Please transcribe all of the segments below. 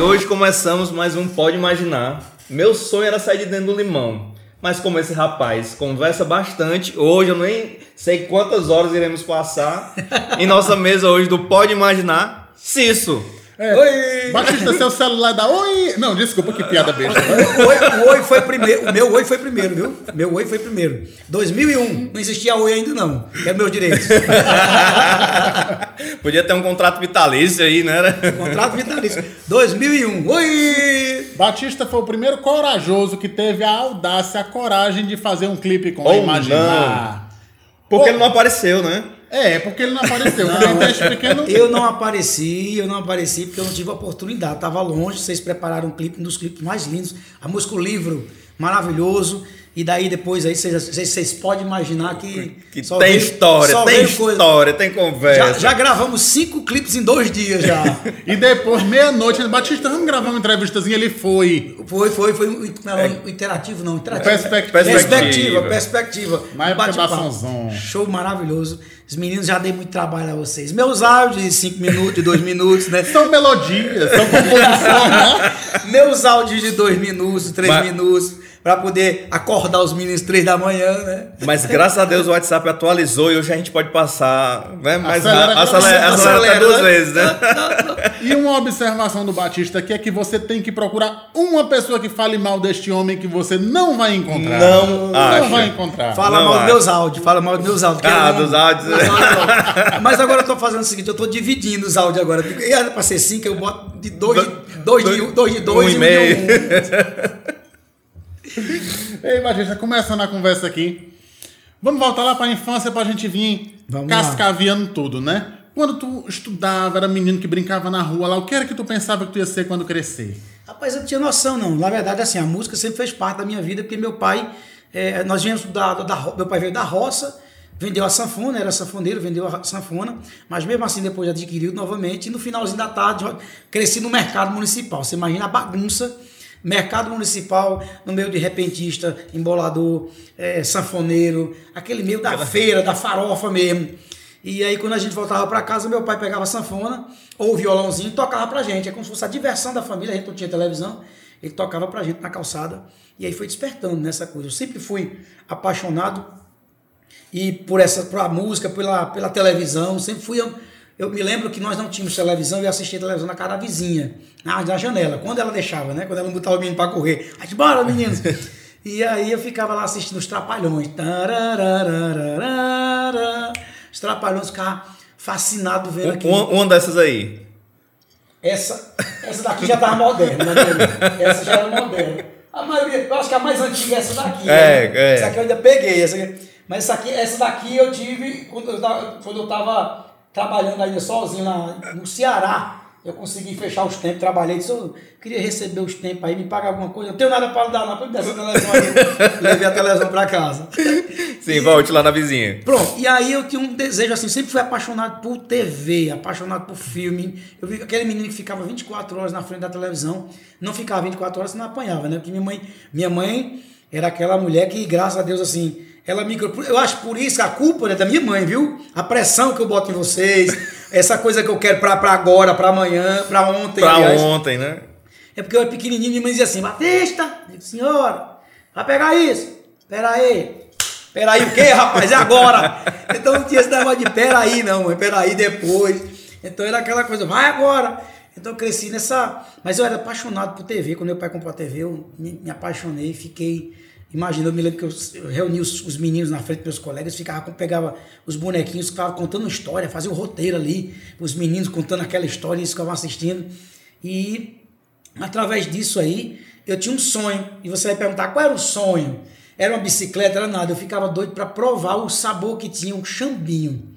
E hoje começamos mais um Pode Imaginar. Meu sonho era sair de dentro do limão. Mas como esse rapaz conversa bastante, hoje eu nem sei quantas horas iremos passar em nossa mesa hoje do Pode Imaginar. Cisso. É. Oi! Batista, seu celular dá oi! Não, desculpa, que piada besta. O oi, o oi foi primeiro. O meu oi foi primeiro, viu? Meu oi foi primeiro. 2001. Não existia oi ainda, não. Quero meus direitos. Podia ter um contrato vitalício aí, né? Contrato vitalício. 2001. Oi! Batista foi o primeiro corajoso que teve a audácia, a coragem de fazer um clipe com Ou Imaginar. Porque ele não apareceu, né? É, porque ele não apareceu. Esse pequeno... Eu não apareci, eu não apareci porque eu não tive oportunidade. Tava longe, vocês prepararam um clipe, um dos clipes mais lindos. A música O Livro, maravilhoso. E daí depois aí vocês, vocês, podem imaginar que. Que só tem veio- história, só tem veio coisa. história, tem conversa. Já, já gravamos cinco clipes em dois dias já. E depois, meia-noite, Batista, vamos gravar uma entrevistazinha, ele foi. Foi, foi, foi. um- Não, um interativo, não. Interativo. Perspectiva. Perspectiva, perspectiva. Época Bate-papo. da Sonzon. Show maravilhoso. Os meninos já dei muito trabalho a vocês. Meus áudios de 5 minutos, de 2 minutos, né? São melodias, são composições, né? Meus áudios de 2 minutos, 3 Mas- minutos, pra poder acordar os meninos 3 da manhã, né? Mas graças a Deus o WhatsApp atualizou e hoje a gente pode passar né, mais Acelera- rápido. Acelera, acelera duas né? vezes, né? E uma observação do Batista aqui é que você tem que procurar uma pessoa que fale mal deste homem que você não vai encontrar. Não não acha. vai encontrar. Fala Não mal acho. dos meus áudios, fala mal dos meus áudios. Ah, dos áudios. Mas agora eu tô fazendo o seguinte, eu tô dividindo os áudios agora. E era pra ser 5, eu boto de 2 de 2 de 1 dois de dois um e meio. de um. Ei, Batista, começando a conversa aqui. Vamos voltar lá para a infância para a gente vir Vamos lá. cascaviando tudo, né? Quando tu estudava, era menino que brincava na rua lá, o que era que tu pensava que tu ia ser quando crescer? Rapaz, eu não tinha noção, não. Na verdade, assim, a música sempre fez parte da minha vida, porque meu pai, eh, nós viemos da, da ro- meu pai veio da roça, vendeu a sanfona, era sanfoneiro, vendeu a sanfona, mas mesmo assim depois adquiriu novamente, e no finalzinho da tarde cresci no mercado municipal. Você imagina a bagunça, mercado municipal, no meio de repentista, embolador, eh, sanfoneiro, aquele meio da feira, da farofa mesmo. E aí, quando a gente voltava para casa, meu pai pegava sanfona ou violãozinho e tocava pra gente. É como se fosse a diversão da família, a gente não tinha televisão, ele tocava pra gente na calçada. E aí foi despertando nessa coisa. Eu sempre fui apaixonado e por essa por música, pela, pela televisão, sempre fui. Eu, me lembro que nós não tínhamos televisão e eu assistia televisão na casa da vizinha, na, na janela, quando ela deixava, né? Quando ela não botava o menino para correr. Aí, bora, meninos! E aí eu ficava lá assistindo os Trapalhões. Os Trapalhões ficava fascinado vendo aquilo. Uma, uma dessas aí. Essa, essa daqui já tava moderna, né? Essa já era moderna. A maioria, eu acho que a mais antiga é essa daqui. É, né? é. Essa aqui eu ainda peguei. Essa aqui. Mas essa, aqui, essa daqui eu tive quando eu tava, quando eu tava trabalhando ainda sozinho lá no Ceará. Eu consegui fechar os tempos, trabalhei, disse, eu queria receber os tempos aí, me paga alguma coisa. Eu não tenho nada para dar, não, para me dar essa televisão aí. Levei a televisão para casa. Sim, volte lá na vizinha. Pronto, e aí eu tinha um desejo assim, sempre fui apaixonado por TV, apaixonado por filme. Eu vi aquele menino que ficava 24 horas na frente da televisão, não ficava 24 horas, senão apanhava, né? Porque minha mãe, minha mãe era aquela mulher que, graças a Deus, assim, ela me. Eu acho por isso a culpa é da minha mãe, viu? A pressão que eu boto em vocês, essa coisa que eu quero pra, pra agora, pra amanhã, pra ontem. Pra aliás. ontem, né? É porque eu era pequenininho e minha mãe dizia assim, Batista, digo, senhora, vai pegar isso. Pera aí. Pera aí o quê, rapaz? É agora. Então não tinha esse negócio de pera aí, não, mãe. Pera aí depois. Então era aquela coisa, vai agora. Então eu cresci nessa... Mas eu era apaixonado por TV. Quando meu pai comprou a TV, eu me, me apaixonei, fiquei... Imagina, eu me lembro que eu, eu reunia os, os meninos na frente dos meus colegas, ficava, pegava os bonequinhos, ficava contando história, fazia o roteiro ali, os meninos contando aquela história eles ficavam assistindo. E através disso aí, eu tinha um sonho. E você vai perguntar qual era o sonho? Era uma bicicleta, era nada. Eu ficava doido para provar o sabor que tinha um chambinho.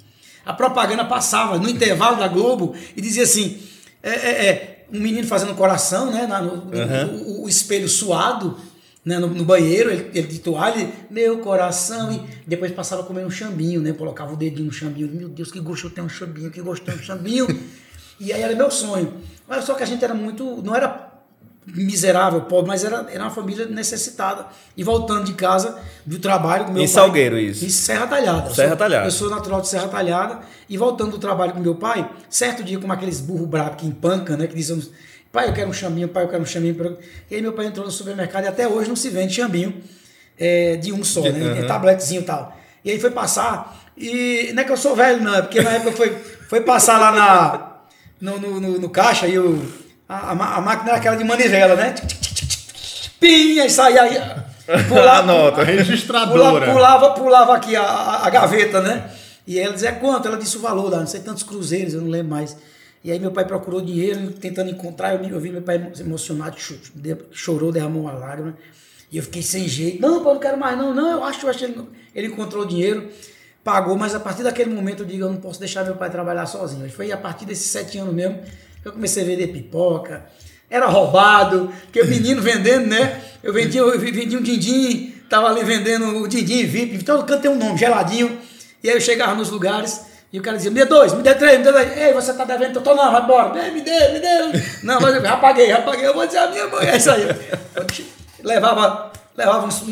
A propaganda passava no intervalo da Globo e dizia assim: é, é, é, um menino fazendo coração, né? na- no- no- o, o espelho suado. Né, no, no banheiro, ele, ele de toalha, meu coração, e depois passava comendo um chambinho, né? Colocava o dedinho no chambinho, meu Deus, que gosto eu tenho um chambinho, que gosto eu tenho um chambinho. E aí era meu sonho. Mas só que a gente era muito. Não era miserável, pobre, mas era, era uma família necessitada. E voltando de casa, do trabalho com meu Em pai. Salgueiro, isso. Em Serra Talhada. Eu Serra sou- Talhada. Eu sou natural de Serra Talhada. E voltando do trabalho com meu pai, certo dia, como aqueles burro brabo que empanca, né? Que dizem, pai, eu quero um chambinho, pai, eu quero um chambinho. E aí meu pai entrou no supermercado e até hoje não se vende chambinho é, de um só, De- né? aham. Tabletezinho e tal. E aí foi passar, e não é que eu sou velho, não, é porque na época foi, foi passar lá na, no, no, no- no caixa e o, a, a a máquina era aquela de manivela, né? Pim, aí saía aí. Pulava, Anota. Registradora. Pulava, pulava, pulava aqui a, a- a gaveta, né? E ela dizia quanto? Ela disse o valor lá, não sei tantos cruzeiros, eu não lembro mais. E aí meu pai procurou dinheiro, tentando encontrar, eu, eu vi meu pai emocionado, chorou, derramou uma lágrima. E eu fiquei sem jeito. Não, eu não quero mais, não, não, eu acho, eu acho que ele, ele encontrou dinheiro, pagou, mas a partir daquele momento eu digo, eu não posso deixar meu pai trabalhar sozinho. Foi a partir desses sete anos mesmo que eu comecei a vender pipoca, era roubado, porque o menino vendendo, né? Eu vendia, eu vendia um din-din, tava ali vendendo o din-din VIP, então canto tem um nome, geladinho. E aí eu chegava nos lugares e o cara dizia, me dê dois, me dê três, me dê dois. Ei, você tá devendo, eu tô não, vai embora. Me dê, me dê. Não, mas eu já paguei, já paguei, eu vou dizer a minha mãe, é isso aí. Eu levava, levava uns,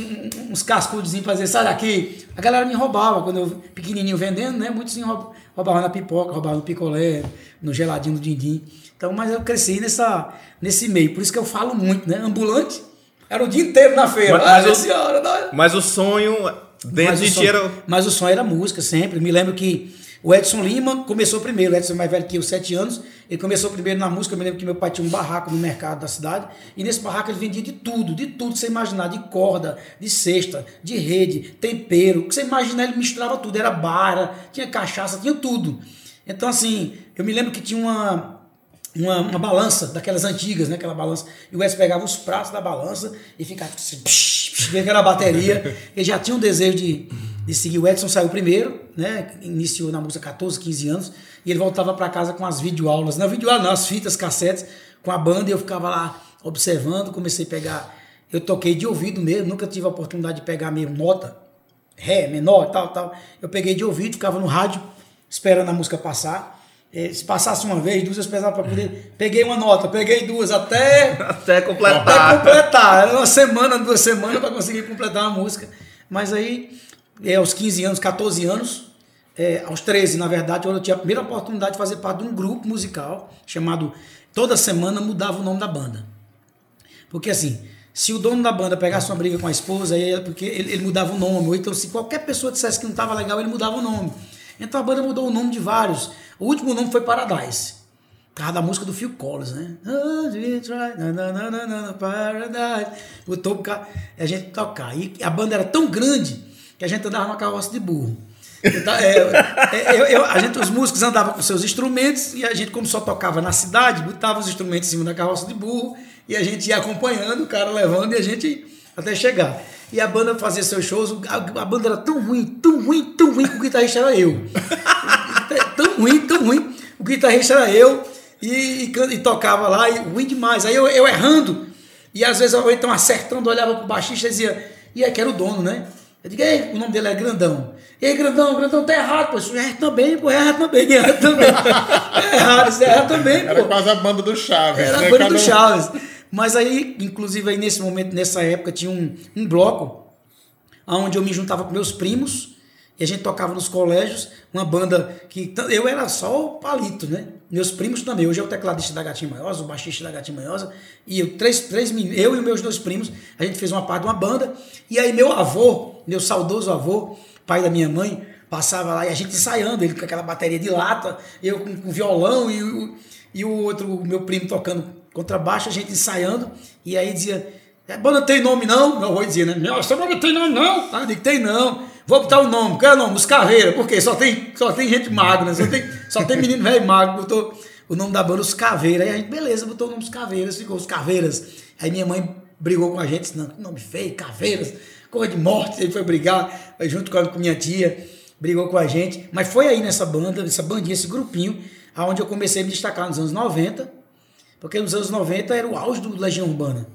uns cascudozinhos pra dizer, sai daqui. A galera me roubava, quando eu pequenininho vendendo, né? Muitos me roub- roubavam na pipoca, roubavam no picolé, no geladinho do din-din. Então, mas eu cresci nessa, nesse meio, por isso que eu falo muito, né? Ambulante, era o dia inteiro na feira. Mas- Mas, mas o- senhora. Mas o sonho dentro Mas de ti era. mas o sonho era música sempre. Me lembro que o Edson Lima começou primeiro. O Edson é mais velho que eu, sete anos. Ele começou primeiro na música. Eu me lembro que meu pai tinha um barraco no mercado da cidade. E nesse barraco ele vendia de tudo, de tudo que você imaginar. De corda, de cesta, de rede, tempero. O que você imaginar, ele misturava tudo. Era bara, tinha cachaça, tinha tudo. Então, assim, eu me lembro que tinha uma uma, uma balança daquelas antigas, né? Aquela balança. E o Edson pegava os pratos da balança e ficava assim, psh, psh, vendo aquela bateria. Ele já tinha um desejo de, de seguir. O Edson saiu primeiro, né? Iniciou na música 14, 15 anos. E ele voltava para casa com as videoaulas. Não, videoaulas não, as fitas, cassetes com a banda. E eu ficava lá observando, comecei a pegar. Eu toquei de ouvido mesmo, nunca tive a oportunidade de pegar mesmo nota, ré, menor, tal, tal. Eu peguei de ouvido, ficava no rádio, esperando a música passar. Eh, Se passasse uma vez, duas, eu esperava para poder. Peguei uma nota, peguei duas, até, Até até completar. completar. Era uma semana, duas semanas para conseguir completar a música. Mas aí, eh, aos 15 anos, 14 anos, eh, aos 13, na verdade, quando eu tinha a primeira oportunidade de fazer parte de um grupo musical chamado. Toda semana mudava o nome da banda. Porque assim, se o dono da banda pegasse uma briga com a esposa, aí era porque ele, ele mudava o nome. Ou então, se qualquer pessoa dissesse que não estava legal, ele mudava o nome. Então a banda mudou o nome de vários. O último nome foi Paradise. Causa da música do Phil Collins, né? Paradise. Botou ca- a gente tocar. E a banda era tão grande que a gente andava numa carroça de burro. Então, é, é, eu- eu- a gente, os músicos andavam com seus instrumentos e a gente, como só tocava na cidade, botava os instrumentos em cima da carroça de burro e a gente ia acompanhando, o cara levando e a gente até chegar. E a banda fazia seus shows, a, a banda era tão ruim, tão ruim, tão ruim que o guitarrista era eu. tão ruim, tão ruim. O guitarrista era eu e, e e tocava lá, e ruim demais. Aí eu, eu errando, e às vezes eu então acertando, olhava pro baixista e dizia, e aí que era o dono, né? Eu digo, ei, o nome dele é Grandão. E aí, Grandão, Grandão, tá errado, pô. Isso erra também, pô, erra também, erra também. É errado, isso erra também, Era pô. quase a banda do Chaves. Era né? a banda Cada do um- Chaves. Mas aí, inclusive, aí nesse momento, nessa época, tinha um, um bloco onde eu me juntava com meus primos e a gente tocava nos colégios, uma banda que eu era só o palito, né? Meus primos também. Hoje é o tecladista da Gatinha Manhosa, o baixista da Gatinha Manhosa, e eu, três, três, eu e meus dois primos, a gente fez uma parte de uma banda, e aí meu avô, meu saudoso avô, pai da minha mãe, passava lá e a gente ensaiando, ele com aquela bateria de lata, eu com, com violão e o, e o outro, o meu primo tocando contrabaixo, a gente ensaiando, e aí dizia, a banda não tem nome não? Meu avô dizia, né? Nossa, banda tem nome não? Ah, eu digo, tem não. Vou botar o nome. Qual é o nome? Os Caveiras. Por quê? Só tem, só tem gente magra, né? Só tem, só tem menino velho magro. Botou o nome da banda Os Caveiras. Aí a gente, beleza, botou o nome Os Caveiras, ficou Os Caveiras. Aí minha mãe brigou com a gente, não, nome feio, Caveiras, coisa de morte. Ele foi brigar aí junto com a minha tia, brigou com a gente. Mas foi aí nessa banda, nessa bandinha, esse grupinho, aonde eu comecei a me destacar nos anos 90, porque nos anos 90 era o auge do Legião Urbana.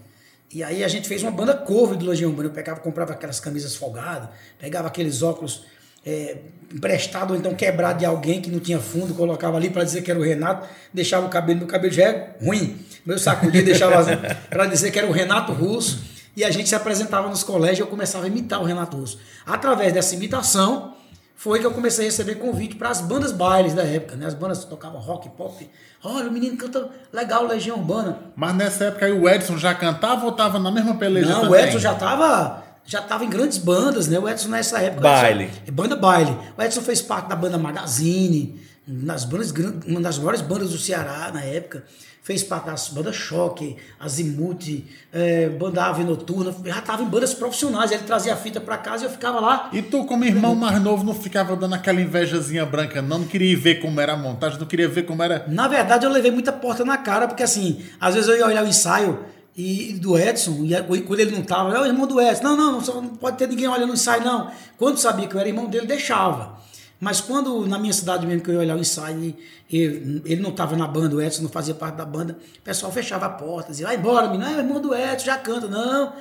E aí a gente fez uma banda cover do Legião Urbana. Eu pegava, comprava aquelas camisas folgadas, pegava aqueles óculos é, emprestado ou então quebrado de alguém que não tinha fundo, colocava ali para dizer que era o Renato, deixava o cabelo, meu cabelo já é ruim, meu sacudia deixava para dizer que era o Renato Russo. E a gente se apresentava nos colégios e eu começava a imitar o Renato Russo. Através dessa imitação, foi que eu comecei a receber convite para as bandas bailes da época, né? As bandas tocavam rock, pop. Olha, o menino canta legal, Legião Urbana. Mas nessa época aí o Edson já cantava ou tava na mesma peleja Não, também? o Edson já tava, já tava em grandes bandas, né? O Edson nessa época... Baile. É banda baile. O Edson fez parte da banda Magazine, nas bandas, uma das maiores bandas do Ceará na época. Fez parte das bandas Choque, Azimuth, é, banda Ave Noturna. Já tava em bandas profissionais. Ele trazia a fita pra casa e eu ficava lá. E tu, como irmão mais novo, não ficava dando aquela invejazinha branca, não? Não queria ver como era a montagem, não queria ver como era. Na verdade, eu levei muita porta na cara, porque assim, às vezes eu ia olhar o ensaio e, do Edson, e quando ele não tava, eu, irmão do Edson, não, não, só não pode ter ninguém olhando o ensaio, não. Quando sabia que eu era irmão dele, deixava. Mas quando na minha cidade mesmo que eu ia olhar o ensaio e, e ele não estava na banda, o Edson não fazia parte da banda, o pessoal fechava a porta, dizia, vai embora, menino, é irmão do Edson, já canta, não.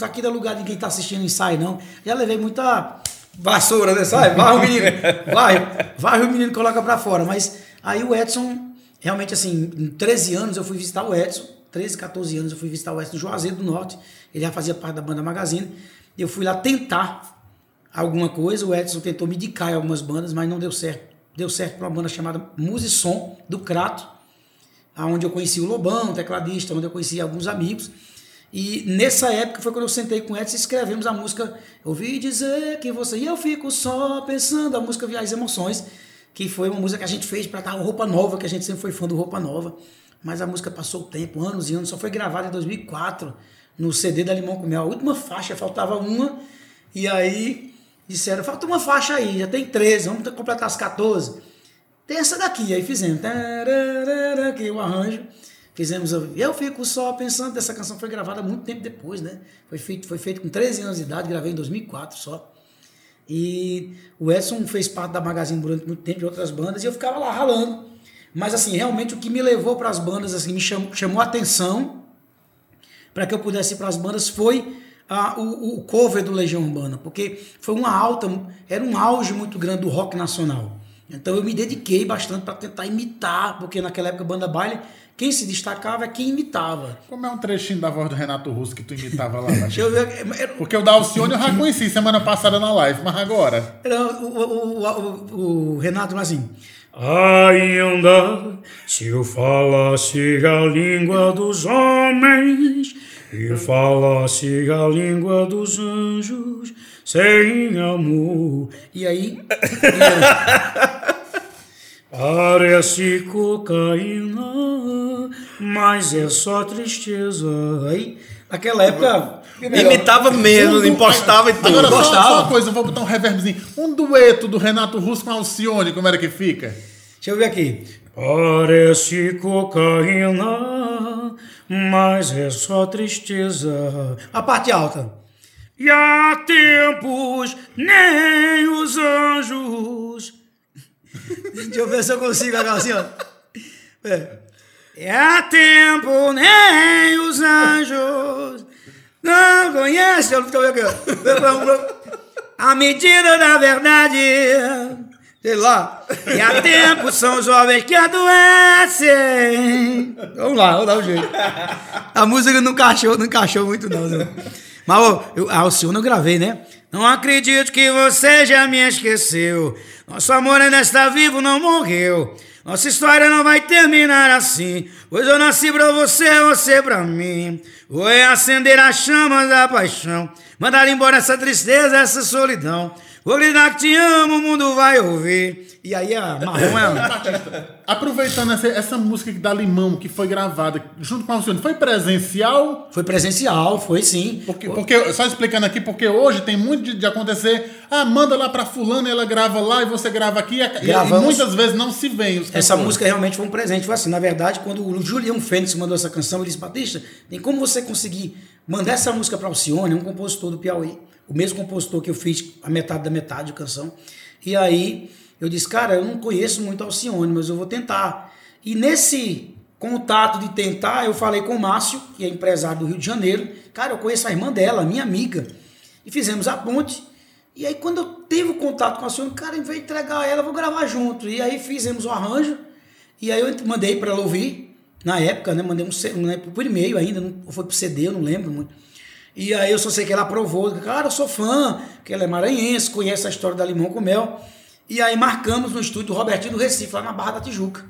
Aqui não é lugar de ninguém tá assistindo o ensaio, não. Já levei muita vassoura, né? Sai, vai o menino, vai, vai o menino coloca pra fora. Mas aí o Edson, realmente assim, em 13 anos eu fui visitar o Edson, 13, 14 anos eu fui visitar o Edson no Juazeiro do Norte, ele já fazia parte da banda Magazine, eu fui lá tentar alguma coisa, o Edson tentou me indicar em algumas bandas, mas não deu certo. Deu certo para uma banda chamada Musisom, do Crato, onde eu conheci o Lobão, tecladista, onde eu conheci alguns amigos. E nessa época foi quando eu sentei com o Edson e escrevemos a música Ouvi dizer que você... E eu fico só pensando, a música Viais Emoções, que foi uma música que a gente fez para dar Roupa Nova, que a gente sempre foi fã do Roupa Nova. Mas a música passou o tempo, anos e anos, só foi gravada em 2004, no CD da Limão com Mel. A última faixa, faltava uma, e aí disseram, falta uma faixa aí, já tem 13, vamos completar as 14. Tem essa daqui, aí fizemos, que é o arranjo, fizemos, eu fico só pensando, essa canção foi gravada muito tempo depois, né? Foi feito, foi feito com 13 anos de idade, gravei em 2004 só. E o Edson fez parte da Magazine durante muito tempo, de outras bandas, e eu ficava lá ralando. Mas assim, realmente o que me levou para as bandas, assim, me chamou, chamou a atenção para que eu pudesse ir para as bandas foi ah, o, o cover do Legião Urbana, porque foi uma alta, era um auge muito grande do rock nacional. Então eu me dediquei bastante para tentar imitar, porque naquela época banda baile, quem se destacava é quem imitava. Como é um trechinho da voz do Renato Russo que tu imitava lá? Deixa eu ver. Porque o da Alcione eu já conheci semana passada na live, mas agora. Era o, o, o, o- o Renato assim. Ainda se eu falasse a língua dos homens e falasse a língua dos anjos sem amor, E aí. parece cocaína, mas é só tristeza. aí naquela época. Imitava mesmo, Um du- impostava e tudo. Agora, só, Gostava. só uma coisa, eu vou botar um reverbzinho. Um dueto do Renato Russo com a Alcione, como era que fica? Deixa eu ver aqui. Parece cocaína, mas é só tristeza. A parte alta. E há tempos nem os anjos. Deixa eu ver se eu consigo agora assim, ó. É. E há tempo nem os anjos. Não conhece, eu não aqui, ó. A medida da verdade. Sei lá. E há tempos são jovens que adoecem. Vamos lá, vamos dar um jeito. A música não encaixou, não encaixou muito, não. Zé. Mas ó, eu, a Alcione eu gravei, né? Não acredito que você já me esqueceu. Nosso amor ainda está vivo, não morreu. Nossa história não vai terminar assim. Pois eu nasci pra você, você pra mim. Vou acender as chamas da paixão. Mandar embora essa tristeza, essa solidão. Vou gritar que te amo, o mundo vai ouvir. E aí a Marrom é. Aproveitando essa, essa música da Limão, que foi gravada junto com a Alcione, foi presencial? Foi presencial, foi sim. Porque, porque, só explicando aqui, porque hoje tem muito de, de acontecer. Ah, manda lá pra fulano, ela grava lá e você grava aqui. E, e muitas vezes não se vê os Essa música realmente foi um presente. Foi assim, na verdade, quando o Julião Fênix mandou essa canção, ele disse, Batista, tem como você conseguir mandar essa música para Alcione, um compositor do Piauí, o mesmo compositor que eu fiz a metade da metade de canção. E aí eu disse, cara, eu não conheço muito Alcione, mas eu vou tentar. E nesse contato de tentar, eu falei com o Márcio, que é empresário do Rio de Janeiro. Cara, eu conheço a irmã dela, minha amiga. E fizemos a ponte. E aí, quando eu tive o contato com a Alcione, cara, em vez de entregar ela, vou gravar junto. E aí fizemos o arranjo. E aí eu mandei para ela ouvir, na época, né? Mandei um, né, por e-mail ainda, não, foi pro CD, eu não lembro muito. E aí eu só sei que ela aprovou. Cara, eu sou fã, porque ela é maranhense, conhece a história da Limão com Mel. E aí marcamos no estúdio do Robertinho do Recife, lá na Barra da Tijuca.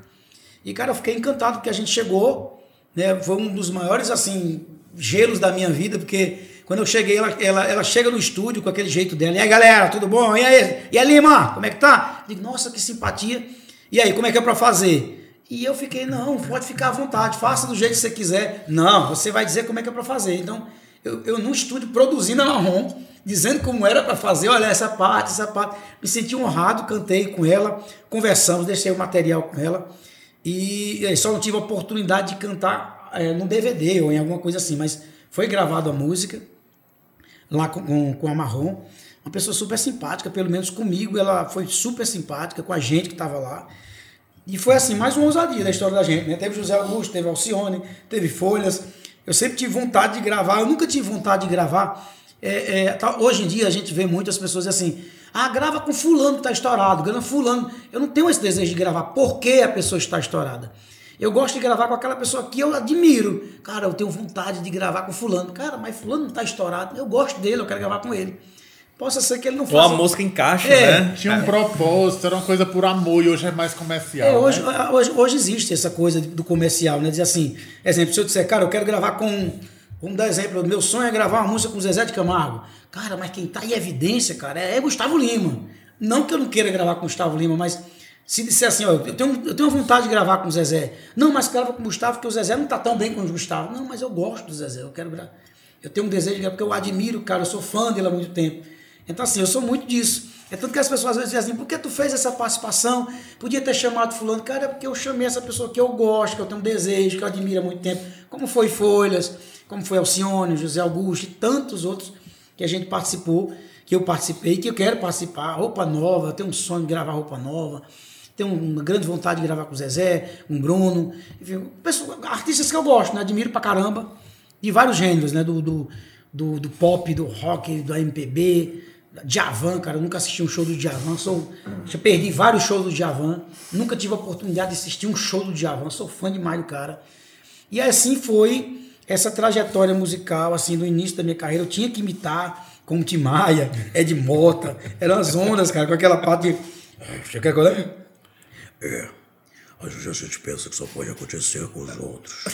E, cara, eu fiquei encantado porque a gente chegou, né? Foi um dos maiores, assim, gelos da minha vida, porque quando eu cheguei, ela, ela, ela chega no estúdio com aquele jeito dela. E aí, galera, tudo bom? E aí? E a Lima, como é que tá? Eu digo, nossa, que simpatia. E aí, como é que é pra fazer? E eu fiquei, não, pode ficar à vontade, faça do jeito que você quiser. Não, você vai dizer como é que é pra fazer. Então, eu, eu no estúdio produzindo a Marrom, dizendo como era para fazer, olha, essa parte, essa parte. Me senti honrado, cantei com ela, conversamos, deixei o material com ela. E, só não tive a oportunidade de cantar é, no DVD ou em alguma coisa assim, mas foi gravado a música lá com, com, com a Marrom. Uma pessoa super simpática, pelo menos comigo, ela foi super simpática, com a gente que estava lá. E foi assim, mais uma ousadia da história da gente, né? Teve José Augusto, teve Alcione, teve Folhas. Eu sempre tive vontade de gravar, eu nunca tive vontade de gravar. É, é, tá, hoje em dia a gente vê muitas pessoas assim, ah, grava com fulano que está estourado, grava fulano. Eu não tenho esse desejo de gravar porque a pessoa está estourada. Eu gosto de gravar com aquela pessoa que eu admiro. Cara, eu tenho vontade de gravar com fulano. Cara, mas fulano não está estourado. Eu gosto dele, eu quero gravar com ele. Possa ser que ele não faça. Ou a música encaixa, É. né? Tinha um propósito, era uma coisa por amor e hoje é mais comercial. É, hoje, né? hoje, hoje existe essa coisa do comercial, né? Dizer assim, exemplo, se eu disser, cara, eu quero gravar com. Vamos dar exemplo, meu sonho é gravar uma música com Zezé de Camargo. Cara, mas quem tá em evidência, cara, é Gustavo Lima. Não que eu não queira gravar com Gustavo Lima, mas se disser assim, ó, eu tenho, eu tenho vontade de gravar com o Zezé. Não, mas grava com o Gustavo, porque o Zezé não tá tão bem com o Gustavo. Não, mas eu gosto do Zezé, eu quero gravar. Eu tenho um desejo de gravar, porque eu admiro, cara, eu sou fã dele há muito tempo. Então, assim, eu sou muito disso. É tanto que as pessoas às vezes dizem assim, por que tu fez essa participação? Podia ter chamado fulano. Cara, é porque eu chamei essa pessoa que eu gosto, que eu tenho um desejo, que eu admiro há muito tempo. Como foi Folhas, como foi Alcione, José Augusto e tantos outros que a gente participou, que eu participei, que eu quero participar. Roupa nova, eu tenho um sonho de gravar roupa nova. Tenho uma grande vontade de gravar com o Zezé, com o Bruno. Enfim, pessoas, artistas que eu gosto, né? admiro pra caramba. De vários gêneros, né? Do, do, do, do pop, do rock, do MPB, Djavan, cara, eu nunca assisti um show do Djavan, sou, já perdi vários shows do Djavan, nunca tive a oportunidade de assistir um show do Djavan, sou fã demais do cara. E assim foi essa trajetória musical, assim, do início da minha carreira, eu tinha que imitar como Tim Maia, Ed Mota, eram as ondas, cara, com aquela parte de... Você quer lembre? É. Às vezes a gente pensa que só pode acontecer com os outros.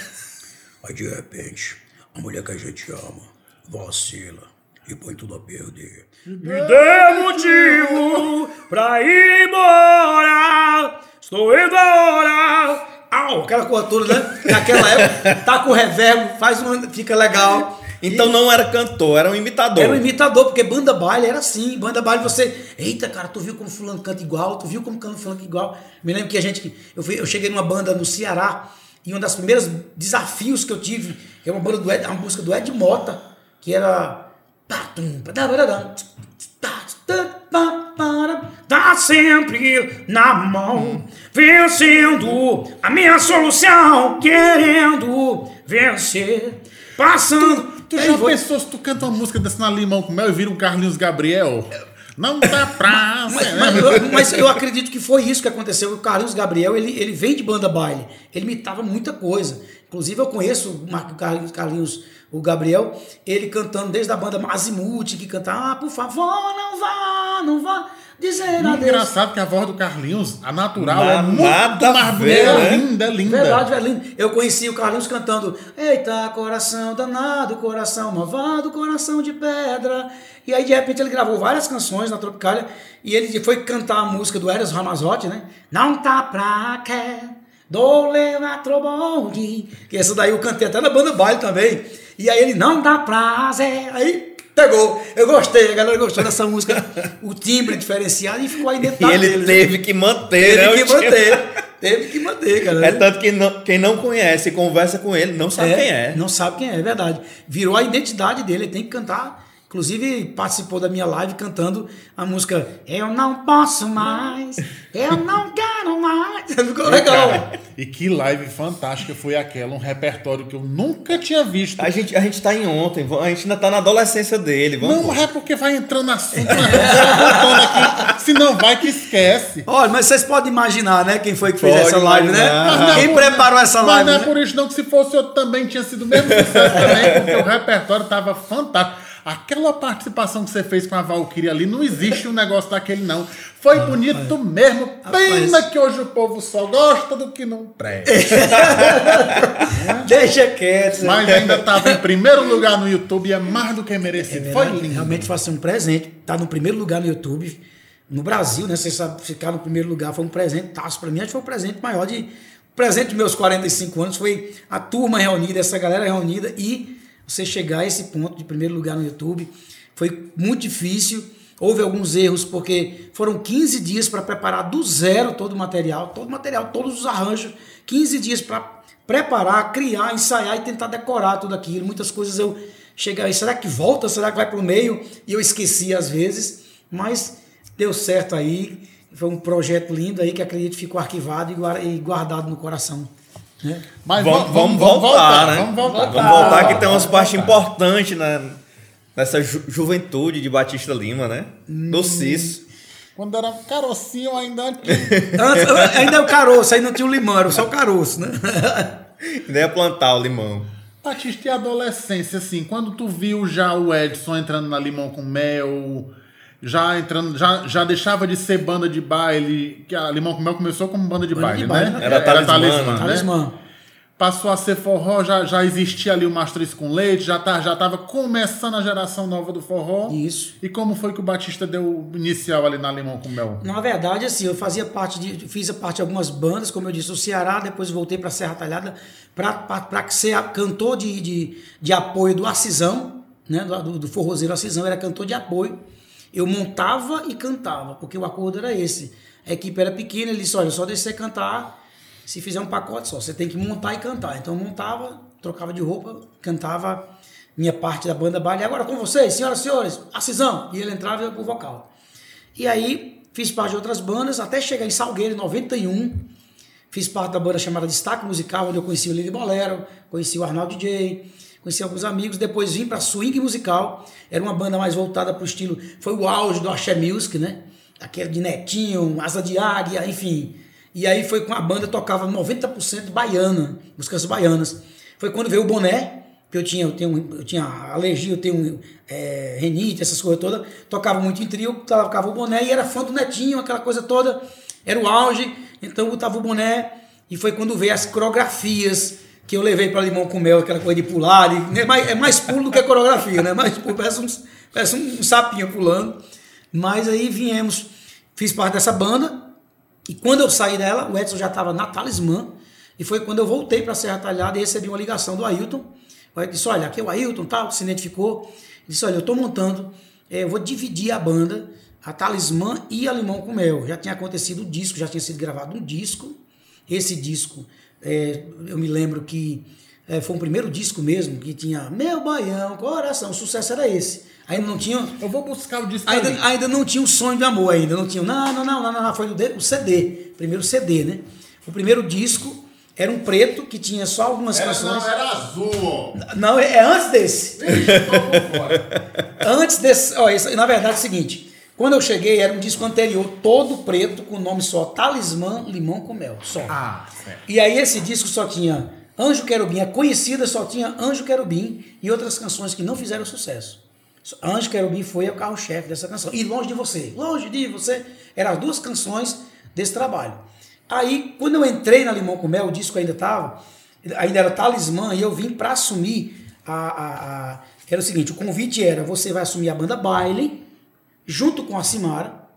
Aí de repente, a mulher que a gente ama vacila e põe tudo a perder. Me dê motivo pra ir embora. Estou indo agora. Au, aquela toda, né? Naquela época, tá com reverb, faz uma, fica legal. Então não era cantor, era um imitador. Era um imitador, porque banda baile era assim. Banda baile você. Eita, cara, tu viu como fulano canta igual, tu viu como canta fulano igual. Me lembro que a gente. Eu, fui- eu cheguei numa banda no Ceará e um dos primeiros desafios que eu tive, que é uma banda do Ed, uma música do Ed Mota, que era. Tá sempre na mão, vencendo a minha solução, querendo vencer, passando. Tu Aí já pensou se tu canta uma música dessa na Limão com Mel e vira um Carlinhos Gabriel? Não tá pra... Mas, mas eu, mas eu acredito que foi isso que aconteceu. O Carlinhos Gabriel, ele, ele vem de banda baile. Ele imitava muita coisa. Inclusive, eu conheço o Mar- Carlinhos, Carlinhos, o Gabriel, ele cantando desde a banda Mazimuth, que cantava, ah, por favor, não vá, não vá dizer Muito adeus. engraçado que a voz do Carlinhos, a natural, Na- é muito nada a mais ver, né? é linda, é linda. Verdade, velho. lindo. Eu conheci o Carlinhos cantando Eita, coração danado, coração malvado, coração de pedra. E aí, de repente, ele gravou várias canções na Tropicália e ele foi cantar a música do Eros Ramazotti, né? Não tá pra quê, do levatro bonde. Que essa daí eu cantei até na banda baile também. E aí ele, não dá prazer. Aí pegou. Eu gostei, a galera gostou dessa música. O timbre diferenciado e ficou aí dentro E ele dele, né? teve que manter, né? Teve o que manter. Teve que manter, cara. É tanto que não- quem não conhece e conversa com ele não sabe quem é. Não sabe quem é, é verdade. Virou a identidade dele, ele tem que cantar Inclusive participou da minha live cantando a música Eu não posso mais, eu não quero mais. Ficou legal. Cara, e que live fantástica foi aquela, um repertório que eu nunca tinha visto. A gente, a gente tá em ontem, a gente ainda tá na adolescência dele. Vamos Não, é porque vai entrando assunto, né? Aqui. Se não vai que esquece. Olha, mas vocês podem imaginar, né? Quem foi que fez Pode essa live, né? imaginar. Mas não é Quem preparou essa Mas live, não é né? por isso não que se fosse outro também tinha sido o mesmo sucesso também, porque o repertório tava fantástico. Aquela participação que você fez com a Valkyrie ali, não existe um negócio daquele não. Foi bonito mesmo. Pena que hoje o povo só gosta do que não presta. Deixa quieto. Mas ainda tava em primeiro lugar no YouTube e é mais do que merecido. Foi lindo. Realmente foi assim, um presente. Tá no primeiro lugar no YouTube. No Brasil, né? Você sabe, ficar no primeiro lugar foi um presente taço pra mim. Acho que foi o presente maior de. O presente dos meus 45 anos foi a turma reunida, essa galera reunida e você chegar a esse ponto de primeiro lugar no YouTube. Foi muito difícil. Houve alguns erros, porque foram 15 dias para preparar do zero todo o material, todo o material, todos os arranjos. 15 dias para preparar, criar, ensaiar e tentar decorar tudo aquilo. Muitas coisas eu cheguei, será que volta? Será que vai para o meio? E eu esqueci às vezes, mas deu certo aí. Foi um projeto lindo aí que acredito ficou arquivado e guar- e guardado no coração. Né? Mas Vamos, vamos voltar, né? Vamos voltar. Vamos voltar que tem umas partes importantes na, nessa ju- juventude de Batista Lima, né? Do Cis. Quando era carocinho ainda tinha. Antes, ainda é o caroço, aí não tinha o limão, era só o caroço, né? Ainda ia plantar o limão. Batista e adolescência, assim, quando tu viu já o Edson entrando na Limão com Mel, já entrando, já, já deixava de ser banda de baile, que a Limão com Mel começou como banda de Banda baile, de baile, né? né? Era talismã, né? Talismã. Passou a ser forró, já, já existia ali o Matriz com Leite, já, tá, já tava começando a geração nova do forró. Isso. E como foi que o Batista deu o inicial ali na Limão com Mel? Na verdade, assim, eu fazia parte de, fiz a parte de algumas bandas, como eu disse, o Ceará, depois voltei para Serra Talhada para ser a- cantor de, de, de apoio do Acisão, né, do, do forrozeiro Acisão, era cantor de apoio. Eu montava e cantava, porque o acordo era esse. A equipe era pequena, ele disse, olha, só deixa você cantar se fizer um pacote só, você tem que montar e cantar. Então eu montava, trocava de roupa, cantava minha parte da banda baile. Agora com vocês, senhoras e senhores, Acisão. E ele entrava e eu com o vocal. E aí fiz parte de outras bandas, até chegar em Salgueiro, em 91. Fiz parte da banda chamada Destaque Musical, onde eu conheci o Lili Bolero, conheci o Arnaldo DJ, conheci alguns amigos. Depois vim para Swing Musical, era uma banda mais voltada para o estilo. Foi o auge do Axé Music, né? Aquele de Netinho, Asa de Águia, enfim. E aí foi com a banda, tocava 90% baiana, músicas baianas. Foi quando veio o boné, que eu tinha, eu tenho, eu tinha alergia, eu tenho é, renite, essas coisas todas. Tocava muito em trio, tocava o boné e era fã do Netinho, aquela coisa toda. Era o auge, então eu botava o boné. E foi quando veio as coreografias que eu levei para Limão com Mel, aquela coisa de pular. de- é, mais, é mais pulo do que coreografia, né? Mais pulo, parece, uns, parece um sapinho pulando. Mas aí viemos, fiz parte dessa banda. E quando eu saí dela, o Edson já estava na Talismã. E foi quando eu voltei para Serra Talhada e recebi uma ligação do Ailton. O Ailton disse: Olha, aqui é o Ailton, tal, se identificou. Ele disse: Olha, eu estou montando, eh, eu vou dividir a banda, a Talismã e a Limão com Mel. Já tinha acontecido o disco, já tinha sido gravado um disco. Esse disco, eh, eu me lembro que eh, foi o primeiro disco mesmo, que tinha Meu Baião, Coração, o sucesso era esse. Ainda não tinha. Eu vou buscar o disco. Ainda, ainda não tinha o sonho de amor, ainda não tinha. Não, não, não, não, não, não, foi o, de- o CD. Primeiro CD, né? O primeiro disco era um preto que tinha só algumas Era, canções. não, era azul. Não, é é antes desse. Antes desse. Ó, isso, na verdade é o seguinte. Quando eu cheguei, era um disco anterior, todo preto, com o nome só Talismã Limão com Mel. Só. Ah, certo. E aí esse disco só tinha Anjo Querubim, a conhecida só tinha Anjo Querubim e outras canções que não fizeram sucesso. Anjo Querubim foi o carro-chefe dessa canção. E Longe de Você, Longe de Você, eram as duas canções desse trabalho. Aí, quando eu entrei na Limão com Mel, o disco ainda estava, ainda era Talismã, e eu vim para assumir a, a, a- Era o seguinte, o convite era, você vai assumir a banda Baile, junto com a Simara,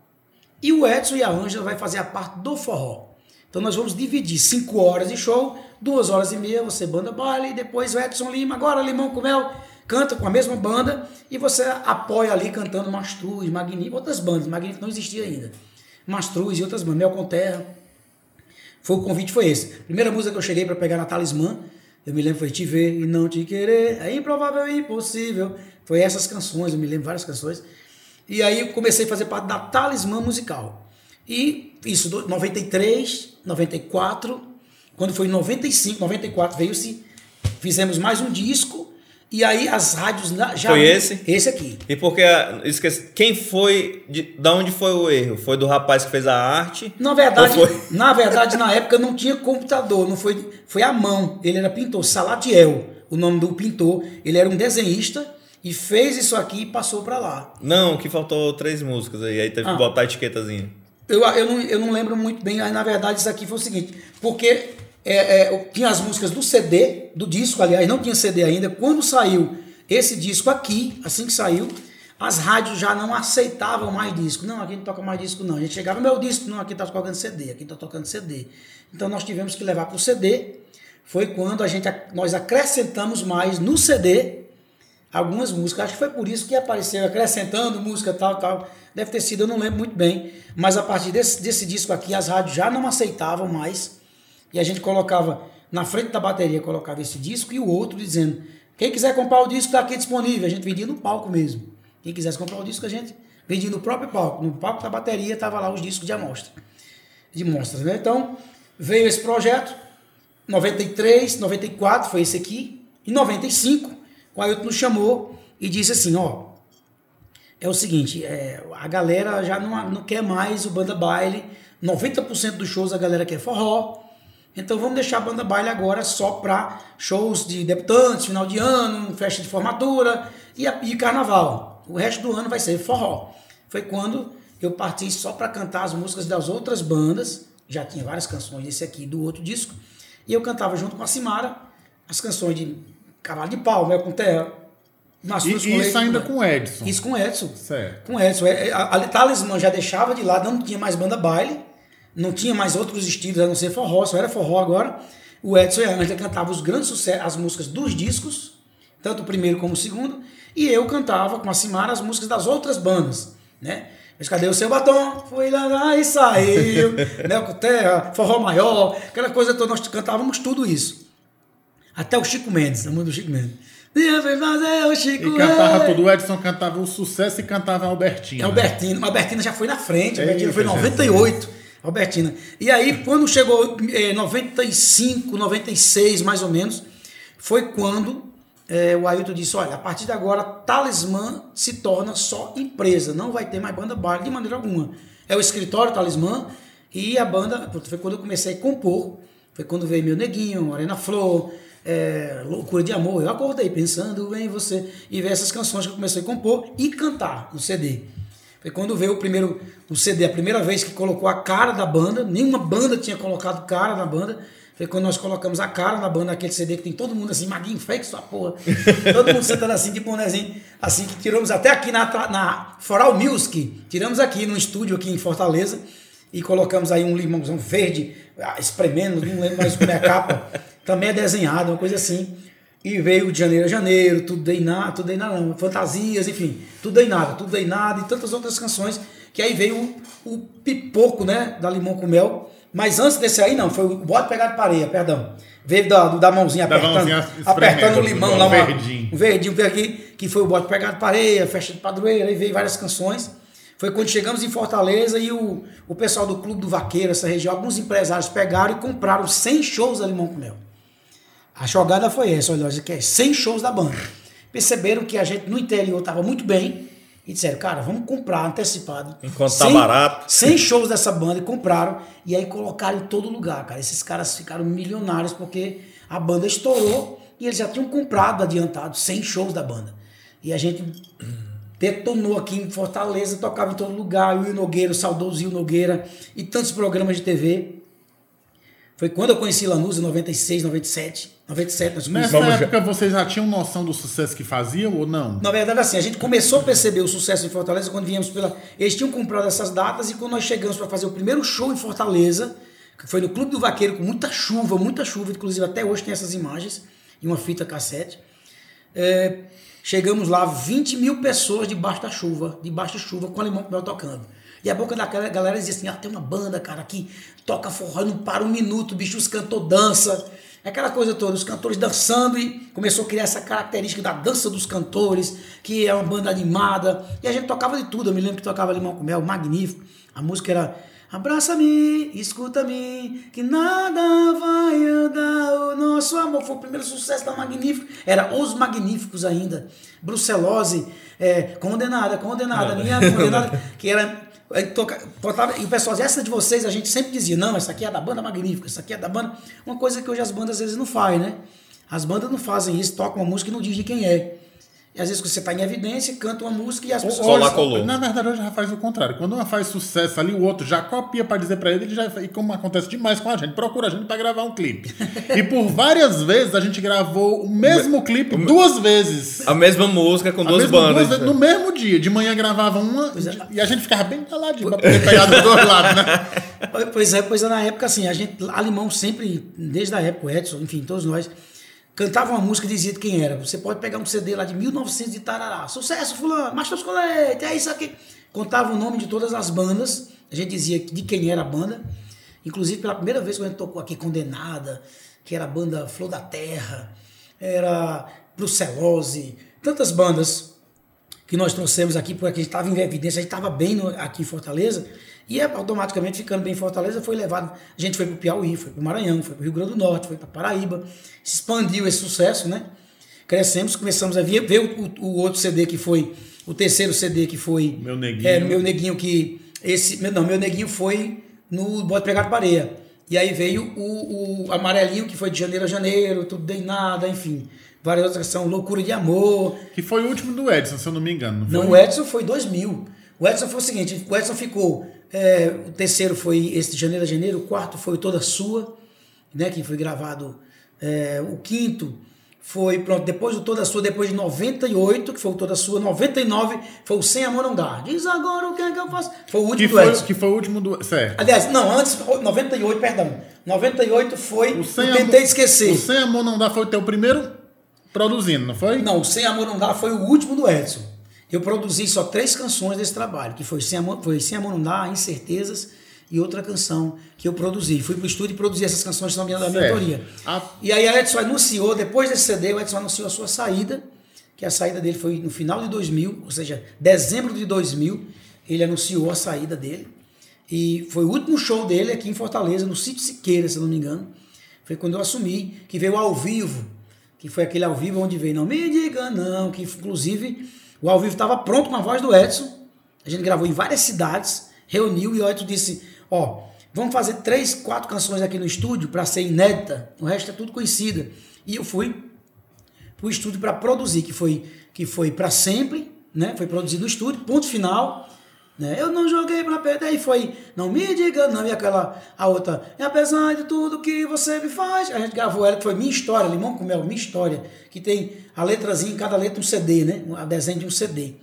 e o Edson e a Ângela vai fazer a parte do forró. Então nós vamos dividir cinco horas de show, duas horas e meia você banda baile, e depois o Edson Lima, agora Limão com Mel, canta com a mesma banda e você apoia ali cantando Mastruz, Magnífico, outras bandas, Magnífico não existia ainda. Mastruz e outras bandas, Mel com Terra. Foi o convite foi esse. Primeira música que eu cheguei para pegar na Talismã Eu me lembro foi Te Ver e Não Te Querer, É Improvável e Impossível. Foi essas canções, eu me lembro várias canções. E aí comecei a fazer parte da Talismã Musical. E isso, do- 93, 94, quando foi em 95, 94 veio-se, fizemos mais um disco, e aí as rádios já... Foi esse? Esse aqui. E porque, esqueci, quem foi, de, da onde foi o erro? Foi do rapaz que fez a arte? Na verdade, na verdade, na época não tinha computador, não foi, foi à mão. Ele era pintor, Salatiel, o nome do pintor. Ele era um desenhista e fez isso aqui e passou para lá. Não, que faltou três músicas aí, aí teve Ah. que botar a etiquetazinha. Eu, eu, não, eu não lembro muito bem, aí na verdade isso aqui foi o seguinte, porque é, é, tinha as músicas do CD, do disco, aliás, não tinha CD ainda. Quando saiu esse disco aqui, assim que saiu, as rádios já não aceitavam mais disco. Não, aqui não toca mais disco, não. A gente chegava, meu disco, não, aqui tá tocando CD, aqui tá tocando CD. Então nós tivemos que levar para o CD. Foi quando a gente, nós acrescentamos mais no CD algumas músicas. Acho que foi por isso que apareceu acrescentando música tal, tal. Deve ter sido, eu não lembro muito bem. Mas a partir desse, desse disco aqui, as rádios já não aceitavam mais. E a gente colocava na frente da bateria, colocava esse disco e o outro dizendo: quem quiser comprar o disco está aqui disponível. A gente vendia no palco mesmo. Quem quisesse comprar o disco, a gente vendia no próprio palco. No palco da bateria estava lá os discos de amostra. De mostras, né? Então, veio esse projeto. 93, 94 foi esse aqui. Em 95, o Ailton nos chamou e disse assim: ó, é o seguinte, é, a galera já não, não quer mais o banda baile. 90% dos shows a galera quer forró. Então vamos deixar a banda baile agora só para shows de debutantes, final de ano, festa de formatura e, e carnaval. O resto do ano vai ser forró. Foi quando eu parti só para cantar as músicas das outras bandas. Já tinha várias canções desse aqui do outro disco. E eu cantava junto com a Simara as canções de Cavalo de Pau, Mel com Terra. Nas E, Suas e isso ainda né? com o Edson. Isso com o Edson. Certo. Com Edson. É, é, A, a Talismã já deixava de lado, não tinha mais banda baile, não tinha mais outros estilos a não ser forró, só era forró agora. O Edson e a Ângela cantavam os grandes sucessos, as músicas dos discos, tanto o primeiro como o segundo, e eu cantava com a Simara as músicas das outras bandas, né? Mas cadê o seu batom? Foi lá, lá e saiu. Mel com Terra, Forró Maior, aquela coisa toda, nós cantávamos tudo isso. Até o Chico Mendes, a música do Chico Mendes. Dia foi fazer o Chico E cantava tudo. O Edson cantava o sucesso e cantava a Albertina. Albertina, mas Albertina já foi na frente, Eita, Albertina foi em 98, Albertina. E aí, quando chegou em 95, 96, mais ou menos, foi quando eh, o Ailton disse, olha, a partir de agora, Talismã se torna só empresa, não vai ter mais banda baile de maneira alguma. É o escritório Talismã e a banda, foi quando eu comecei a compor, foi quando veio Meu Neguinho, Morena Flor, eh, Loucura de Amor, eu acordei pensando em você, e veio essas canções que eu comecei a compor e cantar no CD. Foi quando veio o primeiro o CD, a primeira vez que colocou a cara da banda. Nenhuma banda tinha colocado cara na banda. Foi quando nós colocamos a cara na banda, aquele CD que tem todo mundo assim, maguinho feio, sua porra. todo mundo sentando assim, de bonezinho, assim, que tiramos até aqui na, na Foral Music. Tiramos aqui no estúdio aqui em Fortaleza e colocamos aí um limãozão verde, ah, espremendo, não lembro mais como é a capa. Também é desenhado, uma coisa assim. E veio de janeiro a janeiro, tudo dei nada, tudo dei nada, não, fantasias, enfim, tudo dei nada, tudo dei nada e tantas outras canções. Que aí veio o, o pipoco, né, da Limão com Mel. Mas antes desse aí, não, foi o Bode Pegado de Areia, perdão. Veio da, da mãozinha Da apertando, mãozinha apertando o limão um lá, uma- verdinho. um verdinho veio aqui, que foi o Bode Pegado de Areia, Festa de Padroeira, aí veio várias canções. Foi quando chegamos em Fortaleza e o, o pessoal do Clube do Vaqueiro, essa região, alguns empresários pegaram e compraram 100 shows da Limão com Mel. A jogada foi essa, olha, que é 100 shows da banda. Perceberam que a gente no interior estava muito bem e disseram, cara, vamos comprar antecipado. Enquanto tá barato. 100 shows dessa banda e compraram e aí colocaram em todo lugar, cara. Esses caras ficaram milionários porque a banda estourou e eles já tinham comprado adiantado 100 shows da banda. E a gente detonou aqui em Fortaleza, tocava em todo lugar, o Will Nogueira, o saudoso Will Nogueira e tantos programas de TV. Foi quando eu conheci Lanús em 96, 97. 97 nós Nessa conhecemos. época vocês já tinham noção do sucesso que faziam ou não? Na verdade, assim, a gente começou a perceber o sucesso em Fortaleza quando viemos pela. Eles tinham comprado essas datas e quando nós chegamos para fazer o primeiro show em Fortaleza, que foi no Clube do Vaqueiro, com muita chuva, muita chuva, inclusive até hoje tem essas imagens e uma fita cassete. É, chegamos lá, 20 mil pessoas debaixo da chuva, debaixo de chuva, com a Limão com Mel tocando. E a boca daquela galera dizia assim: ah, tem uma banda, cara, que toca forró, não para um minuto, bicho, os cantor dança. Aquela coisa toda, os cantores dançando e começou a criar essa característica da dança dos cantores, que é uma banda animada. E a gente tocava de tudo. Eu me lembro que tocava Limão com Mel, magnífico. A música era Abraça-me, escuta-me, que nada vai andar o nosso amor. Foi o primeiro sucesso da Magnífico. Era Os Magníficos ainda. Brucelose, é, condenada, condenada, minha condenada, que era E o pessoal dizia, essa de vocês, a gente sempre dizia, não, essa aqui é da banda magnífica, essa aqui é da banda. Uma coisa que hoje as bandas às vezes não fazem, né? As bandas não fazem isso, tocam uma música e não dizem quem é. E às vezes você está em evidência, canta uma música e as pessoas. Só lá colou. Na verdade, hoje já faz o contrário. Quando uma faz sucesso ali, o outro já copia para dizer para ele, ele já, e como acontece demais com a gente, procura a gente para gravar um clipe. e por várias vezes a gente gravou o mesmo clipe duas vezes. A mesma música com A duas bandas. duas vezes, no mesmo dia. De manhã gravava uma é. e a gente ficava bem caladinho pra poder pegar dos dois lados, né? Pois é, pois é, na época, assim, a gente, a Limão sempre, desde a época, o Edson, enfim, todos nós, cantava uma música e dizia de quem era. Você pode pegar um CD lá de 1900 de Tarará, sucesso, fulano, Mastros Colete, é isso aqui. Contava o nome de todas as bandas, a gente dizia de quem era a banda. Inclusive, pela primeira vez que a gente tocou aqui Condenada, que era a banda Flor da Terra, era Brucelose, tantas bandas que nós trouxemos aqui, porque a gente estava em evidência, a gente estava bem no- aqui em Fortaleza, e é, automaticamente, ficando bem em Fortaleza, foi levado. A gente foi para o Piauí, foi para o Maranhão, foi para o Rio Grande do Norte, foi para Paraíba, se expandiu esse sucesso, né? Crescemos, começamos a ver, ver o, o outro CD que foi, o terceiro CD que foi. Meu Neguinho. É, meu neguinho que. Esse, não, meu neguinho foi no Bode Pegado Pareia. E aí veio o, o amarelinho, que foi de janeiro a janeiro, tudo dei nada, enfim. Várias outras são Loucura de Amor, Que foi o último do Edson, se eu não me engano. não, foi? o Edson foi 2000. O Edson foi o seguinte, o Edson ficou, é, o terceiro foi esse de janeiro a janeiro, o quarto foi Toda Sua, né, que foi gravado, é, o quinto foi, pronto, depois do Toda Sua, depois de 98, que foi o Toda Sua, 99 foi o Sem Amor Não Dá. Diz agora o que é que eu faço. Foi o último Que do foi, Edson. que foi o último do. Certo. Aliás, não, antes, 98, perdão. 98 foi O o Sem Tentei Amor- Esquecer. O Sem Amor Não Dá foi o teu primeiro produzindo, não foi? Não, o Sem Amor Não Dá foi o último do Edson. Eu produzi só três canções desse trabalho, que foi Sem Amor, foi Sem Amor Não Dá, Incertezas e outra canção que eu produzi. Fui pro estúdio e produzi essas canções também da minha autoria. A- E aí a Edson anunciou, depois desse CD, o Edson anunciou a sua saída, que a saída dele foi no final de 2000, ou seja, dezembro de 2000, ele anunciou a saída dele. E foi o último show dele aqui em Fortaleza, no Sítio Siqueira, se eu não me engano. Foi quando eu assumi, que veio ao vivo, que foi aquele ao vivo onde veio Não Me Diga Não, que inclusive o ao vivo estava pronto com a voz do Edson. A gente gravou em várias cidades, reuniu e o Edson disse: Ó, vamos fazer três, quatro canções aqui no estúdio para ser inédita, o resto é tudo conhecida. E eu fui para o estúdio para produzir, que foi, que foi para sempre, né? Foi produzido no estúdio, ponto final. Né? Eu não joguei para perder, aí foi, não me diga não, e aquela, a outra, e apesar de tudo que você me faz, a gente gravou ela, que foi Minha História, Limão com Mel, Minha História, que tem a letrazinha, em cada letra um CD, né? A desenho de um CD.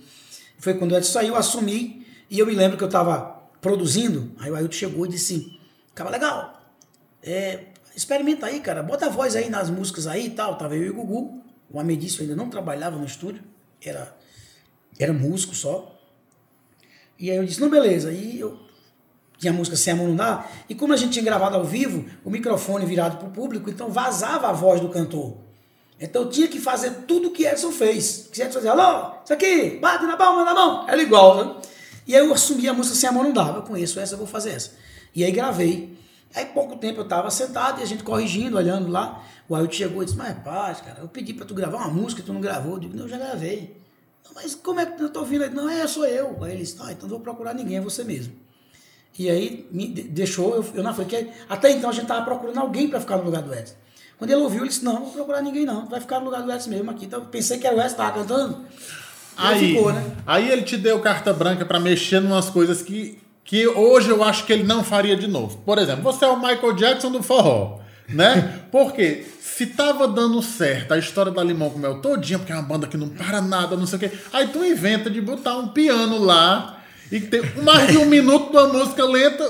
Foi quando Edson saiu, assumi, e eu me lembro que eu estava produzindo, aí o Ailton chegou e disse, cara, legal, é, experimenta aí, cara. Bota a voz aí nas músicas aí e tal. Tava eu e o Gugu. O Amedício ainda não trabalhava no estúdio. Era, era músico só. E aí eu disse, não, beleza. Aí eu tinha a música Sem Amor Não Dá. E como a gente tinha gravado ao vivo, o microfone virado para o público, então vazava a voz do cantor. Então eu tinha que fazer tudo o que Edson fez. Que Edson fazia, alô, isso aqui, bate na palma da mão. Era igual, né? E aí eu assumi a música Sem Amor Não Dá. Eu conheço essa, eu vou fazer essa. E aí gravei. Aí pouco tempo eu tava sentado e a gente corrigindo, olhando lá. O Ailton chegou e disse, mas paz, cara, eu pedi pra tu gravar uma música e tu não gravou. Eu digo, não, eu já gravei. "Não, mas como é que eu tô ouvindo? Ele, não, é, sou eu. Aí ele disse, ah, então não vou procurar ninguém, é você mesmo. E aí me de- deixou, eu, eu na frente. que Até então a gente tava procurando alguém para ficar no lugar do Edson. Quando ele ouviu, ele disse, não, não vou procurar ninguém não, vai ficar no lugar do Edson mesmo aqui. Então eu pensei que era o Edson que tava cantando. Aí ficou, né? aí ele te deu carta branca pra mexer em umas coisas que, que hoje eu acho que ele não faria de novo. Por exemplo, você é o Michael Jackson do forró, né? Porque se tava dando certo a história da Limão com Mel todinha, porque é uma banda que não para nada, não sei o quê, aí tu inventa de botar um piano lá e ter mais de um minuto de uma música lenta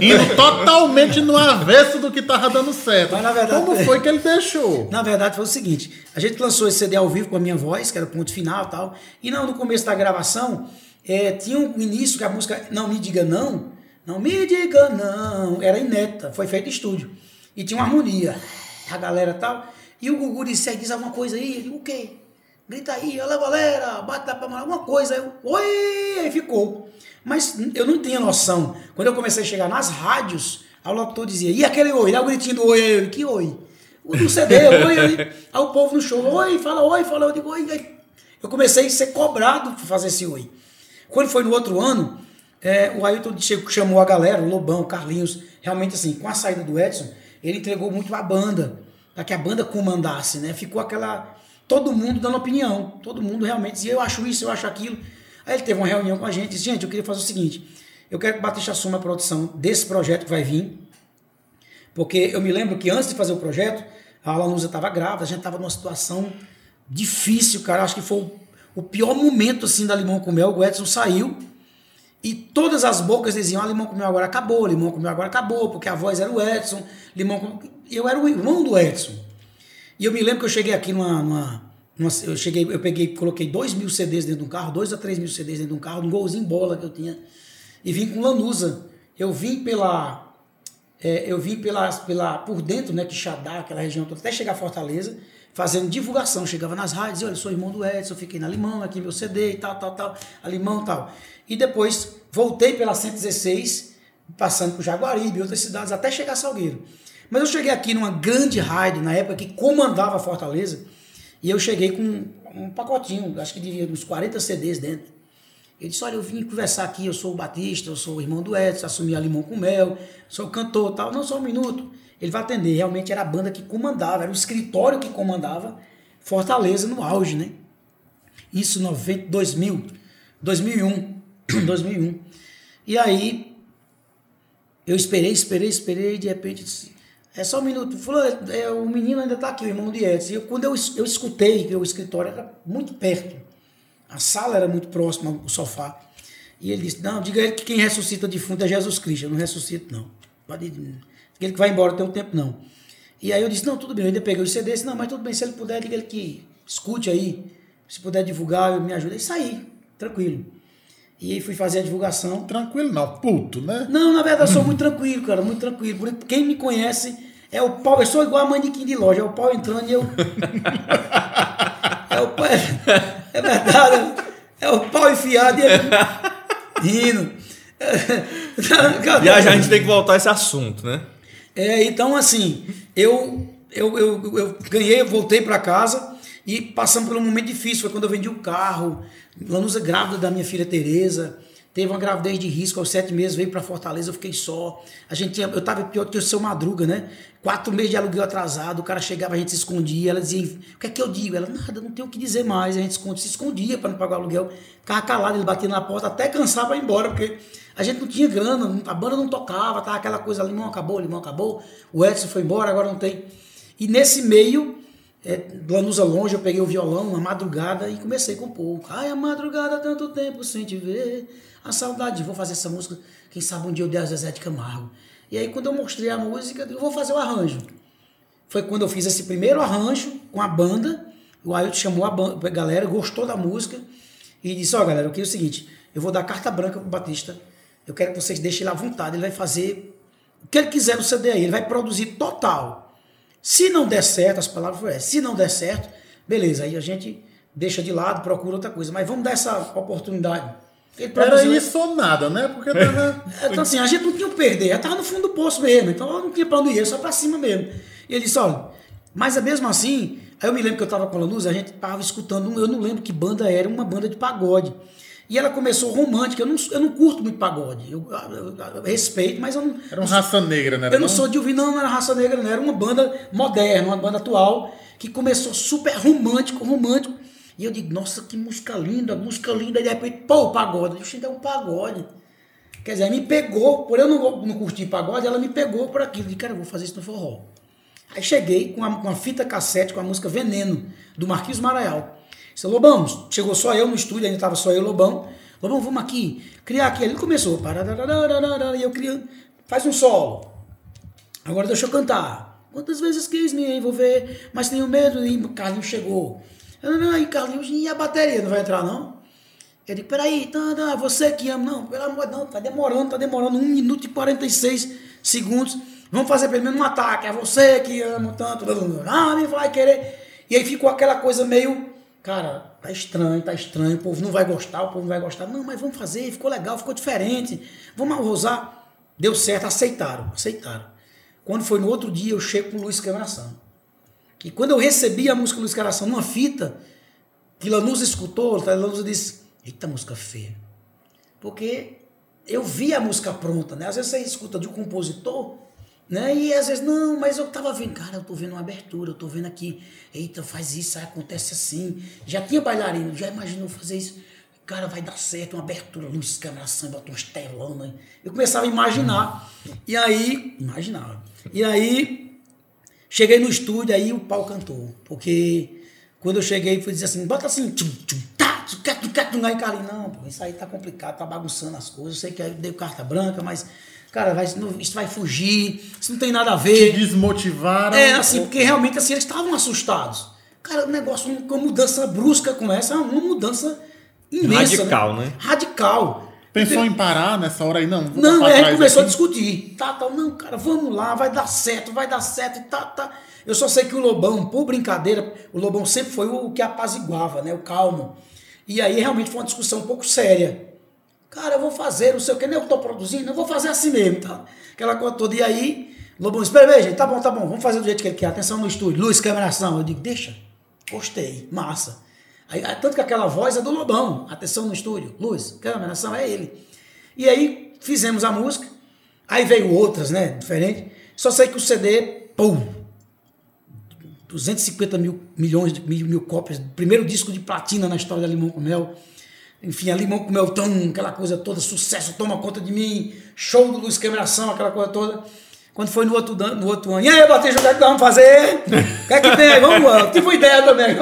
indo totalmente no avesso do que tava dando certo. Mas, na verdade, Como foi que ele deixou? Na verdade, foi o seguinte: a gente lançou esse CD ao vivo com a minha voz, que era o ponto final e tal. E não, no começo da gravação, é, tinha um início que a música Não Me Diga Não, Não Me Diga Não, era inédita, foi feita em estúdio. E tinha uma harmonia. A galera tal. E o Gugu disse, diz alguma coisa aí? O quê? Grita aí, olha galera, bate na palma, alguma coisa. Aí eu, oi, aí ficou. Mas eu não tinha noção. Quando eu comecei a chegar nas rádios, o locutor dizia, e aquele oi? Dá o gritinho do oi. Eu, que oi? O do CD, oi, oi. Aí o povo no show, oi, fala oi, fala, eu digo oi. Aí eu comecei a ser cobrado por fazer esse oi. Quando foi no outro ano, é, o Ailton chamou a galera, o Lobão, o Carlinhos, realmente assim, com a saída do Edson, ele entregou muito a banda, para que a banda comandasse, né? Ficou aquela. Todo mundo dando opinião, todo mundo realmente dizia, eu acho isso, eu acho aquilo. Aí ele teve uma reunião com a gente e disse, gente, eu queria fazer o seguinte, eu quero que o Batista assuma a produção desse projeto que vai vir, porque eu me lembro que antes de fazer o projeto, a Alanusa estava grávida, a gente estava numa situação difícil, cara. Acho que foi o, o pior momento assim da Limão com Mel. O Edson saiu e todas as bocas diziam: ah, Limão com Mel agora acabou, Limão com Mel agora acabou, porque a voz era o Edson, Limão com... Eu era o irmão do Edson. E eu me lembro que eu cheguei aqui numa. numa, numa- eu cheguei, eu peguei, coloquei dois mil CDs dentro de um carro, dois a três mil CDs dentro de um carro, um golzinho bola que eu tinha, e vim com Lanusa. Eu vim pela. É, eu vim pela, pela, por dentro, né, Quixadá, aquela região toda, até chegar a Fortaleza, fazendo divulgação. Chegava nas rádios, dizia, olha, sou irmão do Edson, fiquei na Limão, aqui meu CD e tal, tal, tal, a Limão tal. E depois voltei pela 116, passando por Jaguaribe e outras cidades, até chegar a Salgueiro. Mas eu cheguei aqui numa grande rádio, na época que comandava a Fortaleza, e eu cheguei com um pacotinho, acho que devia uns 40 CDs dentro. Ele disse, olha, eu vim conversar aqui, eu sou o Batista, eu sou o irmão do Edson, assumi a Limão com Mel, sou cantor tal. Não, só um minuto. Ele vai atender. Realmente era a banda que comandava, era o escritório que comandava Fortaleza no auge, né? Isso em 90, 2000, 2001, 2001. E aí, eu esperei, esperei, esperei, e de repente disse, é só um minuto. Falou, é, o menino ainda está aqui, o irmão de Edson. E eu, quando eu, eu escutei que o escritório era muito perto, a sala era muito próxima ao sofá. E ele disse: Não, diga ele que quem ressuscita defunto é Jesus Cristo. Eu não ressuscito, não. Pode diga ele que vai embora tem um tempo, não. E aí eu disse: Não, tudo bem. Eu ainda peguei os CDs. Não, mas tudo bem. Se ele puder, diga ele que escute aí. Se puder divulgar, me ajuda. E saí, tranquilo. E aí fui fazer a divulgação. Tranquilo não, puto, né? Não, na verdade, eu sou muito tranquilo, cara, muito tranquilo. Por- Quem me conhece é o pau. Eu sou igual a manequim de loja, é o pau entrando e eu. É o pau. É verdade, é o pau enfiado e ele rindo. Já a gente tem que voltar a esse assunto, né? É, então assim, eu, eu, eu, eu ganhei, voltei para casa e passamos por um momento difícil. Foi quando eu vendi o carro, Lanusa grávida da minha filha Tereza. Teve uma gravidez de risco aos sete meses, veio para Fortaleza, eu fiquei só. A gente tinha, eu tava pior que o seu Madruga, né? Quatro meses de aluguel atrasado, o cara chegava, a gente se escondia. Ela dizia, o que é que eu digo? Ela, nada, não tenho o que dizer mais. A gente se escondia para não pagar o aluguel. Ficava calado, ele batia na porta até cansar para ir embora, porque a gente não tinha grana, a banda não tocava, tava aquela coisa, limão acabou, limão acabou. O Edson foi embora, agora não tem. E nesse meio, é, Lanusa longe, eu peguei o violão na madrugada e comecei a compor. Ai, a madrugada, tanto tempo sem te ver. A saudade, vou fazer essa música, quem sabe um dia eu dei a Zezé de Camargo. E aí, quando eu mostrei a música, eu vou fazer o arranjo. Foi quando eu fiz esse primeiro arranjo com a banda. O Ailton chamou a, ban- a galera, gostou da música e disse: Ó, galera, eu queria o seguinte: eu vou dar carta branca pro Batista. Eu quero que vocês deixem ele à vontade. Ele vai fazer o que ele quiser no CD aí. Ele vai produzir total. Se não der certo, as palavras foram essas, se não der certo, beleza, aí a gente deixa de lado, procura outra coisa. Mas vamos dar essa oportunidade. Era isso ou nada, né? Porque tava. então, assim, a gente não tinha o que perder, já tava no fundo do poço mesmo, então eu não tinha pra onde ir, só pra cima mesmo. E ele disse: olha, mas é mesmo assim, aí eu me lembro que eu tava com a Luz, a gente tava escutando, eu não lembro que banda era, uma banda de pagode. E ela começou romântica, eu não, eu não curto muito pagode, eu, eu- eu- respeito, mas eu não. Era um raça negra, né? Eu não sou de ouvir, não, não era raça negra, não. Era uma banda moderna, uma banda atual, que começou super romântico, romântico. E eu digo, nossa, que música linda, música linda. E de repente, pô, pagode. Eu achei é um pagode. Quer dizer, me pegou, por eu não, não curtir pagode, ela me pegou por aquilo. Eu disse, cara, eu vou fazer isso no forró. Aí cheguei com a, com a fita cassete com a música Veneno, do Marquinhos Maraial. Disse, Lobão, chegou só eu no estúdio, ainda estava só eu e Lobão. Lobão, vamos aqui, criar aqui. Ele começou, e eu criando, faz um solo. Agora deixa eu cantar. Quantas vezes quis me envolver, mas tenho medo. E Carlinhos chegou. Não, aí Carlinhos, e a bateria não vai entrar, não? Eu digo, peraí, tá, tá, você que ama. Não, pelo amor de Deus, tá demorando, tá demorando. 1 minuto e 46 segundos. Vamos fazer pelo menos um ataque. É você que amo tanto. Ah, me vai querer. E aí ficou aquela coisa meio. Cara, tá estranho, tá estranho. O povo não vai gostar, o povo não vai gostar. Não, mas vamos fazer. Ficou legal, ficou diferente. Vamos usar. Deu certo, aceitaram, aceitaram. Quando foi no outro dia, eu chego com o Luiz Cameração. E quando eu recebi a música Luiz Cameração numa fita, que Lanús escutou, Lanús disse: Eita, música feia. Porque eu vi a música pronta, né? Às vezes você escuta de um compositor, né? E às vezes, não, mas eu tava vendo, cara, eu tô vendo uma abertura, eu tô vendo aqui, eita, faz isso, aí acontece assim. Já tinha bailarino, já imaginou fazer isso. Cara, vai dar certo, uma abertura, luz, câmera, samba, bota uns telões. Eu começava a imaginar. E aí, imaginava. E aí, cheguei no estúdio, aí o pau cantou. Porque quando eu cheguei, foi dizer assim, bota assim, tchum, tchum, tá, tchum, tchum, tchum, aí, cara, não, pô, isso aí tá complicado, tá bagunçando as coisas. Eu sei que eu dei carta branca, mas cara, vai, isso vai fugir, isso não tem nada a ver. Te desmotivaram. É, assim, porque realmente assim, eles estavam assustados. Cara, o negócio, uma mudança brusca começa, uma mudança imensa. Radical, né? né? Radical. Pensou em parar nessa hora aí? Não, vou Não, é, começou a discutir. Tá, tá, não, cara, vamos lá, vai dar certo, vai dar certo, e tá, tá. Eu só sei que o Lobão, por brincadeira, o Lobão sempre foi o que apaziguava, né? O calmo. E aí realmente foi uma discussão um pouco séria. Cara, eu vou fazer, não sei o que, nem eu tô produzindo, eu vou fazer assim mesmo, tá? Aquela coisa toda. E aí, Lobão, espera aí, gente, tá bom, tá bom, vamos fazer do jeito que ele quer. Atenção no estúdio, luz, câmera, ação. Eu digo, deixa, gostei, massa. Aí, tanto que aquela voz é do Lobão, atenção no estúdio, luz, câmera, ação, é ele. E aí, fizemos a música, aí veio outras, né, diferente. Só sei que o CD, pum, 250 mil milhões de mil, mil cópias, primeiro disco de platina na história da Limão com Mel. Enfim, a Limão com Mel, tão, aquela coisa toda, sucesso, toma conta de mim, show do Luiz Cameração, aquela coisa toda. Quando foi no outro, no outro ano, e aí, Batista, o que é que nós vamos fazer? O que é que tem? Vamos, eu tive uma ideia também.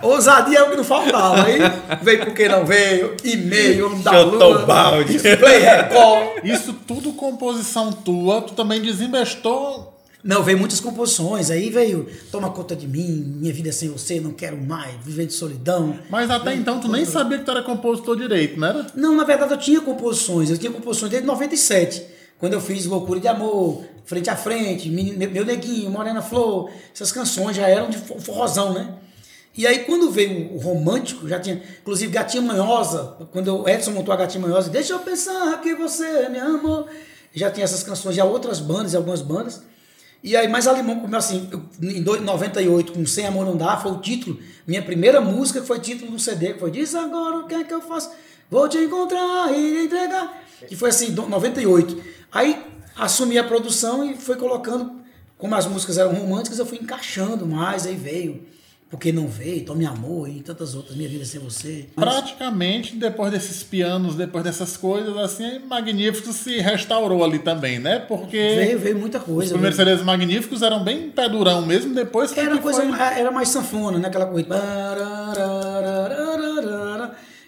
Ousadia é o que não faltava. Aí veio porque não veio, e-mail, homem da o balde. Play Record. Isso tudo composição tua, tu também desinvestou. Não, veio muitas composições, aí veio Toma Conta de Mim, Minha Vida Sem Você, Não Quero Mais, Viver de Solidão. Mas até então tu nem sabia que tu era compositor direito, não era? Não, na verdade eu tinha composições, eu tinha composições desde 97, quando eu fiz Loucura de Amor, Frente a Frente, Meu Neguinho, Morena Flor, essas canções já eram de fo- forrozão, né? E aí quando veio o romântico, já tinha, inclusive Gatinha Manhosa, quando o Edson montou a Gatinha Manhosa, deixa eu pensar que você me amou, já tinha essas canções, já outras bandas, algumas bandas. E aí, mais a Limão comeu assim, em dois- 98, com Sem Amor Não Dá, foi o título, minha primeira música foi título do CD, que foi Diz agora o que é que eu faço, vou te encontrar e entregar. Que foi assim, do- 98. Aí assumi a produção e foi colocando, como as músicas eram românticas, eu fui encaixando mais, aí veio. Porque não veio, Tome Amor e tantas outras, Minha Vida Sem Você. Praticamente, depois desses pianos, depois dessas coisas, assim, Magníficos se restaurou ali também, né? Porque Veio, veio muita os coisa. primeiros veio. CDs Magníficos eram bem pé durão mesmo, depois foi Era que coisa, foi... era mais sanfona, né? Aquela coisa.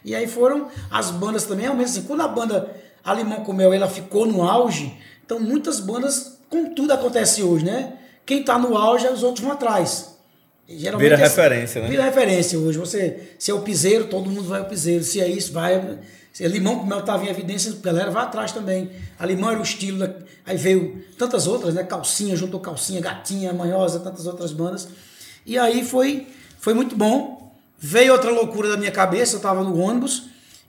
E aí foram as bandas também, ao mesmo assim, quando a banda Alimão com Mel ela ficou no auge, então muitas bandas, como tudo acontece hoje, né? Quem tá no auge, os outros vão atrás. Geralmente Vira é- referência, né? Vira referência hoje. Você, se é o piseiro, todo mundo vai ao piseiro. Se é isso, vai. Se é limão com mel estava em evidência, a galera vai atrás também. A limão era o estilo. da- Aí veio tantas outras, né? Calcinha, juntou calcinha, gatinha, manhosa, tantas outras bandas. E aí foi, foi muito bom. Veio outra loucura da minha cabeça, eu estava no ônibus,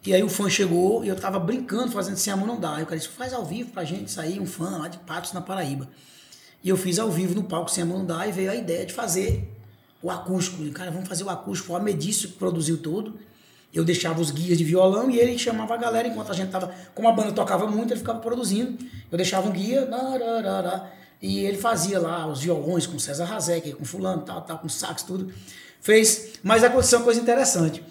e aí o fã chegou e eu estava brincando, fazendo sem amor não dá. Aí o cara disse, faz ao vivo pra gente sair, um fã lá de Patos, na Paraíba. E eu fiz ao vivo no palco sem amor não dá, e veio a ideia de fazer o acústico. E, cara, vamos fazer o acústico. O Amedício que produziu tudo. Eu deixava os guias de violão e ele chamava a galera enquanto a gente tava. Como a banda tocava muito, ele ficava produzindo. Eu deixava um guia, e ele fazia lá os violões com César Razek, com fulano, tal, tal, com sax, tudo. Fez. Mas aconteceu uma coisa interessante.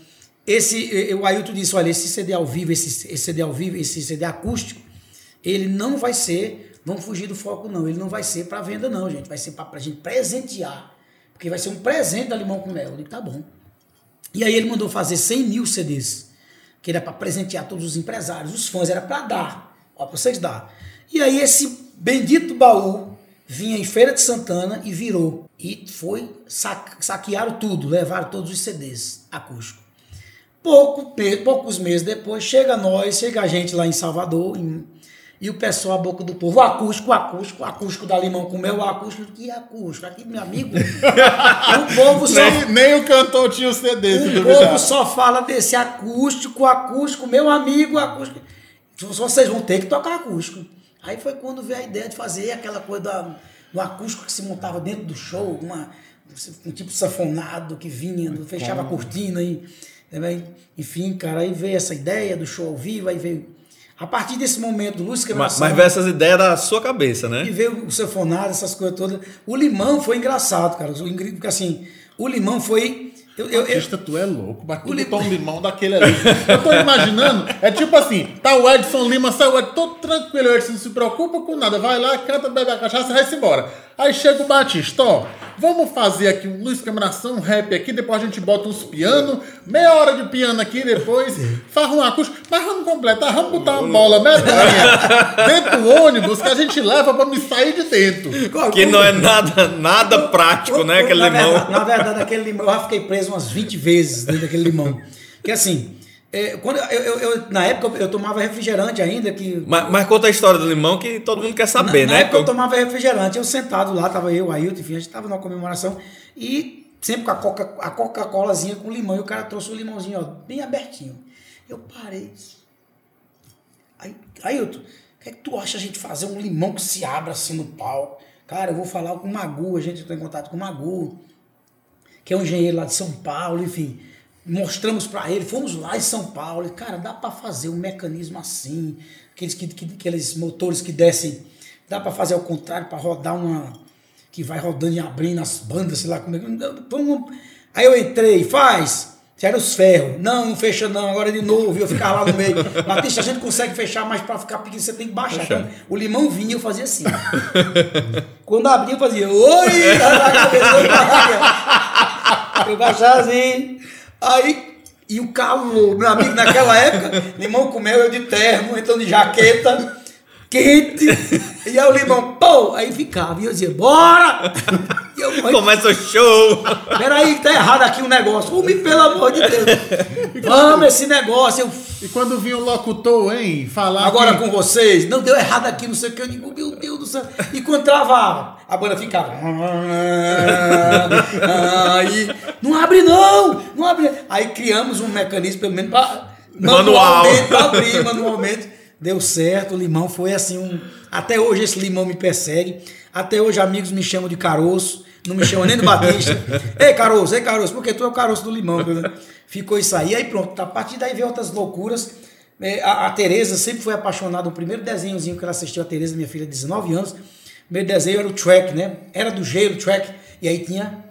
Esse, o Ailton disse: olha, esse CD ao vivo, esse, esse CD ao vivo, esse CD acústico, ele não vai ser, vamos fugir do foco não, ele não vai ser para venda não, gente, vai ser para a gente presentear, porque vai ser um presente da Limão com Mel. Eu digo, tá bom. E aí ele mandou fazer 100 mil CDs, que era para presentear todos os empresários, os fãs, era para dar, ó, para vocês dar. E aí esse bendito baú vinha em Feira de Santana e virou. E foi, sa- saquearam tudo, levaram todos os CDs acústicos. Pouco, poucos meses depois, chega nós, chega a gente lá em Salvador, em, E o pessoal, a boca do povo, o acústico, o acústico, o acústico da Limão comeu, o acústico, que acústico? Aqui, meu amigo. o povo só. Nem, nem o cantor tinha o CD, O duvidar. povo só fala desse acústico, acústico, meu amigo, acústico. Vocês vão ter que tocar acústico. Aí foi quando veio a ideia de fazer aquela coisa da- do acústico que se montava dentro do show, uma, um tipo safonado que vinha, fechava a cortina e. também, Enfim, cara, aí veio essa ideia do show ao vivo, aí veio. A partir desse momento do Luz Mas, Quebração. mas veio essas ideias da sua cabeça, E né? veio o sanfonado, essas coisas todas. O limão foi engraçado, cara. O Porque assim, o limão foi. Eu, eu, eu- Batista, tu é louco, mas tu O botou um limão daquele ali. Eu tô imaginando, é tipo assim, tá o Edson Lima, sai o Edson todo tranquilo, o Edson não se preocupa com nada, vai lá, canta, bebe a cachaça e vai-se embora. Aí chega o Batista, ó, vamos fazer aqui um Luiz Cameração, um rap aqui, depois a gente bota uns piano, meia hora de piano aqui, depois faz um acústico, mas vamos completar, vamos botar uma bola medonha dentro do ônibus que a gente leva pra me sair de dentro. Que não é nada, nada prático, né? Aquele na limão. Verdade, na verdade, aquele limão, eu já fiquei preso umas 20 vezes dentro daquele limão. Porque assim, é, quando eu, eu- eu- na época eu tomava refrigerante ainda, que. Mas, mas conta a história do limão que todo mundo quer saber, na, na né? época eu tomava refrigerante, eu sentado lá, tava eu, Ailton, enfim, a gente tava numa comemoração e sempre com a Coca- a Coca-Colazinha com limão, e o cara trouxe o limãozinho, ó, bem abertinho. Eu parei. Aí, Ailton, o que é que tu acha a gente fazer um limão que se abra assim no palco? Cara, eu vou falar com o Magu, a gente entrou em contato com o Magu, que é um engenheiro lá de São Paulo, enfim. Mostramos para ele, fomos lá em São Paulo, e, cara, dá para fazer um mecanismo assim, aqueles, que, que- aqueles motores que descem, dá para fazer ao contrário, para rodar uma. que vai rodando e abrindo as bandas, sei lá como é que. Aí eu entrei, faz! Era os ferros. Não, não fecha não, agora de novo, eu ficava lá no meio. Batista, a gente consegue fechar, mas para ficar pequeno você tem que baixar. Então, o limão vinha, eu fazia assim. Quando abria, eu fazia, oi! Baixava. Eu baixava assim. Aí, e o calor, meu amigo, naquela época, limão comeu eu de terno, então de jaqueta, quente, e aí o limão, pô, aí ficava, e eu dizia, bora! E eu, Começa o show. peraí, que tá errado aqui o negócio. Homem, pelo amor de Deus. Vamos esse negócio. Eu, E quando vinha o locutor, hein, falar agora que- com vocês, não deu errado aqui, não sei o que. Eu digo, meu Deus do céu. E quando travava, a banda ficava. Aí, não abre não, não abre. Aí criamos um mecanismo, pelo menos, para Manual. manualmente, pra abrir manualmente. Deu certo, o limão foi assim um. Até hoje esse limão me persegue. Até hoje amigos me chamam de caroço. Não me chamam nem do Batista. ei, caroço, ei, caroço, porque tu é o caroço do limão. Ficou isso aí. Aí pronto, a partir daí veio outras loucuras. É, a, a Tereza sempre foi apaixonada. O primeiro desenhozinho que ela assistiu, a Tereza, minha filha, de 19 anos. Primeiro desenho era o track, né? Era do gelo, track. E aí tinha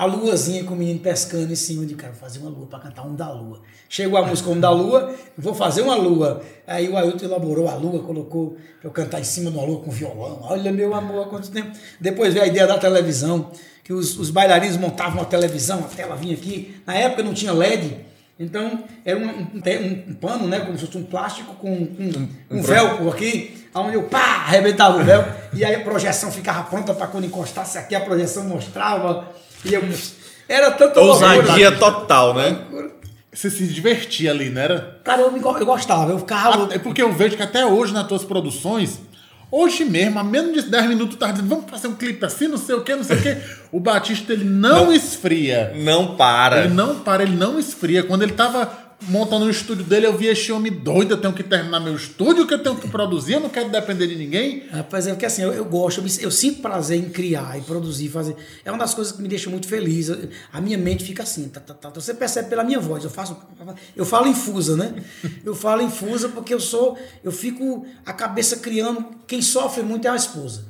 a luazinha com o menino pescando em cima de cara, vou fazer uma lua para cantar um da lua. Chegou a música um da lua, vou fazer uma lua. Aí o Ailton elaborou a lua, colocou para eu cantar em cima de uma lua com violão. Olha, meu amor, há quanto tempo. Depois veio a ideia da televisão, que os, os bailarinos montavam uma televisão, a tela vinha aqui. Na época não tinha LED, então era um, um, um- um pano, né, como se fosse um plástico com, com um, velcro aqui, onde eu pá, arrebentava o velcro, e aí a projeção ficava pronta para quando encostasse aqui, a projeção mostrava. E eu, era tanta Ousadia total, né? Você se divertia ali, não era? Cara, eu, me eu gostava, eu ficava. É porque eu vejo que até hoje nas tuas produções, hoje mesmo, a menos de 10 minutos, tu tá dizendo, vamos fazer um clipe assim, não sei o que, não sei o que. O Batista, ele não, esfria. Não para. Ele não para, ele não esfria. Quando ele tava montando o estúdio dele, eu vi esse homem doido, eu tenho que terminar meu estúdio, que eu tenho que produzir, eu não quero depender de ninguém. Rapaz, é porque assim, eu, eu gosto, eu, eu sinto prazer em criar, em produzir, fazer. É uma das coisas que me deixa muito feliz. Eu- A minha mente fica assim, tá, tá, tá. Você percebe pela minha voz, eu faço. Eu falo infusa, né? Eu falo infusa porque eu sou. Eu fico a cabeça criando. Quem sofre muito é a esposa.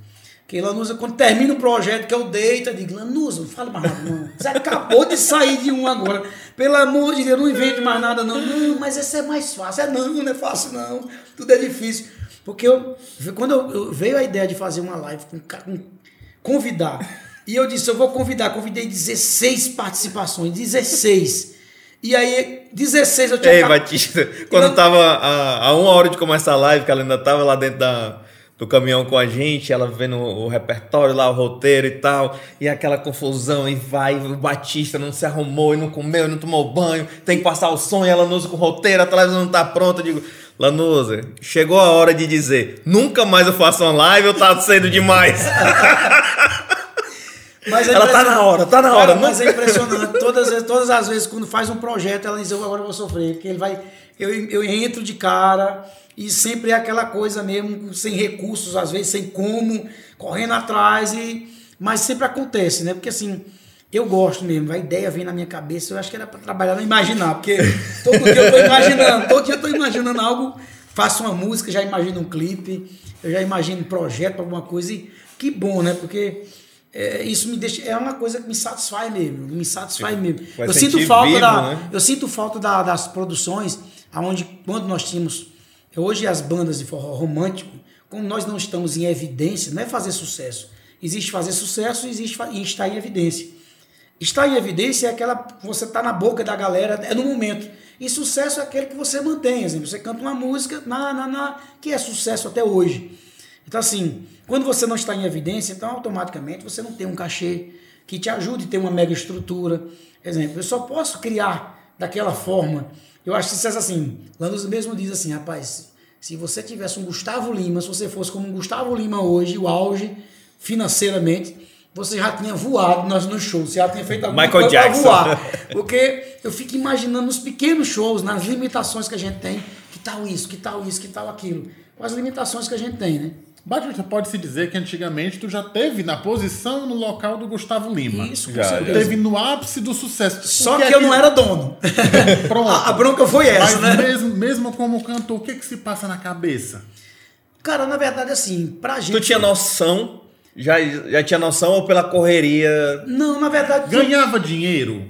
Porque Lanusa, quando termina o projeto que eu deito, eu digo, Lanusa, não fale mais nada, não. Você acabou de sair de um agora. Pelo amor de Deus, não invente mais nada, não. Não, mas esse é mais fácil. É não, não é fácil, não. Tudo é difícil. Porque eu, quando eu, eu- veio a ideia de fazer uma live com, convidar, e eu disse, eu vou convidar, convidei 16 participações, 16. E aí, 16 eu tinha Ei, Batista, quando tava a, a uma hora de começar a live, que ela ainda tava lá dentro da, do caminhão com a gente, ela vendo o, repertório lá, o roteiro e tal, e aquela confusão, e vai, o Batista não se arrumou, e não comeu, e não tomou banho, tem que passar o som, e ela não usa com o roteiro, a televisão não tá pronta, eu digo, Lanusa, chegou a hora de dizer, nunca mais eu faço uma live ou tá cedo demais? Mas é Ela tá na hora, tá na Cara, hora. Mas é impressionante. Todas, as- todas as vezes, quando faz um projeto, ela diz, eu agora vou sofrer. Porque ele vai. Eu, eu entro de cara e sempre é aquela coisa mesmo, sem recursos, às vezes, sem como, correndo atrás. E, mas sempre acontece, né? Porque assim. Eu gosto mesmo, a ideia vem na minha cabeça, eu acho que era para trabalhar no imaginar, porque todo dia eu tô imaginando, todo dia eu tô imaginando algo, faço uma música, já imagino um clipe, eu já imagino um projeto, alguma coisa, e que bom, né? Porque é, isso me deixa. É uma coisa que me satisfaz mesmo. Me satisfaz mesmo. Eu sinto falta vivo, da. né? Eu sinto falta da- das produções, aonde quando nós tínhamos. Hoje as bandas de forró romântico, como nós não estamos em evidência, não é fazer sucesso. Existe fazer sucesso existe e estar em evidência. Estar em evidência é aquela. Você está na boca da galera, é no momento. E sucesso é aquele que você mantém. Exemplo, você canta uma música na, na, na, que é sucesso até hoje. Então, assim, quando você não está em evidência, então automaticamente você não tem um cachê que te ajude a ter uma mega estrutura. Exemplo, eu só posso criar daquela forma. Eu acho que se assim, Lanús mesmo diz assim, rapaz, se você tivesse um Gustavo Lima, se você fosse como um Gustavo Lima hoje, o auge financeiramente, você já tinha voado nos, nos shows, você já tinha feito alguma Michael coisa Jackson. voar. Porque eu fico imaginando nos pequenos shows, nas limitações que a gente tem, que tal isso, que tal isso, que tal aquilo. Com as limitações que a gente tem, né? Batista, pode-se dizer que antigamente tu já teve na posição no local do Gustavo Lima. Isso, com Já. Teve no ápice do sucesso. Só que, é eu não era dono. Pronto. a, a bronca foi essa, Mas né? mesmo, mesmo como cantor, o que que se passa na cabeça? Cara, na verdade, assim, pra gente. Tu tinha noção? Já, já tinha noção ou pela correria? Não, na verdade. Ganhava dinheiro?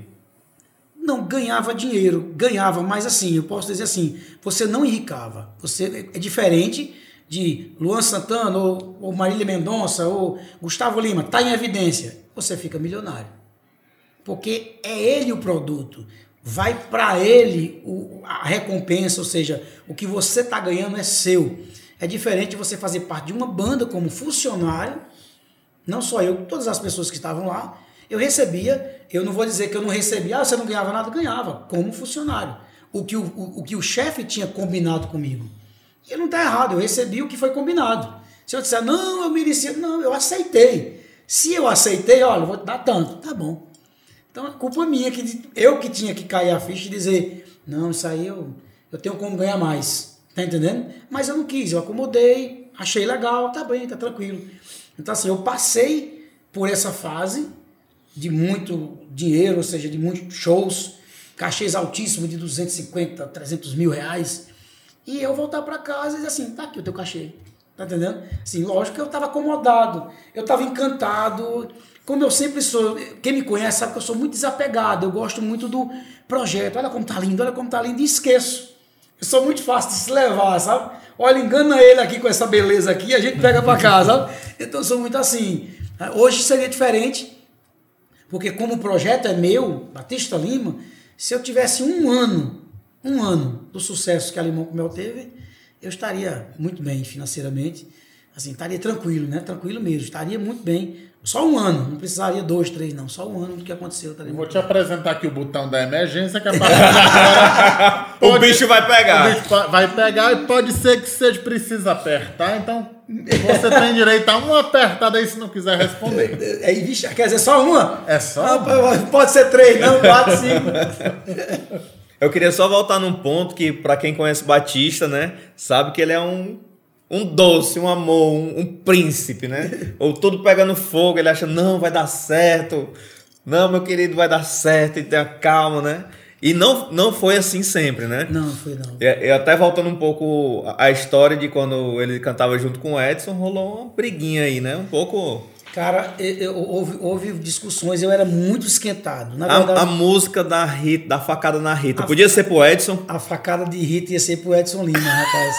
Não, ganhava dinheiro, ganhava, mas assim, eu posso dizer assim, você não enricava. Você é diferente de Luan Santana, ou, ou Marília Mendonça, ou Gustavo Lima, tá em evidência. Você fica milionário. Porque é ele o produto. Vai para ele o- a recompensa, ou seja, o que você tá ganhando é seu. É diferente você fazer parte de uma banda como funcionário não só eu, todas as pessoas que estavam lá, eu recebia, eu não vou dizer que eu não recebia, ah, você não ganhava nada, ganhava, como funcionário. O que o, o, o que o chefe tinha combinado comigo. E não está errado, eu recebi o que foi combinado. Se eu disser, não, eu merecia, não, eu aceitei. Se eu aceitei, olha, vou te dar tanto, tá bom. Então é culpa minha, que eu que tinha que cair a ficha e dizer, não, isso aí eu, eu tenho como ganhar mais. Tá entendendo? Mas eu não quis, eu acomodei, achei legal, tá bem, tá tranquilo. Então assim, eu passei por essa fase de muito dinheiro, ou seja, de muitos shows, cachês altíssimos de 250, 300 mil reais. E eu voltar para casa e dizer assim, tá aqui o teu cachê. Tá entendendo? Assim, lógico que eu estava acomodado, eu estava encantado. Como eu sempre sou, quem me conhece sabe que eu sou muito desapegado, eu gosto muito do projeto. Olha como tá lindo, olha como tá lindo, e esqueço. Eu sou muito fácil de se levar, sabe? Olha, engana ele aqui com essa beleza aqui, a gente pega para casa? Então eu sou muito assim. Hoje seria diferente, porque como o projeto é meu, Batista Lima, se eu tivesse um ano, um ano do sucesso que a Limão com Mel teve, eu estaria muito bem financeiramente, assim, estaria tranquilo, né? Tranquilo mesmo, estaria muito bem. Só um ano, não precisaria dois, três, não. Só um ano do que aconteceu. Eu Vou te apresentar aqui o botão da emergência, que a partir de agora O bicho vai pegar. o bicho vai pegar e pode ser que seja preciso apertar. Então, você tem direito a uma apertada aí se não quiser responder. É, vixe, quer dizer, só uma? É só Ah, Pode ser três, não, quatro, cinco. Eu queria só voltar num ponto que, pra quem conhece Batista, né, sabe que ele é um, um doce, um amor, um, um príncipe, né? Ou tudo pegando fogo, ele acha, não, vai dar certo. Não, meu querido, vai dar certo, e tenha calma, né? E não, não foi assim sempre, né? Não, foi não. E- e até voltando um pouco a história de quando ele cantava junto com o Edson, rolou uma briguinha aí, né? Um pouco. Cara, eu- eu- houve, houve discussões, eu era muito esquentado. Na A, verdade, a música da Rita, da facada na Rita. Podia ser pro Edson. a facada de Rita ia ser pro Edson Lima, rapaz.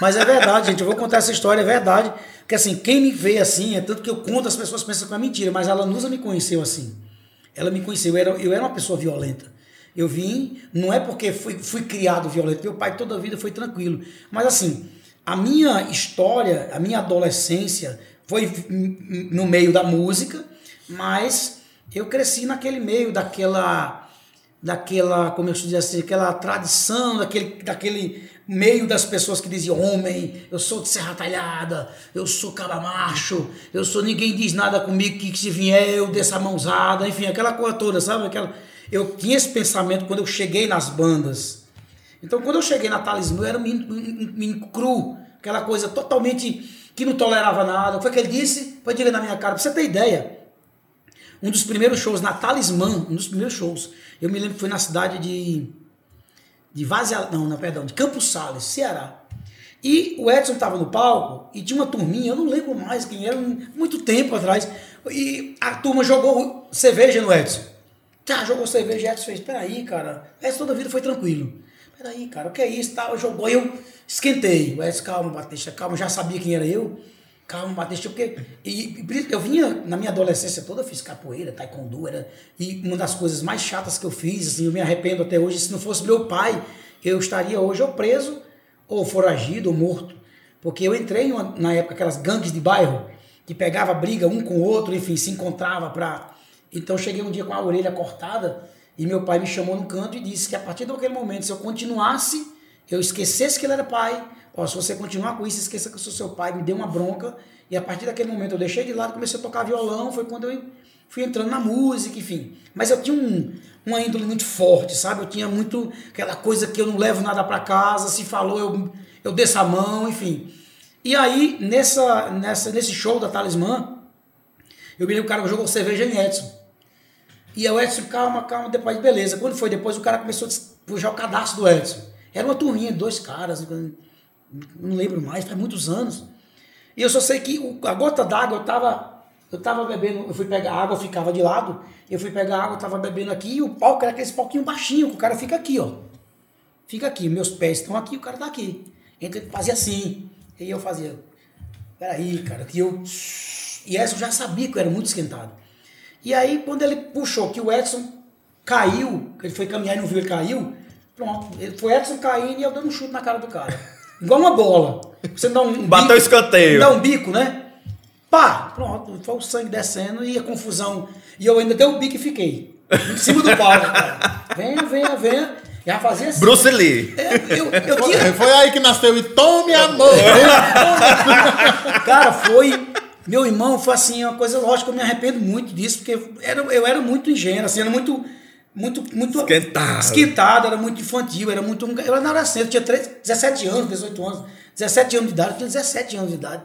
Mas é verdade, gente. Eu vou contar essa história, é verdade. Porque assim, quem me vê assim, é tanto que eu conto, as pessoas pensam que é mentira, mas a Lanusa me conheceu assim. Ela me conheceu, eu era, eu era uma pessoa violenta. Eu vim, não é porque fui, fui criado violento, meu pai toda a vida foi tranquilo. Mas assim, a minha história, a minha adolescência foi no meio da música, mas eu cresci naquele meio daquela daquela, como eu dizer assim, aquela tradição, daquele, daquele meio das pessoas que diziam homem, eu sou de serra talhada, eu sou cara macho, eu sou ninguém diz nada comigo que, que se vier eu dessa mãozada, enfim, aquela coisa toda, sabe? Aquela, eu tinha esse pensamento quando eu cheguei nas bandas. Então, quando eu cheguei na Talismã, eu era um menino, um cru, aquela coisa totalmente que não tolerava nada. O que ele disse? Foi dizer na minha cara, pra você ter ideia. Um dos primeiros shows na Talismã, um dos primeiros shows, eu me lembro que foi na cidade de de Vazia, não, não, perdão, de Campos Sales, Ceará. E o Edson estava no palco e tinha uma turminha, eu não lembro mais quem era, muito tempo atrás. E a turma jogou cerveja no Edson. Tá, jogou cerveja, Edson fez, peraí, cara. Edson toda a vida foi tranquilo. Peraí, cara, o que é isso? Tal, jogou, eu esquentei. O Edson, calma, Batista, calma, já sabia quem era eu. Calma, Batista, porque. E, eu vinha, na minha adolescência toda, eu fiz capoeira, taekwondo, era. E uma das coisas mais chatas que eu fiz, assim, eu me arrependo até hoje, se não fosse meu pai, eu estaria hoje ou preso, ou foragido, ou morto. Porque eu entrei na época aquelas gangues de bairro, que pegava briga um com o outro, enfim, se encontrava pra. Então eu cheguei um dia com a orelha cortada e meu pai me chamou no canto e disse que a partir daquele momento, se eu continuasse, eu esquecesse que ele era pai, Ó, se você continuar com isso, esqueça que eu sou seu pai, me deu uma bronca. E a partir daquele momento eu deixei de lado, comecei a tocar violão, foi quando eu fui entrando na música, enfim. Mas eu tinha um, uma índole muito forte, sabe? Eu tinha muito aquela coisa que eu não levo nada para casa, se falou, eu, eu desço a mão, enfim. E aí, nessa, nessa, nesse show da Talismã, eu vi o cara que jogou cerveja em Edson. E o Edson, calma, calma, depois, beleza. Quando foi depois, o cara começou a puxar o cadastro do Edson. Era uma turminha, dois caras não lembro mais, faz muitos anos. E eu só sei que a gota d'água eu tava, eu tava bebendo, eu fui pegar água, eu ficava de lado, eu fui pegar água, eu tava bebendo aqui, e o palco era aquele palquinho baixinho, que o cara fica aqui, ó. Fica aqui, meus pés estão aqui, o cara tá aqui. Então ele fazia assim, e eu fazia, peraí, cara, que eu... E Edson já sabia que eu era muito esquentado. E aí, quando ele puxou que o Edson caiu, que ele foi caminhar e não viu ele caiu, pronto, foi Edson caindo e eu dando um chute na cara do cara. Igual uma bola. Você dá um. Bateu bico, escanteio. Dá um bico, né? Pá! Pronto, foi o sangue descendo e a confusão. E eu ainda dei um bico e fiquei. Em cima do palco, cara. Venha, venha, venha. Já fazia assim. Bruce Lee. É, eu, eu Foi, tinha... foi aí que nasceu e tome amor. Cara, foi. Meu irmão, foi assim, uma coisa lógica, eu me arrependo muito disso, porque eu era, eu era muito ingênuo, assim, era muito muito, muito esquentado. esquentado, era muito infantil, era muito. Eu era adolescente, eu tinha 3, 17 anos, 18 anos, 17 anos de idade, eu tinha 17 anos de idade.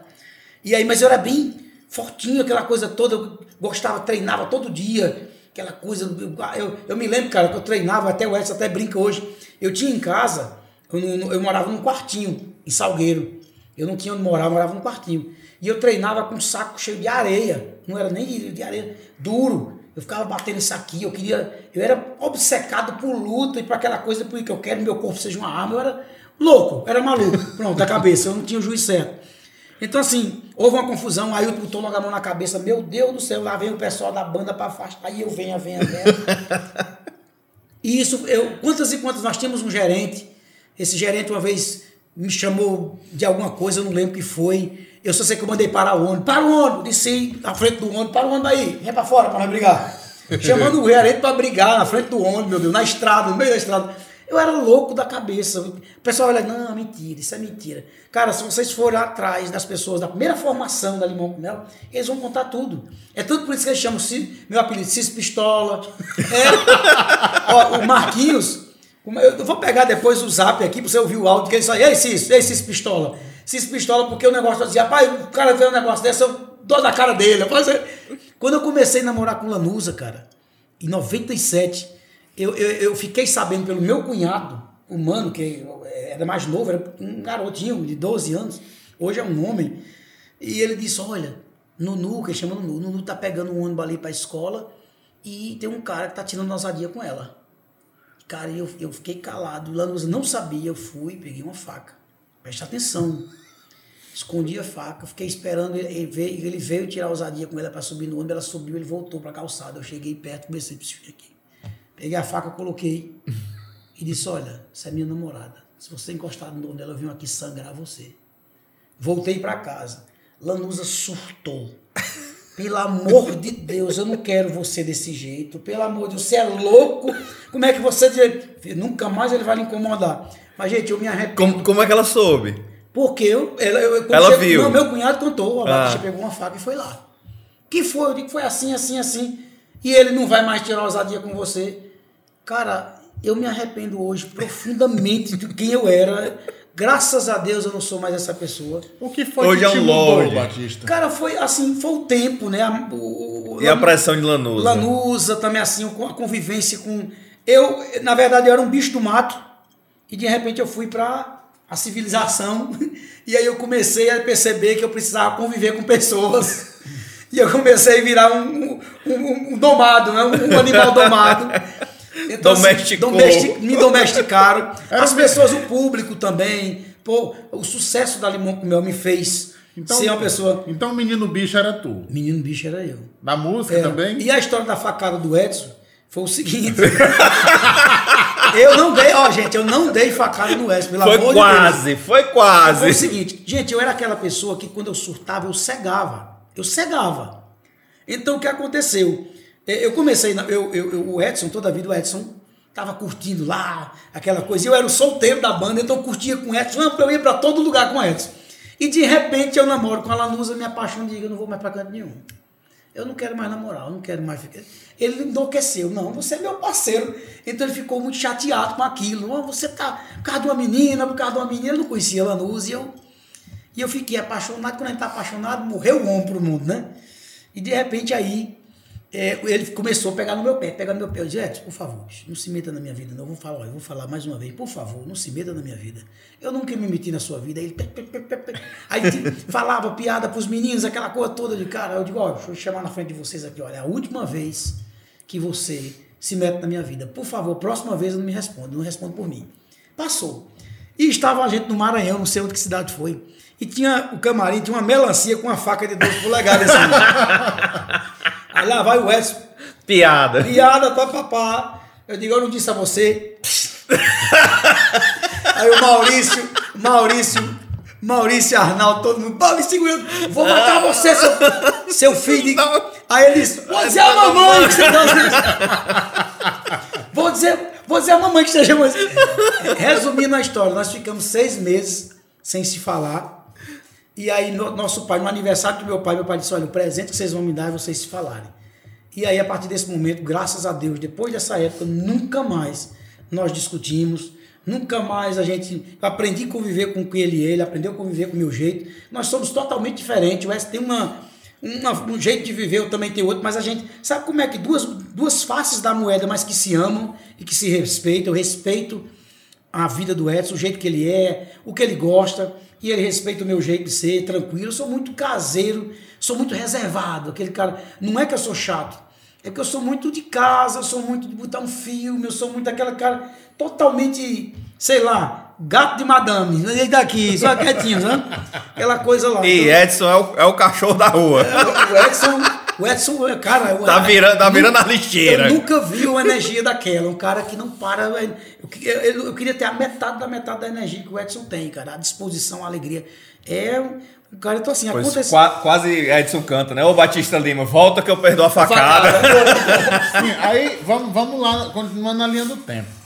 E aí, mas eu era bem fortinho, aquela coisa toda, eu gostava, treinava todo dia, aquela coisa. Eu, eu, eu me lembro, cara, que eu treinava, até o Edson até brinca hoje. Eu tinha em casa, eu, eu morava num quartinho, em Salgueiro. Eu não tinha onde morar, eu morava num quartinho. E eu treinava com um saco cheio de areia, não era nem de areia, duro. Eu ficava batendo isso aqui, eu queria. Eu era obcecado por luta e por aquela coisa porque eu quero que meu corpo seja uma arma. Eu era louco, era maluco. Pronto, da cabeça, eu não tinha o juiz certo. Então, assim, houve uma confusão, aí eu botou logo a mão na cabeça, meu Deus do céu, lá vem o pessoal da banda para afastar, aí eu venho, venho, venho. e isso, eu, quantas e quantas, nós tínhamos um gerente, esse gerente uma vez me chamou de alguma coisa, eu não lembro o que foi, eu só sei que eu mandei parar o ônibus. Para o ônibus, desci na frente do ônibus, para o ônibus aí, vem para fora para nós brigar. Chamando o gerente para brigar na frente do ônibus, meu Deus, na estrada, no meio da estrada. Eu era louco da cabeça. O pessoal olha, não, mentira, isso é mentira. Cara, se vocês forem atrás das pessoas da primeira formação da Limão com Mel, eles vão contar tudo. É tudo por isso que eles chamam meu apelido Cis Pistola. É, ó, o Marquinhos, eu vou pegar depois o zap aqui para você ouvir o áudio que ele só, ei Cis, ei Cis Pistola. Cis Pistola, porque o negócio dizia, pai, o cara vê um negócio desse, eu dou na cara dele. Eu quando eu comecei a namorar com Lanusa, cara, em 97, eu, eu, eu fiquei sabendo pelo meu cunhado, o mano, que era mais novo, era um garotinho de 12 anos, hoje é um homem, e ele disse, olha, Nunu, que chama Nunu, Nunu tá pegando um ônibus ali pra escola e tem um cara que tá tirando ousadia com ela. Cara, eu, eu fiquei calado, Lanusa não sabia, eu fui, peguei uma faca. Preste atenção. Escondi a faca, fiquei esperando ele, veio, ele veio tirar a ousadia com ela para subir no ônibus, ela subiu, ele voltou para a calçada. Eu cheguei perto, comecei a aqui. Peguei a faca, coloquei e disse: Olha, essa é minha namorada. Se você encostar no dono dela, eu venho aqui sangrar você. Voltei para casa. Lanusa surtou. Pelo amor de Deus, eu não quero você desse jeito. Pelo amor de Deus, você é louco. Como é que você. Nunca mais ele vai lhe incomodar. Mas, gente, eu me arrependo. Como, como é que ela soube? Porque eu. Ela, eu, Ela viu. Não, meu cunhado contou. A Ah. Batista pegou uma faca e foi lá. Que foi? Eu digo, foi assim, assim, assim. E ele não vai mais tirar ousadia com você. Cara, eu me arrependo hoje profundamente de quem eu era. Graças a Deus eu não sou mais essa pessoa. O que foi Hoje que é um lorde. Batista? Cara, foi assim, foi o tempo, né? A- o- o- E a pressão de Lanusa? Lanusa também assim, com a convivência com. Eu, na verdade, eu era um bicho do mato e de repente eu fui para a civilização e aí eu comecei a perceber que eu precisava conviver com pessoas e eu comecei a virar um, um, um domado, né? um animal domado. Então, assim, Domesticou. domesti- me domesticaram. As pessoas, o público também. Pô, o sucesso da Limão com Mel me fez ser uma pessoa. Então o menino bicho era tu. Menino bicho era eu. Da música É, também? E a história da facada do Edson foi o seguinte. Eu não dei, ó, gente, eu não dei facada no Edson, pelo Foi amor de quase, Deus. foi Foi o quase. seguinte, gente, eu era aquela pessoa que quando eu surtava, eu cegava. Eu cegava. Então o que aconteceu? Eh, Eu comecei, na- eu, eu, eu- o Edson, toda a vida o Edson tava curtindo lá, aquela coisa. Eu era o solteiro da banda, então eu curtia com o Edson, eu ia para todo lugar com o Edson. E de repente eu namoro com a Lanusa, me apaixono e digo, eu não vou mais para canto nenhum. Eu não quero mais namorar, eu não quero mais ficar. Ele enlouqueceu, não, você é meu parceiro. Então ele ficou muito chateado com aquilo. "Ah, você tá por causa de uma menina, por causa de uma menina, ele não conhecia a Lanusa e eu. E eu fiquei apaixonado, quando a gente tá apaixonado, morreu o homem pro mundo, né? E de repente aí, é, ele começou a pegar no meu pé, pegar no meu pé. Eu disse, Edson, por favor, não se meta na minha vida, não. Eu vou falar, ó, eu vou falar mais uma vez, por favor, não se meta na minha vida. Eu nunca me meti na sua vida. Aí ele. pe- pe- pe- Aí falava piada pros meninos, aquela coisa toda de cara. Eu digo, ó, deixa eu chamar na frente de vocês aqui, olha, é a última vez que você se mete na minha vida. Por favor, próxima vez eu não me responda, não responda por mim. Passou. E estava a gente no Maranhão, não sei onde que cidade foi. E tinha o camarim, tinha uma melancia com uma faca de 12 polegadas assim. Aí lá vai o Edson, Piada. piada, papapá. Eu digo, eu não disse a você. Aí o Maurício, Maurício, Maurício Arnaldo, todo mundo, "Pô, me segurando, vou matar você, seu, seu filho. de-" Aí ele disse, vou dizer a mamãe que você tá... Vou dizer, vou dizer a mamãe que esteja... Resumindo a história, nós ficamos seis meses sem se falar. E aí, no- nosso pai, no aniversário do meu pai, meu pai disse: Olha, o presente que vocês vão me dar é vocês se falarem. E aí, a partir desse momento, graças a Deus, depois dessa época, nunca mais nós discutimos, nunca mais a gente. Aprendi a conviver com ele e ele, aprendeu a conviver com o meu jeito. Nós somos totalmente diferentes. O S tem uma, uma- um jeito de viver, eu também tenho outro, mas a gente. Sabe como é que duas, duas faces da moeda, mas que se amam e que se respeitam? Eu respeito a vida do Edson, o jeito que ele é, o que ele gosta, e ele respeita o meu jeito de ser, tranquilo. Eu sou muito caseiro, sou muito reservado, aquele cara. Não é que eu sou chato, é que eu sou muito de casa, eu sou muito de botar um filme, eu sou muito aquela cara totalmente, sei lá, gato de madame, e daqui, só quietinho, né? Aquela coisa lá. E Edson é o, é o cachorro da rua. Então, o Edson, o Edson, cara, o- Tá virando, tá virando a lixeira. eu nunca vi uma energia daquela. Um cara que não para. Eu, eu- eu- queria ter a metade da metade da energia que o Edson tem, cara. A disposição, a alegria. É um cara, então assim, Pois, acontece. qua- quase Edson canta, né? Ô Batista Lima, volta que eu perdoo a facada. Sim, aí vamos, vamos lá, continuando na linha do tempo.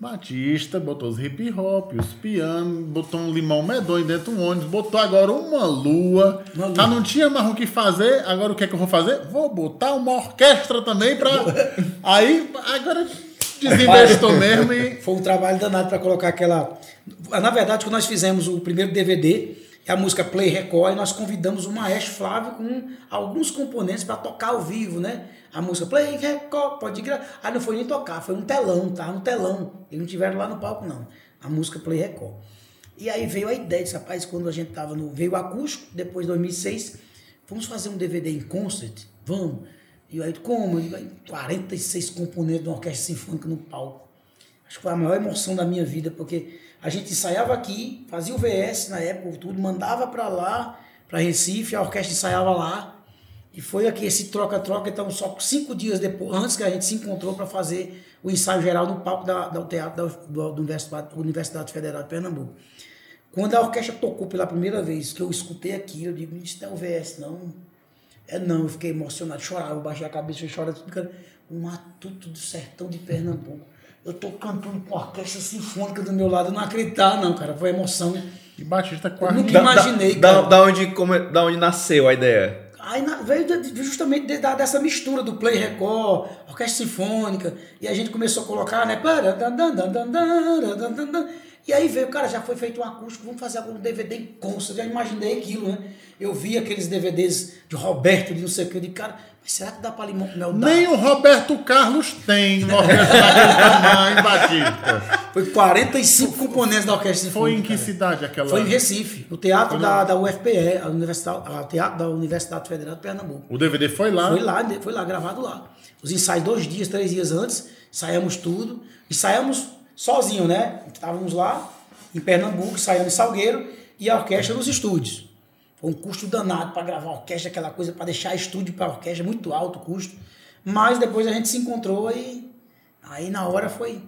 Batista botou os hip hop, os pianos, botou um limão medonho dentro do ônibus, botou agora uma lua. Uma lua. Já não tinha mais o que fazer, agora o que é que eu vou fazer? Vou botar uma orquestra também pra. Aí, agora desinvestou mesmo e. Foi um trabalho danado para colocar aquela. Na verdade, quando nós fizemos o primeiro DVD, é a música Play Record, e nós convidamos o maestro Flávio com alguns componentes para tocar ao vivo, né? A música Play Record, pode gravar. Aí não foi nem tocar, foi um telão, tá? No telão. Eles não tiveram lá no palco, não. A música Play Record. E aí veio a ideia, disse, rapaz, quando a gente tava no. Veio o acústico, depois de 2006, vamos fazer um DVD em concert? Vamos. E aí, como? Eu digo, aí, 46 componentes de uma orquestra sinfônica no palco. Acho que foi a maior emoção da minha vida, porque a gente ensaiava aqui, fazia o VS na época, tudo, mandava para lá, para Recife, a orquestra ensaiava lá. E foi aqui esse troca-troca, então só cinco dias depois, antes que a gente se encontrou para fazer o ensaio geral no palco da, da- do teatro da, do- da Universidade, Universidade Federal de Pernambuco. Quando a orquestra tocou pela primeira vez, que eu escutei aquilo, eu digo, isso não é o VS, não. É não, eu fiquei emocionado, chorava, eu baixei a cabeça e chorava, tudo. Um matuto do sertão de Pernambuco. Eu tô cantando com a orquestra sinfônica do meu lado, eu não acreditar, não, cara. Foi emoção. E Batista Eu quase. nunca Da- imaginei, da, cara. da, da onde, come- da onde nasceu a ideia? Aí na- veio de- justamente de- da- dessa mistura do Play Record, Orquestra Sinfônica, e a gente começou a colocar, né? E aí veio, cara, já foi feito um acústico, vamos fazer algum DVD em concert. Já imaginei aquilo, né? Eu vi aqueles DVDs de Roberto, de não sei o que, de cara, mas será que dá pra limão com mel? Dá? Nem o Roberto Carlos tem na tá orquestra Batista. Foi 45 componentes da orquestra Foi em que cara. cidade aquela? Foi em Recife, no teatro da, da UFPE, a Universidade, a teatro da Universidade Federal de Pernambuco. O DVD foi lá? Foi lá, foi lá, gravado lá. Os ensaios dois dias, três dias antes, saímos tudo, e saímos sozinho, né? Estávamos lá em Pernambuco, ensaiando em Salgueiro, e a orquestra nos estúdios. Foi um custo danado para gravar a orquestra, aquela coisa, para deixar estúdio para a orquestra, muito alto o custo. Mas depois a gente se encontrou e aí na hora foi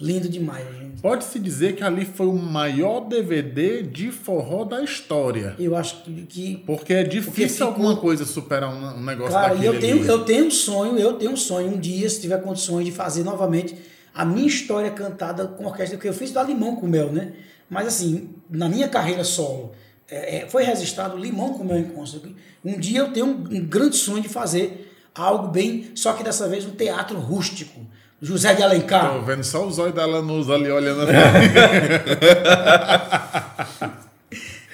lindo demais. gente. Pode-se dizer que ali foi o maior DVD de forró da história. Eu acho que- que Porque é difícil ficou- alguma coisa superar um, negócio e daquele eu tenho, ali. eu tenho um sonho, eu tenho um sonho, um dia, se tiver condições de fazer novamente a minha história cantada com orquestra, que eu fiz da Limão com Mel, né? Mas assim, na minha carreira solo, é, é, foi registrado Limão com Mel em Consta. Um dia eu tenho um, um grande sonho de fazer algo bem, só que dessa vez um teatro rústico. José de Alencar. Tô vendo só os olhos da Lanusa ali olhando.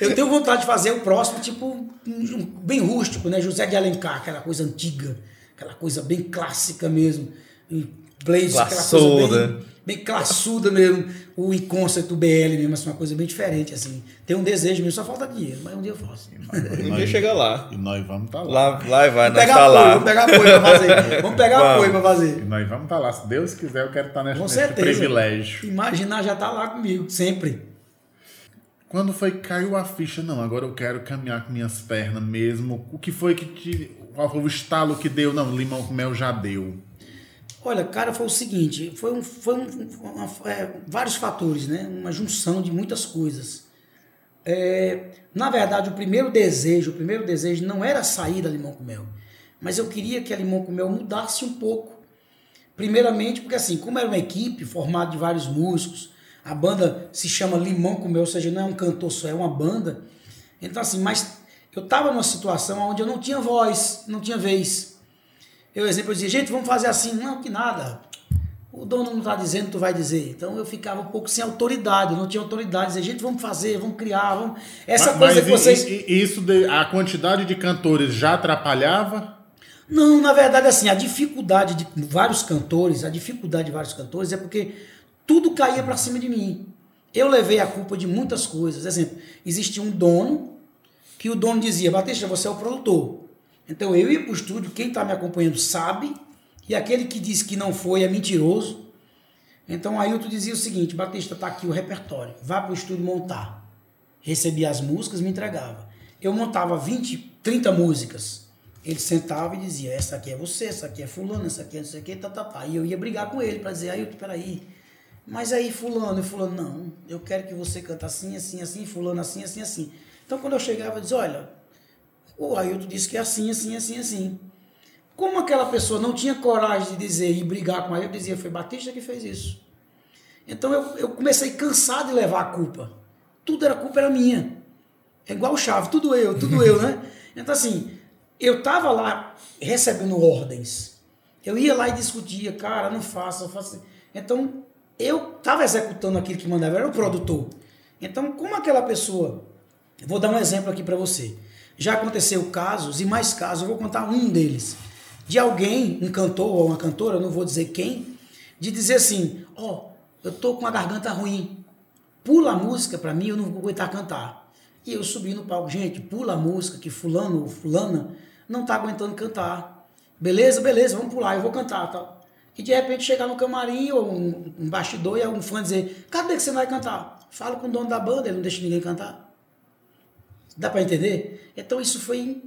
Eu tenho vontade de fazer o próximo, tipo, um bem rústico, né? José de Alencar, aquela coisa antiga, aquela coisa bem clássica mesmo. Blaze, aquela coisa Classuda. bem, bem classuda mesmo. O Inconcept do BL mesmo, assim, uma coisa bem diferente, assim. Tem um desejo mesmo, só falta dinheiro, mas um dia eu faço. Um dia chega lá. E nós vamos estar lá. Lá, lá e vai, Vamos nós pegar tá apoio, lá. vamos pegar apoio pra fazer. Vamos pegar Vamos. apoio pra fazer. E nós vamos estar lá. Se Deus quiser, eu quero estar nesse, Com nesse certeza. privilégio. Imaginar já tá lá comigo, sempre. Quando foi que caiu a ficha? Não, agora eu quero caminhar com minhas pernas mesmo. O que foi que te. Qual foi o estalo que deu? Não, limão com mel já deu. Olha, cara, foi o seguinte, foi, um, foi um, uma- é, vários fatores, né? Uma junção de muitas coisas. É, na verdade, o primeiro desejo, o primeiro desejo não era sair da Limão com Mel, mas eu queria que a Limão com Mel mudasse um pouco. Primeiramente, porque assim, como era uma equipe formada de vários músicos, a banda se chama Limão com Mel, ou seja, não é um cantor só, é uma banda. Então assim, mas eu estava numa situação onde eu não tinha voz, não tinha vez. Eu, exemplo, eu dizia, gente, vamos fazer assim. Não, que nada. O dono não está dizendo, tu vai dizer. Então eu ficava um pouco sem autoridade, não tinha autoridade. Dizer, gente, vamos fazer, vamos criar, vamos. Essa Mas- coisa mas que vocês. isso, de- a quantidade de cantores já atrapalhava? Não, na verdade, assim, a dificuldade de vários cantores, a dificuldade de vários cantores é porque tudo caía para cima de mim. Eu levei a culpa de muitas coisas. Exemplo, existia um dono que o dono dizia, Batista, você é o produtor. Então eu ia para o estúdio, quem está me acompanhando sabe, e aquele que disse que não foi é mentiroso. Então tu dizia o seguinte, Batista, tá aqui o repertório, vá para o estúdio montar. Recebia as músicas, me entregava. Eu montava 20, 30 músicas. Ele sentava e dizia, essa aqui é você, essa aqui é fulano, essa aqui é não sei o que, tá, tá, tá. E eu ia brigar com ele para dizer, aí, peraí, mas aí fulano, e fulano, não, eu quero que você cante assim, assim, assim, fulano assim, assim, assim. Então quando eu chegava, eu dizia, olha, o Ailton disse que é assim, assim, assim, assim. Como aquela pessoa não tinha coragem de dizer e brigar com ele, eu dizia, foi Batista que fez isso. Então eu, eu comecei cansado de levar a culpa. Tudo era culpa, era minha. É igual o chave, tudo eu, tudo eu, né? Então assim, eu tava lá recebendo ordens. Eu ia lá e discutia, cara, não faça, faça. Então, eu tava executando aquilo que mandava, eu era o produtor. Então, como aquela pessoa. Vou dar um exemplo aqui para você. Já aconteceu casos, e mais casos, eu vou contar um deles. De alguém, um cantor ou uma cantora, não vou dizer quem, de dizer assim: Ó, eu tô com a garganta ruim, pula a música para mim, eu não vou aguentar cantar. E eu subi no palco, gente, pula a música que fulano ou fulana não tá aguentando cantar. Beleza, beleza, vamos pular, eu vou cantar, tal. E de repente chegar no camarim ou um, um bastidor e algum fã dizer, cadê que você vai cantar? Fala com o dono da banda, ele não deixa ninguém cantar. Dá para entender? Então isso foi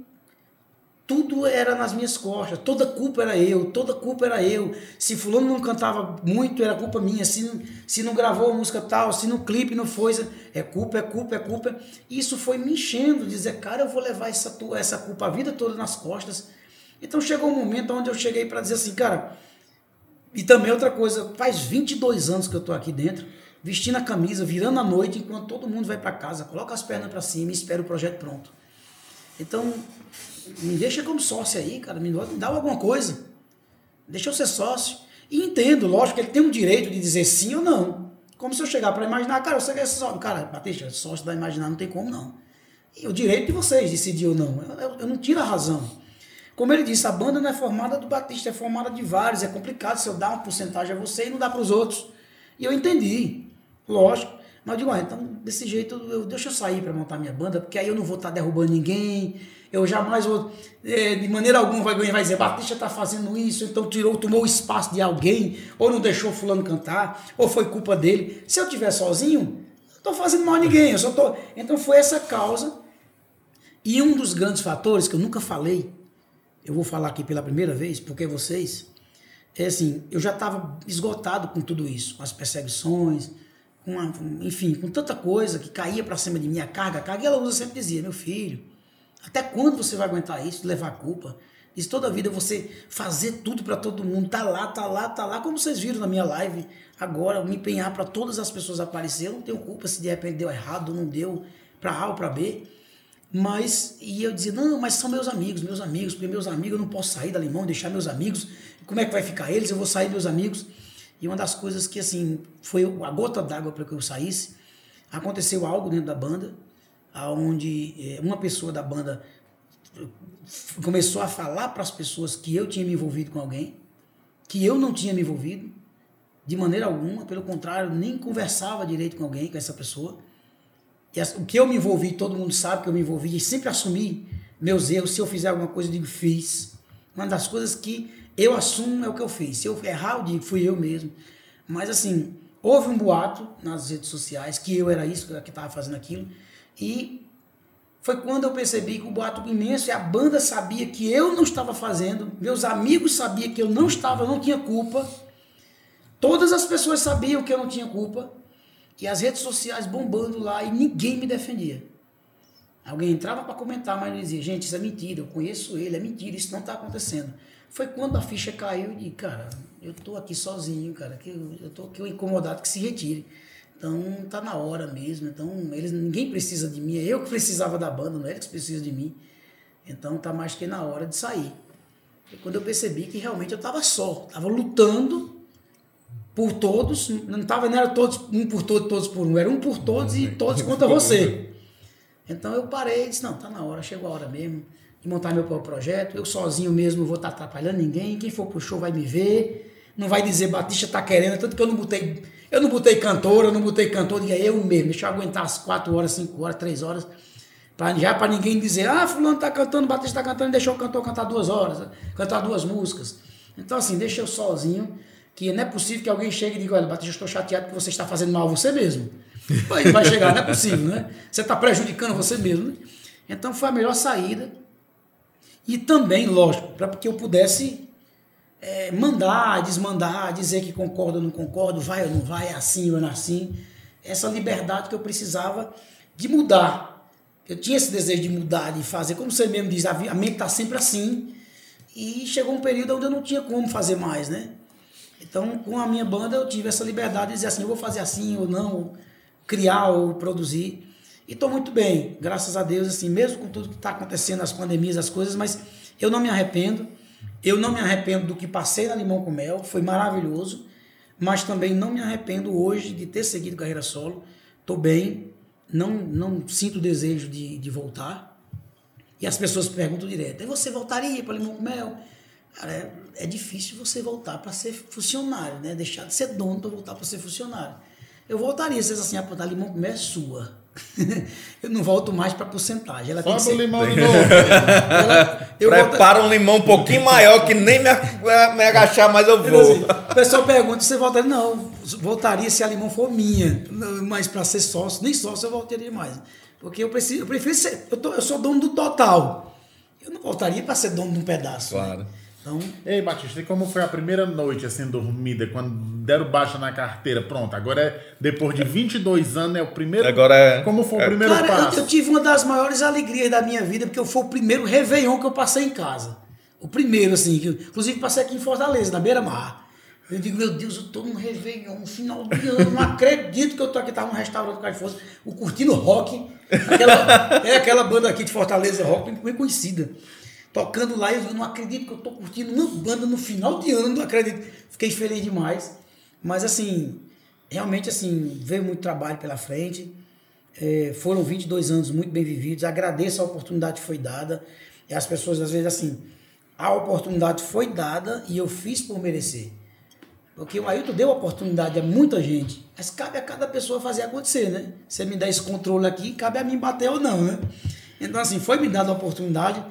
tudo era nas minhas costas, toda culpa era eu, toda culpa era eu. Se fulano não cantava muito, era culpa minha. Se, não- se não gravou a música tal, se no clipe não foi, é culpa, é culpa, é culpa. Isso foi me enchendo, dizer, cara, eu vou levar essa, essa culpa a vida toda nas costas. Então chegou um momento onde eu cheguei para dizer assim, cara, e também outra coisa, faz 22 anos que eu tô aqui dentro, vestindo a camisa, virando a noite, enquanto todo mundo vai para casa, coloca as pernas para cima e espera o projeto pronto. Então, me deixa como sócio aí, cara, me dá- alguma coisa. Deixa eu ser sócio. E entendo, lógico, que ele tem um direito de dizer sim ou não. Como se eu chegar para imaginar, cara, você quer ser sócio? Cara, Batista, sócio da imaginar não tem como não. E o direito de vocês decidir ou não. Eu, eu- eu não tiro a razão. Como ele disse, a banda não é formada do Batista, é formada de vários. É complicado se eu dar uma porcentagem a você e não dar para os outros. E eu entendi, lógico. Mas eu digo, ah, então desse jeito, eu, deixa eu sair para montar minha banda, porque aí eu não vou estar derrubando ninguém. Eu jamais vou, eh, de maneira alguma, vai vai dizer, Batista está fazendo isso, então tirou, tomou o espaço de alguém, ou não deixou fulano cantar, ou foi culpa dele. Se eu estiver sozinho, não estou fazendo mal a ninguém. Eu só tô... Então foi essa causa. E um dos grandes fatores que eu nunca falei, eu vou falar aqui pela primeira vez, porque vocês, é assim, eu já estava esgotado com tudo isso, com as perseguições, com a- enfim, com tanta coisa que caía para cima de mim, a carga, a carga, e ela usa sempre dizia, meu filho, até quando você vai aguentar isso, levar a culpa? Isso toda a vida você fazer tudo para todo mundo, tá lá, tá lá, tá lá, como vocês viram na minha live, agora me empenhar para todas as pessoas aparecer, eu não tenho culpa se de repente deu errado, não deu para A ou para B, mas, e eu dizia, não, mas são meus amigos, meus amigos, porque meus amigos, eu não posso sair da Limão, deixar meus amigos, como é que vai ficar eles? Eu vou sair meus amigos. E uma das coisas que, assim, foi a gota d'água para que eu saísse, aconteceu algo dentro da banda, onde eh, uma pessoa da banda começou a falar para as pessoas que eu tinha me envolvido com alguém, que eu não tinha me envolvido, de maneira alguma, pelo contrário, nem conversava direito com alguém, com essa pessoa. E o que eu me envolvi, todo mundo sabe que eu me envolvi e sempre assumi meus erros. Se eu fizer alguma coisa, eu digo fiz. Uma das coisas que eu assumo é o que eu fiz. Se eu errar, eu digo fui eu mesmo. Mas assim, houve um boato nas redes sociais que eu era isso, que estava fazendo aquilo. E foi quando eu percebi que o boato imenso e a banda sabia que eu não estava fazendo, meus amigos sabiam que eu não estava, eu não tinha culpa. Todas as pessoas sabiam que eu não tinha culpa. E as redes sociais bombando lá e ninguém me defendia. Alguém entrava para comentar, mas dizia, gente, isso é mentira, eu conheço ele, é mentira, isso não está acontecendo. Foi quando a ficha caiu e disse, cara, eu estou aqui sozinho, cara, que eu, eu tô aqui incomodado que se retire. Então tá na hora mesmo. Então eles, ninguém precisa de mim, é eu que precisava da banda, não é eles que precisam de mim. Então tá mais que na hora de sair. Foi quando eu percebi que realmente eu estava só, estava lutando por todos, não tava, não era todos, um por todos, todos por um, era um por todos e todos contra você. Então eu parei e disse, não, tá na hora, chegou a hora mesmo de montar meu próprio projeto, eu sozinho mesmo vou estar atrapalhando ninguém, quem for pro show vai me ver, não vai dizer Batista tá querendo, tanto que eu não botei, eu não botei cantora, eu não botei cantor, diga eu mesmo, deixa eu aguentar as 4 horas, 5 horas, 3 horas, pra, já para ninguém dizer, ah, fulano tá cantando, Batista tá cantando, deixou o cantor cantar duas horas, cantar duas músicas. Então assim, deixa eu sozinho, que não é possível que alguém chegue e diga, olha, Batista, estou chateado que você está fazendo mal a você mesmo. Vai, vai chegar, não é possível, né? Você está prejudicando você mesmo. Né? Então foi a melhor saída. E também, lógico, para que eu pudesse é, mandar, desmandar, dizer que concordo ou não concordo, vai ou não vai, é assim ou não é assim. Essa liberdade que eu precisava de mudar. Eu tinha esse desejo de mudar, de fazer, como você mesmo diz, a mente está sempre assim. E chegou um período onde eu não tinha como fazer mais, né? Então, com a minha banda, eu tive essa liberdade de dizer assim, eu vou fazer assim ou não, criar ou produzir. E estou muito bem, graças a Deus, assim, mesmo com tudo que está acontecendo, as pandemias, as coisas, mas eu não me arrependo. Eu não me arrependo do que passei na Limão com Mel, foi maravilhoso, mas também não me arrependo hoje de ter seguido carreira solo. Estou bem, não, não sinto desejo de, de voltar. E as pessoas perguntam direto: e você voltaria para Limão com Mel? Cara, é, é difícil você voltar para ser funcionário, né? Deixar de ser dono para voltar para ser funcionário. Eu voltaria se assim, apontar limão com mel é sua. eu não volto mais para porcentagem. Ela tem que Sobe o ser. limão de novo. Ela, eu volto- Prepara um limão um pouquinho maior que nem me, me agachar, mas eu vou. Assim, o pessoal pergunta se você voltaria. Não, voltaria se a limão for minha. Mas para ser sócio, nem sócio eu voltaria mais. Porque eu, preciso, eu prefiro ser. Eu, tô- eu sou dono do total. eu não voltaria para ser dono de um pedaço. né? Claro. Então, Ei, Batista, e como foi a primeira noite, assim, dormida, quando deram baixa na carteira? Pronto, agora é, depois de 22 anos, é o primeiro... Agora é- Como foi é- o primeiro cara, eu, passo? eu tive uma das maiores alegrias da minha vida, porque foi o primeiro Réveillon que eu passei em casa. O primeiro, assim, que eu- inclusive passei aqui em Fortaleza, na beira-mar. Eu digo, meu Deus, eu tô num Réveillon, no final de ano, não acredito que eu tô aqui, tava num restaurante do Força, o Curtindo Rock, aquela, é aquela banda aqui de Fortaleza, rock, bem, bem conhecida. Tocando lá, eu não acredito que eu tô curtindo uma banda no final de ano, não acredito. Fiquei feliz demais. Mas assim, realmente assim, veio muito trabalho pela frente. É, foram 22 anos muito bem vividos. Agradeço a oportunidade que foi dada. E as pessoas, às vezes, assim, a oportunidade foi dada e eu fiz por merecer. Porque o Ailton deu oportunidade a muita gente. Mas cabe a cada pessoa fazer acontecer, né? Você me dá esse controle aqui, cabe a mim bater ou não, né? Então, assim, foi me dada a oportunidade.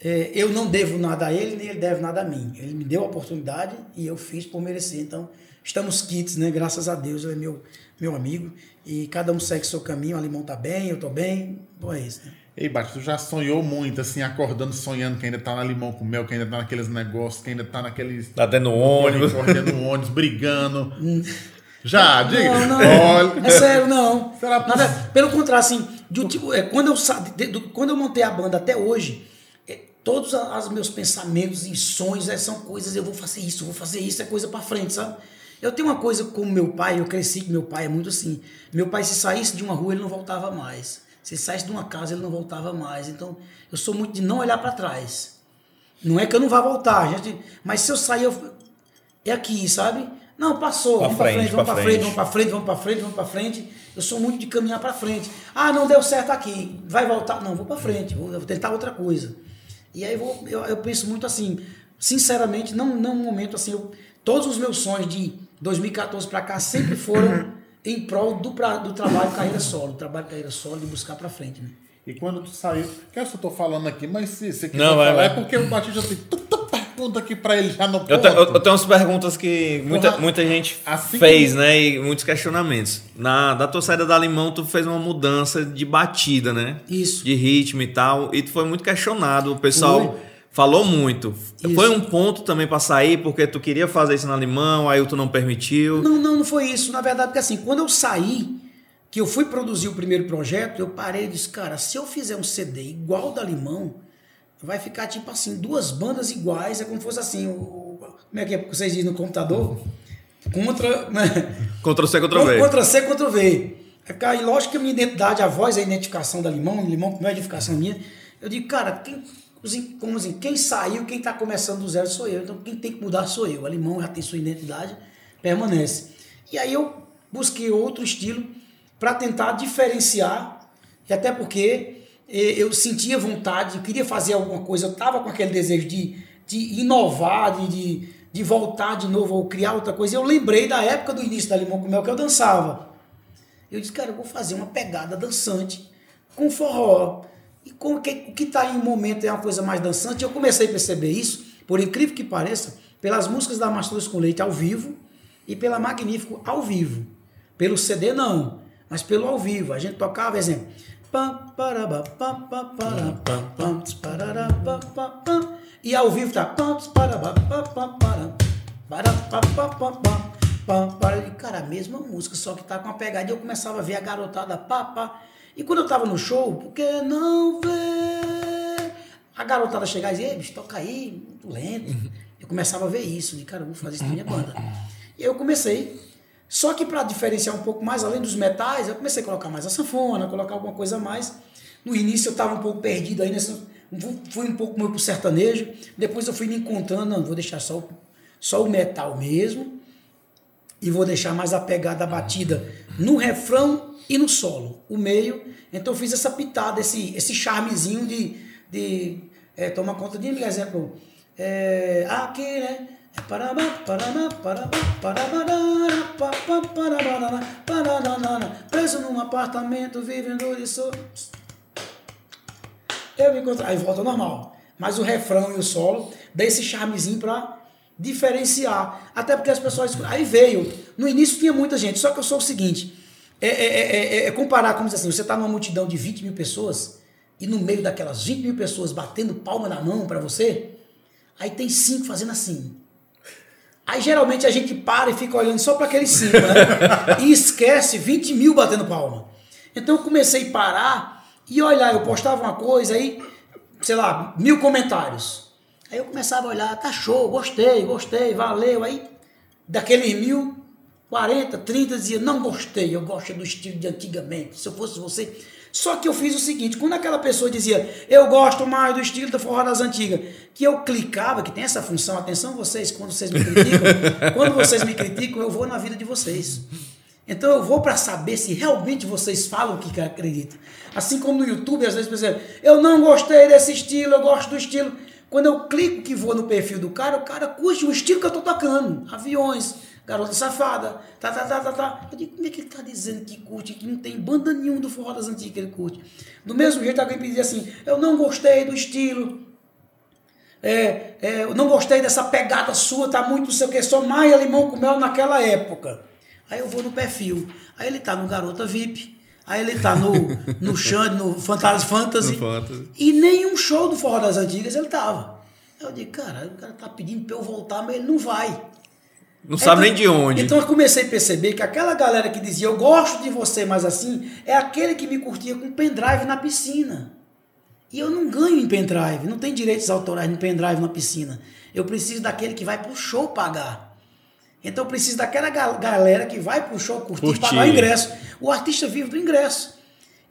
É, eu não devo nada a ele, nem ele deve nada a mim. Ele me deu a oportunidade e eu fiz por merecer. Então, estamos quites, né? Graças a Deus, ele é meu, meu amigo. E cada um segue seu caminho. O Alimão tá bem, eu tô bem. Bom, é isso, né? Ei, Batista, tu já sonhou muito, assim, acordando, sonhando que ainda tá na limão com mel, que ainda tá naqueles negócios, que ainda tá naqueles... Tá tendo ônibus. Correndo ônibus, brigando. Já, diga. Não, não. Olha. É sério, não. Será Nada- pelo contrário, assim, de- tipo, é, quando, eu, de- do- quando eu montei a banda até hoje, é, todos os meus pensamentos e sonhos é, são coisas, eu vou fazer isso, eu vou fazer isso, é coisa pra frente, sabe? Eu tenho uma coisa com meu pai, eu cresci com meu pai, é muito assim. Meu pai, se saísse de uma rua, ele não voltava mais. Se saísse de uma casa, ele não voltava mais. Então, eu sou muito de não olhar para trás. Não é que eu não vá voltar, gente, mas se eu sair, eu, é aqui, sabe? Não, passou, Pra vamos pra frente, vamos pra frente, vamos pra frente, vamos pra frente, vamos pra frente. Eu sou muito de caminhar pra frente. Ah, não deu certo aqui, vai voltar? Não, vou pra frente, vou, vou tentar outra coisa. E aí vou, eu, eu penso muito assim, sinceramente, não, não um momento assim, eu- todos os meus sonhos de 2014 pra cá sempre foram em prol do, pra- do trabalho carreira solo, trabalho carreira solo e buscar pra frente, né? E quando tu saiu, que eu só tô falando aqui, mas se você quiser Não, vai, falar, vai. é porque o Batista tem tanta pergunta aqui pra ele já no ponto. Eu, te- eu- eu tenho umas perguntas que muita, Porra, muita gente assim fez, que- né? E muitos questionamentos. Na, da tua saída da Limão, tu fez uma mudança de batida, né? Isso. De ritmo e tal. E tu foi muito questionado. O pessoal Foi. Falou muito. Isso. Foi um ponto também pra sair, porque tu queria fazer isso na Limão, aí tu não permitiu. Não, não, não foi isso. Na verdade, porque assim, quando eu saí, que eu fui produzir o primeiro projeto, eu parei e disse, cara, se eu fizer um CD igual da Limão, vai ficar tipo assim, duas bandas iguais, é como se fosse assim, o, como é que é que vocês dizem no computador? Contra, né? Ctrl C, Ctrl V. Contra C, Ctrl V. É aí, lógico que a minha identidade, a voz a identificação da Limão, Limão como é a identificação minha. Eu digo, cara, assim, como assim, quem saiu, quem está começando do zero sou eu. Então quem tem que mudar sou eu. A Limão já tem sua identidade, permanece. E aí eu busquei outro estilo para tentar diferenciar, e até porque eh, eu sentia vontade, eu queria fazer alguma coisa, eu estava com aquele desejo de, de inovar, de, de, voltar de novo ou criar outra coisa. Eu lembrei da época do início da Limão com Mel que eu dançava. Eu disse, cara, eu vou fazer uma pegada dançante com forró. E com o que, o que tá em momento é uma coisa mais dançante. Eu comecei a perceber isso, por incrível que pareça, pelas músicas da Mastruz com Leite ao vivo e pela Magnífico ao vivo. Pelo CD não, mas pelo ao vivo. A gente tocava, exemplo. E ao vivo tá. Cara, a mesma música, só que tá com uma pegada. E eu começava a ver a garotada. E quando eu tava no show, por que não ver? A garotada chegar e dizer, "Ei, bicho, toca aí, muito lento. Eu começava a ver isso, de cara, eu vou fazer isso na minha banda. E eu comecei. Só que para diferenciar um pouco mais, além dos metais, eu comecei a colocar mais a sanfona, colocar alguma coisa a mais. No início eu estava um pouco perdido aí, nessa, fui um pouco mais pro sertanejo. Depois eu fui me encontrando, não, vou deixar só, só o metal mesmo. E vou deixar mais a pegada batida no refrão e no solo, o meio. Então eu fiz essa pitada, esse, esse charmezinho de, de é, tomar conta de por exemplo. É, aqui, né? É preso num apartamento, vivendo de. Eu me encontro, aí volta normal. Mas o refrão e o solo dá esse charmezinho pra diferenciar. Até porque as pessoas. Aí veio. No início tinha muita gente, só que eu sou o seguinte: é, é- é- é- é comparar, como dizer assim, você tá numa multidão de 20 mil pessoas, e no meio daquelas 20 mil pessoas batendo palma na mão para você, aí tem cinco fazendo assim. Aí geralmente a gente para e fica olhando só para aqueles cinco, né? e esquece 20 mil batendo palma. Então eu comecei a parar e olhar, eu postava uma coisa aí, sei lá, mil comentários. Aí eu começava a olhar, tá show, gostei, gostei, valeu. Aí daqueles mil, 40, 30 dizia, não gostei, eu gosto do estilo de antigamente. Se eu fosse você. Só que eu fiz o seguinte, quando aquela pessoa dizia, eu gosto mais do estilo da forró das antigas, que eu clicava, que tem essa função, atenção vocês, quando vocês me criticam, quando vocês me criticam, eu vou na vida de vocês. Então eu vou para saber se realmente vocês falam o que acreditam. Assim como no YouTube, às vezes você eu não gostei desse estilo, eu gosto do estilo. Quando eu clico que vou no perfil do cara, o cara curte o estilo que eu tô tocando. Aviões, garota safada, tá, tá, tá, tá, tá. Eu digo, como é que ele tá dizendo que curte, que não tem banda nenhuma do forró das antigas que ele curte? Do mesmo jeito, alguém pedia assim, eu não gostei do estilo, é, é, eu não gostei dessa pegada sua, tá muito não sei o que, só maia limão com mel naquela época. Aí eu vou no perfil. Aí ele tá no Garota VIP. Aí ele tá no, no Xande, no Fantasy Fantasy. No Fantasy. E nenhum show do Forró das Antigas ele tava. Aí eu digo, cara, o cara tá pedindo pra eu voltar, mas ele não vai. Não sabe Então- nem de onde. Então eu comecei a perceber que aquela galera que dizia eu gosto de você, mas assim, é aquele que me curtia com pendrive na piscina. E eu não ganho em pendrive, não tem direitos autorais em pendrive na piscina. Eu preciso daquele que vai pro show pagar. Então eu preciso daquela ga- galera que vai pro show curtir, Curtir. pagar o ingresso. O artista vive do ingresso.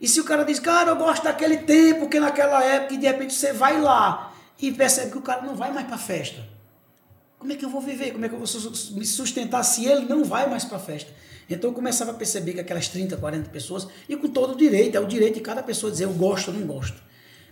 E se o cara diz, cara, eu gosto daquele tempo, que naquela época, e de repente você vai lá e percebe que o cara não vai mais pra festa. Como é que eu vou viver? Como é que eu vou me sustentar se ele não vai mais para a festa? Então eu começava a perceber que aquelas 30, 40 pessoas, e com todo o direito, é o direito de cada pessoa dizer eu gosto ou não gosto.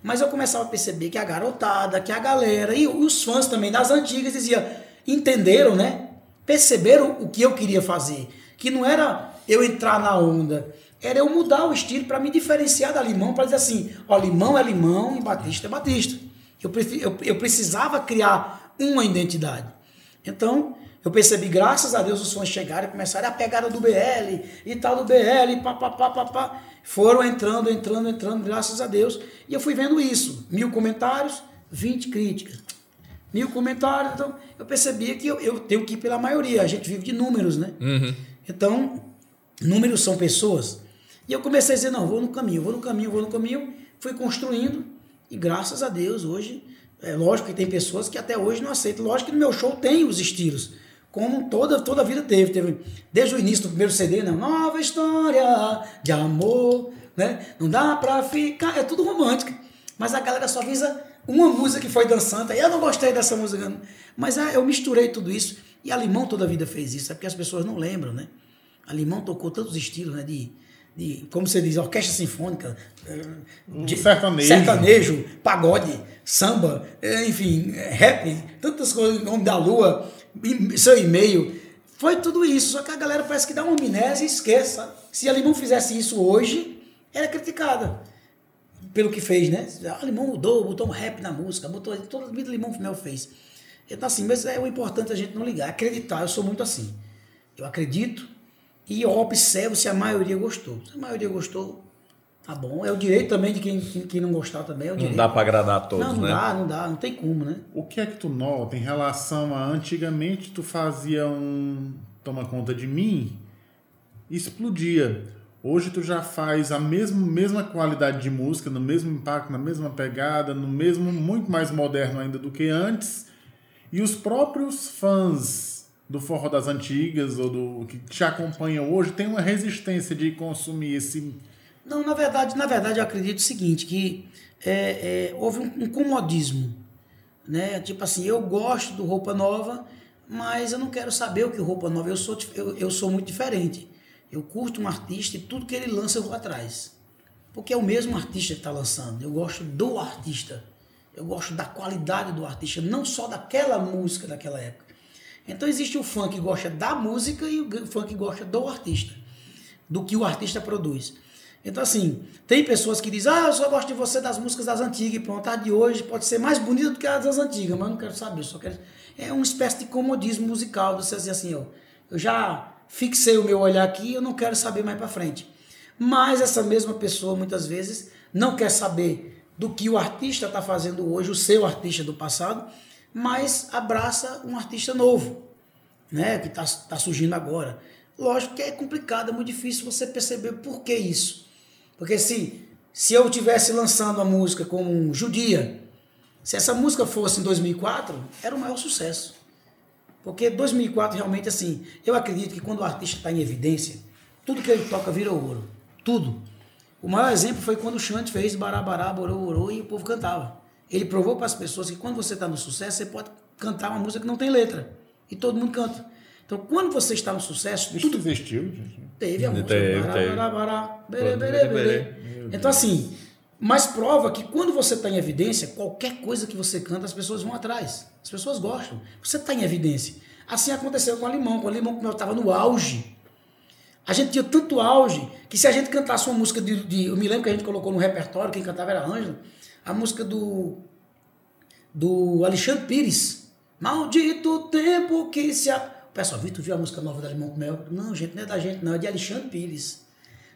Mas eu começava a perceber que a garotada, que a galera, e os fãs também das antigas diziam, entenderam, né? Perceberam o que eu queria fazer. Que não era eu entrar na onda, era eu mudar o estilo para me diferenciar da limão, para dizer assim, ó, limão é limão e batista é batista. Eu, eu, eu precisava criar uma identidade. Então, eu percebi, graças a Deus, os fãs chegaram e começaram a pegada do BL e tal do BL, pá, pá, pá, pá, pá. Foram entrando, entrando, entrando, graças a Deus. E eu fui vendo isso. Mil comentários, 20 críticas. Mil comentários. Então, eu percebia que eu, eu tenho que ir pela maioria. A gente vive de números, né? Então, números são pessoas. E eu comecei a dizer, não, vou no caminho, vou no caminho, vou no caminho. Fui construindo e graças a Deus hoje, é lógico que tem pessoas que até hoje não aceitam. Lógico que no meu show tem os estilos, como toda, toda a vida teve. teve desde o início do primeiro CD, né? Nova história de amor, né? Não dá pra ficar, é tudo romântico. Mas a galera só visa uma música que foi dançante. Eu não gostei dessa música. Mas ah, eu misturei tudo isso. E a Limão toda a vida fez isso, é porque as pessoas não lembram, né? A Limão tocou tantos estilos, né? De, de como você diz, orquestra sinfônica, de- sertanejo. sertanejo, pagode, samba, eh, enfim, eh, rap, tantas coisas, Nome da Lua, seu e-mail. Foi tudo isso, só que a galera parece que dá uma amnésia e esqueça. Se a Limão fizesse isso hoje, era criticada pelo que fez, né? Ah, Limão mudou, botou um rap na música, botou toda a vida Limão Mel fez. Então assim, mas é o importante a gente não ligar, acreditar, eu sou muito assim. Eu acredito e eu observo se a maioria gostou. Se a maioria gostou, tá bom. É o direito também de quem, quem, não gostar também, é o Não dá pra agradar a todos, não, não né? dá, não dá, não tem como, né? O que é que tu nota em relação a antigamente tu fazia um toma conta de mim, explodia. Hoje tu já faz a mesma, mesma qualidade de música, no mesmo impacto, na mesma pegada, no mesmo muito mais moderno ainda do que antes. E os próprios fãs do forró das antigas ou do que te acompanham hoje têm uma resistência de consumir esse Não, na verdade, na verdade eu acredito o seguinte, que é, é, houve um, um comodismo, né? Tipo assim, eu gosto do Roupa Nova, mas eu não quero saber o que é Roupa Nova, eu sou, eu, eu sou muito diferente. Eu curto um artista e tudo que ele lança eu vou atrás. Porque é o mesmo artista que está lançando. Eu gosto do artista. Eu gosto da qualidade do artista, não só daquela música daquela época. Então existe o fã que gosta da música e o fã que gosta do artista, do que o artista produz. Então, assim, tem pessoas que dizem, ah, eu só gosto de você das músicas das antigas, e pronto, a de hoje pode ser mais bonita do que as das antigas, mas não quero saber, só quero. É uma espécie de comodismo musical, você dizer assim, eu, eu já fixei o meu olhar aqui, eu não quero saber mais para frente. Mas essa mesma pessoa, muitas vezes, não quer saber do que o artista está fazendo hoje, o seu artista do passado, mas abraça um artista novo, né, que está tá surgindo agora. Lógico que é complicado, é muito difícil você perceber por que isso. Porque se, se eu tivesse lançando a música como Judia, se essa música fosse em 2004, era o maior sucesso. Porque 2004 realmente assim, eu acredito que quando o artista está em evidência, tudo que ele toca vira ouro. Tudo. O maior exemplo foi quando o Chante fez Barabará, Borô, Borô e o povo cantava. Ele provou para as pessoas que quando você está no sucesso, você pode cantar uma música que não tem letra. E todo mundo canta. Então, quando você está no sucesso, Isso tudo existiu, gente. teve a música. Teve, teve. Então, assim, mas prova que quando você está em evidência, qualquer coisa que você canta, as pessoas vão atrás. As pessoas gostam. Você está em evidência. Assim aconteceu com a Limão. Com a Limão, como eu estava no auge. A gente tinha tanto auge que se a gente cantasse uma música de, de- Eu me lembro que a gente colocou no repertório, quem cantava era a Ângela, a música do. do Alexandre Pires. Maldito tempo que se. A... Pessoal, Vitor, viu a música nova da Limão com Mel? Não, gente, não é da gente, não, é de Alexandre Pires.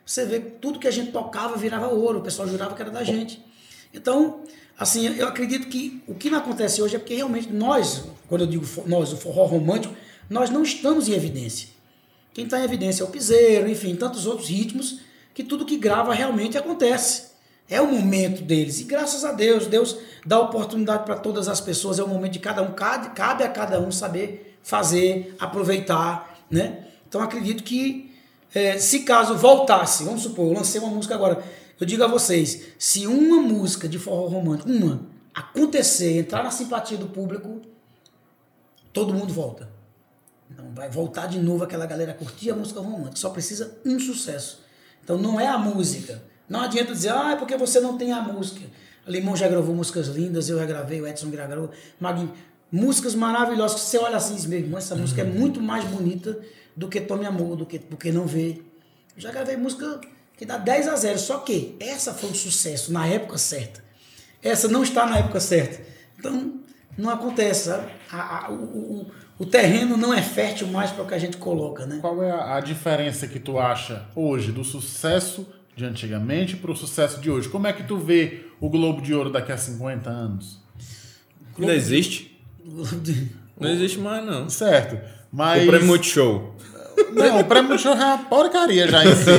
Você vê que tudo que a gente tocava virava ouro, o pessoal jurava que era da gente. Então, assim, eu acredito que o que não acontece hoje é porque realmente nós, quando eu digo nós, o forró romântico, nós não estamos em evidência. Quem está em evidência é o piseiro, enfim, tantos outros ritmos, que tudo que grava realmente acontece. É o momento deles. E graças a Deus, Deus dá oportunidade para todas as pessoas, é o momento de cada um, cabe, cabe a cada um saber fazer, aproveitar, né? Então acredito que é, se caso voltasse, vamos supor, eu lancei uma música agora, eu digo a vocês, se uma música de forró romântico, uma, acontecer, entrar na simpatia do público, todo mundo volta. Então vai voltar de novo aquela galera curtir a música romântica. Só precisa um sucesso. Então não é a música. Não adianta dizer, ah, é porque você não tem a música. A Limão já gravou músicas lindas, eu já gravei, o Edson já gravou, Maguinho. Músicas maravilhosas que você olha assim e diz, meu irmão, essa música é muito mais bonita do que Tome Amor, do que Porque Não Vê. Eu já gravei música que dá 10 a 0, só que essa foi um sucesso na época certa. Essa não está na época certa. Então, não acontece, sabe? A- a- o, o- o terreno não é fértil mais para o que a gente coloca, né? Qual é a, a diferença que tu acha hoje do sucesso de antigamente para o sucesso de hoje? Como é que tu vê o Globo de Ouro daqui a 50 anos? Ainda existe? Não existe mais, não. Certo. Mas. O Prêmio Multishow. Não, o prêmio show é uma porcaria já em si.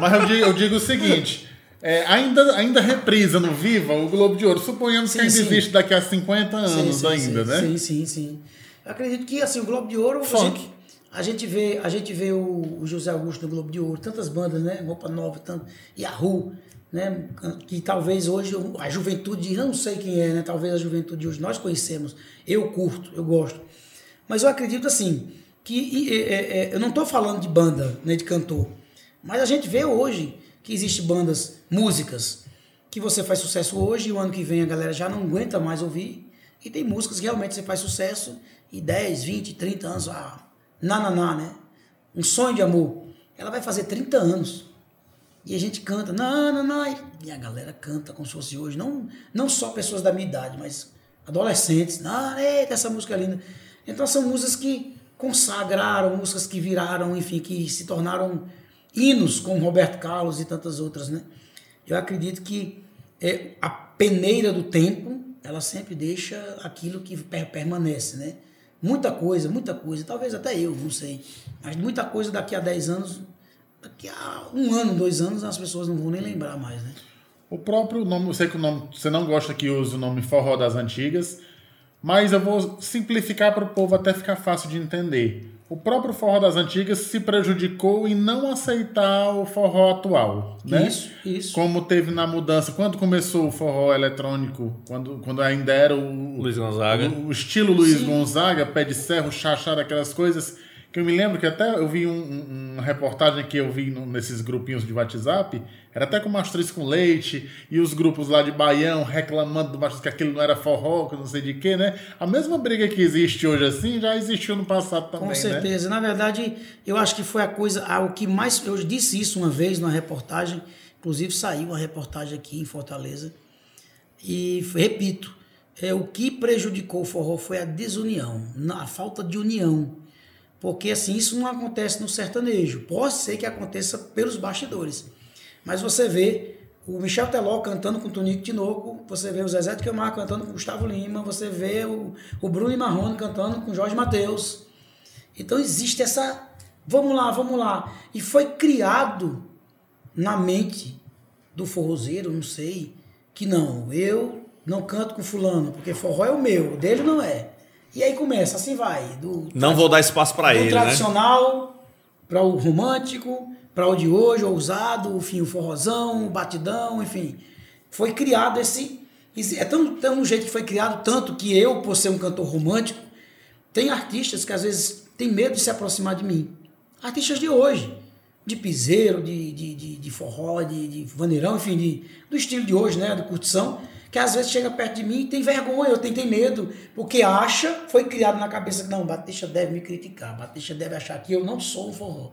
Mas eu digo, eu digo o seguinte: é, ainda, ainda reprisa no Viva o Globo de Ouro. Suponhamos Sim, que ainda sim. existe daqui a 50 anos Sim, sim, ainda, sim, né? Sim, sim, sim. Eu acredito que assim, o Globo de Ouro, Funk. gente, a gente vê, a gente vê o, o José Augusto no Globo de Ouro, tantas bandas, né? Roupa Nova, tanto, Yahoo, né? Que talvez hoje a juventude, não sei quem é, né? Talvez a juventude de hoje nós conhecemos. Eu curto, eu gosto. Mas eu acredito assim, que é, é, eu não estou falando de banda, né, de cantor, mas a gente vê hoje que existe bandas, músicas, que você faz sucesso hoje e o ano que vem a galera já não aguenta mais ouvir. E tem músicas que realmente você faz sucesso e 10, 20, 30 anos, ah, na, na, na, né? Um sonho de amor. Ela vai fazer 30 anos. E a gente canta, na, na, na, e a galera canta como se fosse hoje. Não, não só pessoas da minha idade, mas adolescentes. Ah, eita, essa música é linda. Então são músicas que consagraram, músicas que viraram, enfim, que se tornaram hinos, como Roberto Carlos e tantas outras, né? Eu acredito que é, a peneira do tempo, ela sempre deixa aquilo que per- permanece, né? Muita coisa, muita coisa, talvez até eu, não sei, mas muita coisa daqui a 10 anos, daqui a um ano, dois anos, as pessoas não vão nem lembrar mais, né? O próprio nome, eu sei que o nome, você não gosta que use o nome Forró das Antigas, mas eu vou simplificar para o povo até ficar fácil de entender. O próprio Forró das Antigas se prejudicou em não aceitar o forró atual, né? Isso, isso. Como teve na mudança, quando começou o forró eletrônico, quando, quando ainda era o, Luiz Gonzaga. o, o estilo Luiz Gonzaga, pé de serro, chachar, aquelas coisas, que eu me lembro que até eu vi um- um- uma reportagem que eu vi num- nesses grupinhos de WhatsApp, era até com matriz com leite, e os grupos lá de Baião reclamando do matriz que aquilo não era forró, que não sei de quê, né? A mesma briga que existe hoje assim, já existiu no passado também, Com né? certeza. Na verdade, eu acho que foi a coisa, o que mais. Eu disse isso uma vez numa reportagem, inclusive saiu uma reportagem aqui em Fortaleza. E repito, é, o que prejudicou o forró foi a desunião, a falta de união. Porque assim, isso não acontece no sertanejo. Pode ser que aconteça pelos bastidores. Mas você vê o Michel Teló cantando com o Tonico Tinoco, você vê o Zezé de Camargo cantando com o Gustavo Lima, você vê o, o Bruno Marrone cantando com o Jorge Mateus. Então existe essa. Vamos lá, vamos lá. E foi criado na mente do forrozeiro, não sei, que não, eu não canto com fulano, porque forró é o meu, o dele não é. E aí começa, assim vai. Do, Não vou dar espaço do ele, né? tradicional para o romântico, para o de hoje, o ousado, enfim, o forrozão, o batidão, enfim. Foi criado esse. esse- É tão, tão um jeito que foi criado, tanto que eu, por ser um cantor romântico, tem artistas que às vezes têm medo de se aproximar de mim. Artistas de hoje. De piseiro, de, de, de, de forró, de, de vaneirão, enfim, de, do estilo de hoje, né? De curtição, que às vezes chega perto de mim e tem vergonha, eu tenho tem medo, porque acha, foi criado na cabeça que não, Batista deve me criticar, Batista deve achar que eu não sou um forró.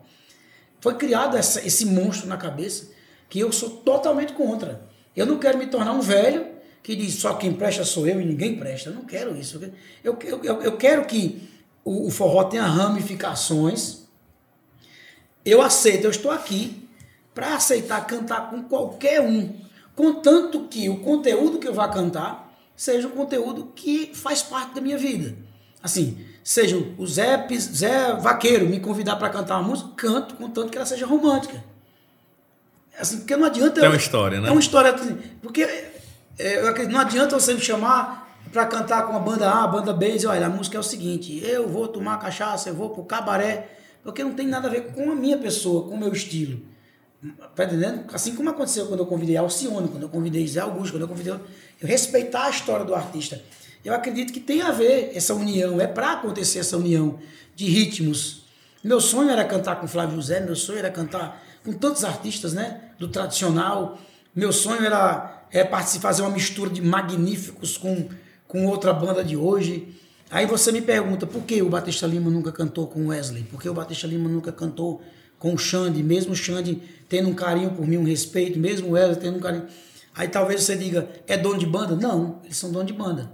Foi criado essa- esse monstro na cabeça que eu sou totalmente contra. Eu não quero me tornar um velho que diz só quem presta sou eu e ninguém presta. Eu não quero isso. Eu, eu, eu, eu quero que o, o forró tenha ramificações. Eu aceito, eu estou aqui para aceitar cantar com qualquer um, contanto que o conteúdo que eu vá cantar seja um conteúdo que faz parte da minha vida. Assim, seja o Zé, Zé Vaqueiro me convidar para cantar uma música, canto, contanto que ela seja romântica. Assim, porque não adianta. Eu- uma história, né? É uma história. assim, Porque é, não adianta você me chamar para cantar com a banda A, a banda B e dizer: olha, a música é o seguinte, eu vou tomar cachaça, eu vou pro cabaré, porque não tem nada a ver com a minha pessoa, com o meu estilo. Tá entendendo? Assim como aconteceu quando eu convidei Alcione, quando eu convidei Zé Augusto, quando eu convidei. Eu respeitar a história do artista. Eu acredito que tem a ver essa união, é para acontecer essa união de ritmos. Meu sonho era cantar com Flávio José, meu sonho era cantar com tantos artistas, né? Do tradicional. Meu sonho era é, participar, fazer uma mistura de magníficos com, com outra banda de hoje. Aí você me pergunta, por que o Batista Lima nunca cantou com Wesley? Por que o Batista Lima nunca cantou com o Xande? Mesmo o Xande tendo um carinho por mim, um respeito, mesmo o Wesley tendo um carinho. Aí talvez você diga, é dono de banda? Não, eles são dono de banda.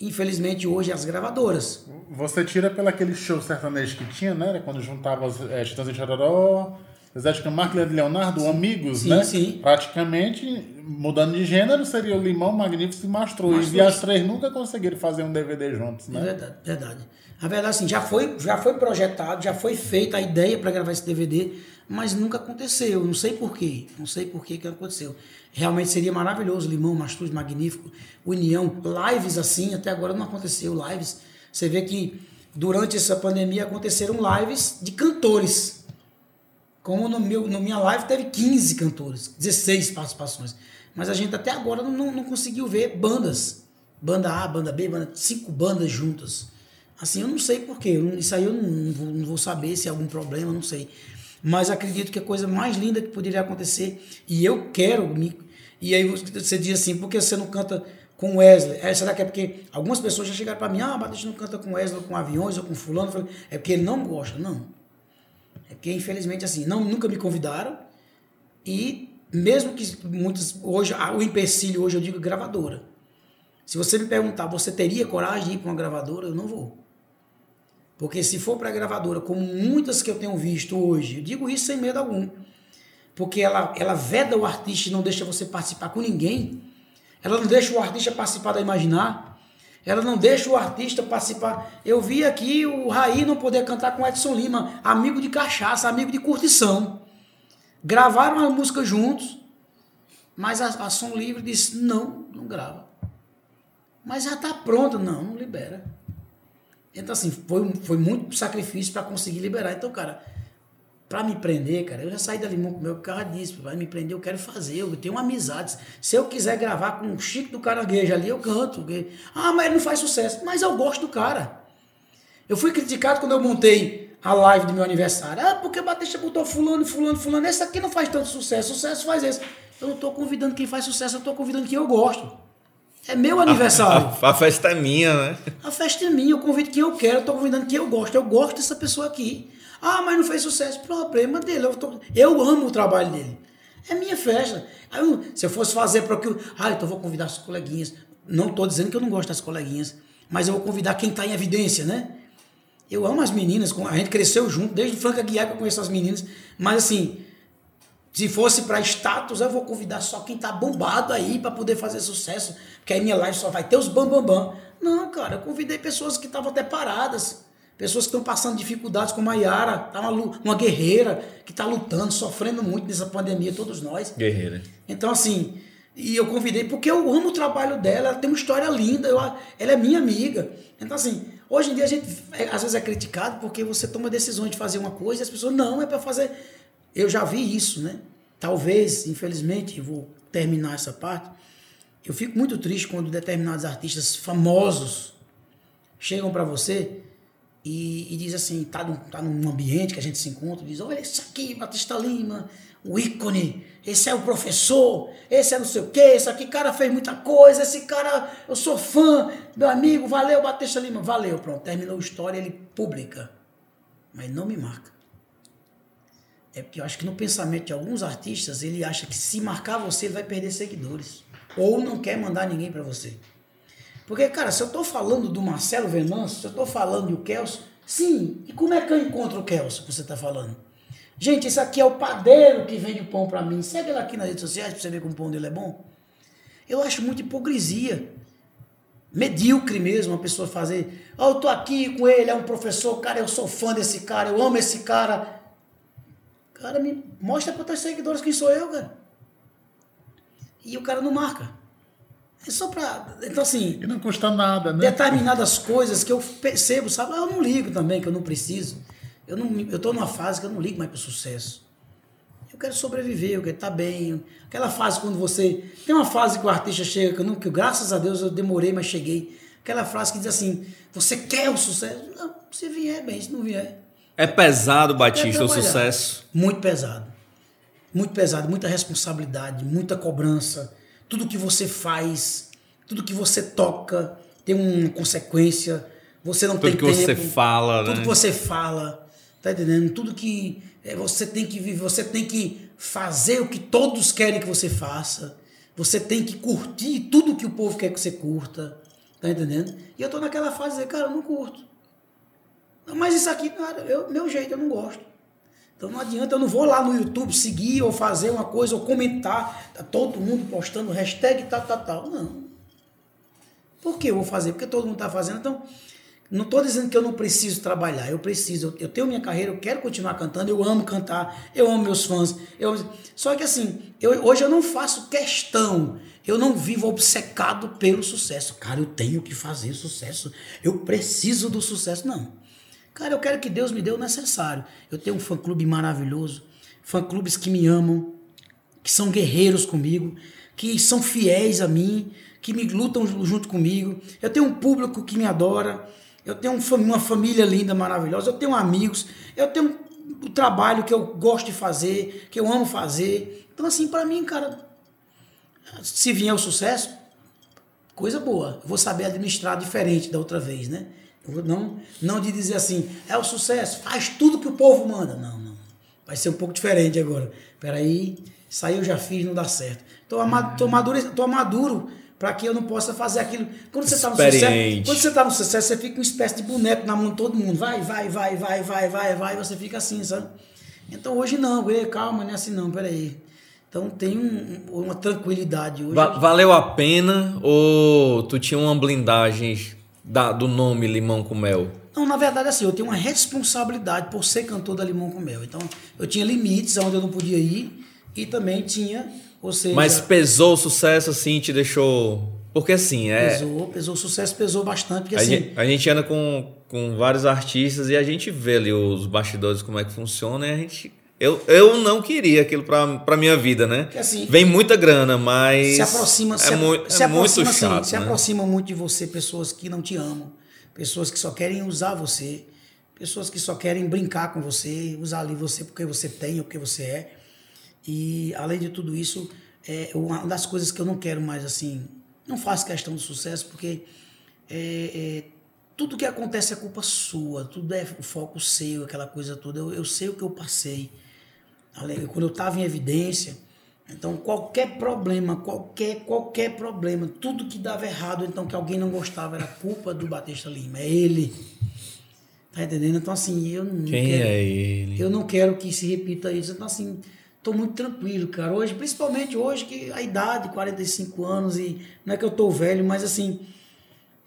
Infelizmente hoje as gravadoras. Você tira pelo aquele show sertanejo que tinha, né? Era Quando juntava os é, Titãs de Chororó, Zé de Camargo e Leonardo, amigos, Sim, né? sim. Praticamente, mudando de gênero, seria o Limão, Magnífico e Mastruz. E as três nunca conseguiram fazer um DVD juntos, É né? verdade, verdade. A verdade, assim, já foi, já foi projetado, já foi feita a ideia para gravar esse DVD, mas nunca aconteceu. Não sei porquê. Não sei por que aconteceu. Realmente seria maravilhoso. Limão, Mastruz, Magnífico, União, lives assim, até agora não aconteceu lives. Você vê que durante essa pandemia aconteceram lives de cantores. Como no meu, na minha live teve 15 cantores, 16 participações. Mas a gente até agora não, não, conseguiu ver bandas. Banda A, banda B, banda, cinco bandas juntas. Assim, eu não sei porquê. Isso aí eu não, não vou, não vou saber se é algum problema, não sei. Mas acredito que a coisa mais linda que poderia acontecer, e eu quero me. E aí você diz assim, por que você não canta com Wesley? É, será que é porque algumas pessoas já chegaram para mim, ah, Batista não canta com Wesley, ou com aviões, ou com fulano? Falei, é porque ele não gosta. Não. É porque, infelizmente, assim, não, nunca me convidaram. E mesmo que muitas. Hoje, o empecilho hoje eu digo gravadora. Se você me perguntar, você teria coragem de ir para uma gravadora? Eu não vou. Porque se for para a gravadora, como muitas que eu tenho visto hoje, eu digo isso sem medo algum. Porque ela, ela veda o artista e não deixa você participar com ninguém. Ela não deixa o artista participar da Imaginar. Ela não deixa o artista participar. Eu vi aqui o Raí não poder cantar com Edson Lima, amigo de cachaça, amigo de curtição. Gravaram a música juntos, mas a, a Som Livre disse: não, não grava. Mas já está pronta, não, não libera. Então, assim, foi, foi muito sacrifício para conseguir liberar. Então, cara, para me prender, cara, eu já saí da Limão com o meu carro disso. Vai me prender, eu quero fazer, eu tenho amizades. Se eu quiser gravar com o Chico do Caranguejo ali, eu canto. Ah, mas ele não faz sucesso. Mas eu gosto do cara. Eu fui criticado quando eu montei a live do meu aniversário. Ah, porque Batista botou fulano, fulano, fulano. Esse aqui não faz tanto sucesso. Sucesso faz esse. Eu não estou convidando quem faz sucesso, eu estou convidando quem eu gosto. É meu aniversário. A, a festa é minha, né? A festa é minha, eu convido quem eu quero, eu tô convidando quem eu gosto. Eu gosto dessa pessoa aqui. Ah, mas não fez sucesso. Problema dele. Eu, tô- eu amo o trabalho dele. É minha festa. Eu- se eu fosse fazer para que. Ah, então vou convidar as coleguinhas. Não estou dizendo que eu não gosto das coleguinhas, mas eu vou convidar quem está em evidência, né? Eu amo as meninas, a gente cresceu junto, desde Franca Guiar que eu conheço as meninas, mas assim, Se fosse para status, eu vou convidar só quem tá bombado aí para poder fazer sucesso, porque aí minha live só vai ter os bambambam. Bam, bam. Não, cara, eu convidei pessoas que estavam até paradas. Pessoas que estão passando dificuldades, como a Yara, tá uma, uma guerreira que está lutando, sofrendo muito nessa pandemia, todos nós. Guerreira. Então, assim, e eu convidei porque eu amo o trabalho dela, ela tem uma história linda, eu, ela é minha amiga. Então, assim, hoje em dia a gente é, às vezes é criticado porque você toma decisões de fazer uma coisa e as pessoas, não, é para fazer. Eu já vi isso, né? Talvez, infelizmente, vou terminar essa parte. Eu fico muito triste quando determinados artistas famosos chegam para você e, e diz assim, tá num, tá num ambiente que a gente se encontra, diz, olha esse aqui, Batista Lima, o ícone, esse é o professor, esse é não sei o quê, esse aqui cara fez muita coisa, esse cara, eu sou fã, meu amigo, valeu Batista Lima, valeu, pronto, terminou a história, ele publica, mas não me marca. É porque eu acho que no pensamento de alguns artistas, ele acha que se marcar você, ele vai perder seguidores. Ou não quer mandar ninguém para você. Porque, cara, se eu estou falando do Marcelo Venâncio, se eu estou falando do Kelso, sim, e como é que eu encontro o Kelso que você está falando? Gente, esse aqui é o padeiro que vende pão para mim. Segue ele aqui nas redes sociais para você ver como o pão dele é bom. Eu acho muita hipocrisia. Medíocre mesmo a pessoa fazer. Oh, eu tô aqui com ele, é um professor, cara, eu sou fã desse cara, eu amo esse cara. Cara, me mostra para os seguidores quem sou eu, cara. E o cara não marca. É só pra. Então, assim. E não custa nada, né? Determinadas coisas que eu percebo, sabe? Eu não ligo também, que eu não preciso. Eu, não, eu tô numa fase que eu não ligo mais pro sucesso. Eu quero sobreviver, eu quero estar tá bem. Aquela fase quando você. Tem uma fase que o artista chega, que, eu não, que graças a Deus eu demorei, mas cheguei. Aquela frase que diz assim: você quer o sucesso? Não, se vier, bem, se não vier. É pesado, Batista, o sucesso? Muito pesado. Muito pesado, muita responsabilidade, muita cobrança. Tudo que você faz, tudo que você toca tem uma consequência. Você não tudo tem que tempo. você fala, Tudo né? que você fala. Tá entendendo? Tudo que é, você tem que viver, você tem que fazer o que todos querem que você faça. Você tem que curtir tudo que o povo quer que você curta. Tá entendendo? E eu tô naquela fase de dizer, cara, eu não curto. Mas isso aqui, cara, eu, meu jeito, eu não gosto. Então não adianta, eu não vou lá no YouTube seguir ou fazer uma coisa ou comentar. Tá todo mundo postando hashtag tal, tal, tal. Não. Por que eu vou fazer? Porque todo mundo está fazendo. Então, não estou dizendo que eu não preciso trabalhar. Eu preciso. Eu tenho minha carreira, eu quero continuar cantando. Eu amo cantar. Eu amo meus fãs. Eu... Só que assim, eu, hoje eu não faço questão. Eu não vivo obcecado pelo sucesso. Cara, eu tenho que fazer sucesso. Eu preciso do sucesso. Não. Cara, eu quero que Deus me dê o necessário. Eu tenho um fã-clube maravilhoso, fã-clubes que me amam, que são guerreiros comigo, que são fiéis a mim, que me lutam junto comigo. Eu tenho um público que me adora, eu tenho uma família linda, maravilhosa, eu tenho amigos, eu tenho o trabalho que eu gosto de fazer, que eu amo fazer. Então, assim, para mim, cara, se vier o sucesso, coisa boa. Vou saber administrar diferente da outra vez, né? Não, não de dizer assim, é o sucesso, faz tudo que o povo manda. Não, não. Vai ser um pouco diferente agora. Peraí, isso aí eu já fiz, não dá certo. Tô, ama, tô maduro, tô maduro para que eu não possa fazer aquilo. Quando você está no sucesso, quando você tá no sucesso, você fica uma espécie de boneco na mão de todo mundo. Vai, vai, vai, vai, vai, vai, vai, você fica assim, sabe? Então hoje não, calma, não é assim não, peraí. Então tem um, uma tranquilidade hoje. valeu a pena ou tu tinha uma blindagem da, do nome Limão com Mel? Não, na verdade, assim, eu tenho uma responsabilidade por ser cantor da Limão com Mel. Então, eu tinha limites onde eu não podia ir e também tinha, ou seja... Mas pesou o sucesso, assim, te deixou... Porque assim, é... Pesou, pesou o sucesso, pesou bastante, porque a assim... Gente, a gente anda com, com vários artistas e a gente vê ali os bastidores, como é que funciona, e a gente... Eu, eu não queria aquilo pra minha vida, né? Assim, Vem muita grana, mas. Se aproxima, é, se, mu se é aproxima, muito assim, chato. Se né? aproximam muito de você pessoas que não te amam, pessoas que só querem usar você, pessoas que só querem brincar com você, usar ali você porque você tem ou porque você é. E além de tudo isso, é uma das coisas que eu não quero mais assim. Não faço questão do sucesso porque é, é, tudo que acontece é culpa sua, tudo é o foco seu, aquela coisa toda. Eu, eu sei o que eu passei. Quando eu estava em evidência, então qualquer problema, qualquer qualquer problema, tudo que dava errado, então que alguém não gostava era culpa do Batista Lima, é ele. Tá entendendo? Então assim, eu não Quem quero, é ele? Eu não quero que se repita isso. Então assim, tô muito tranquilo, cara. Hoje, principalmente hoje, que a idade, 45 anos, e não é que eu tô velho, mas assim,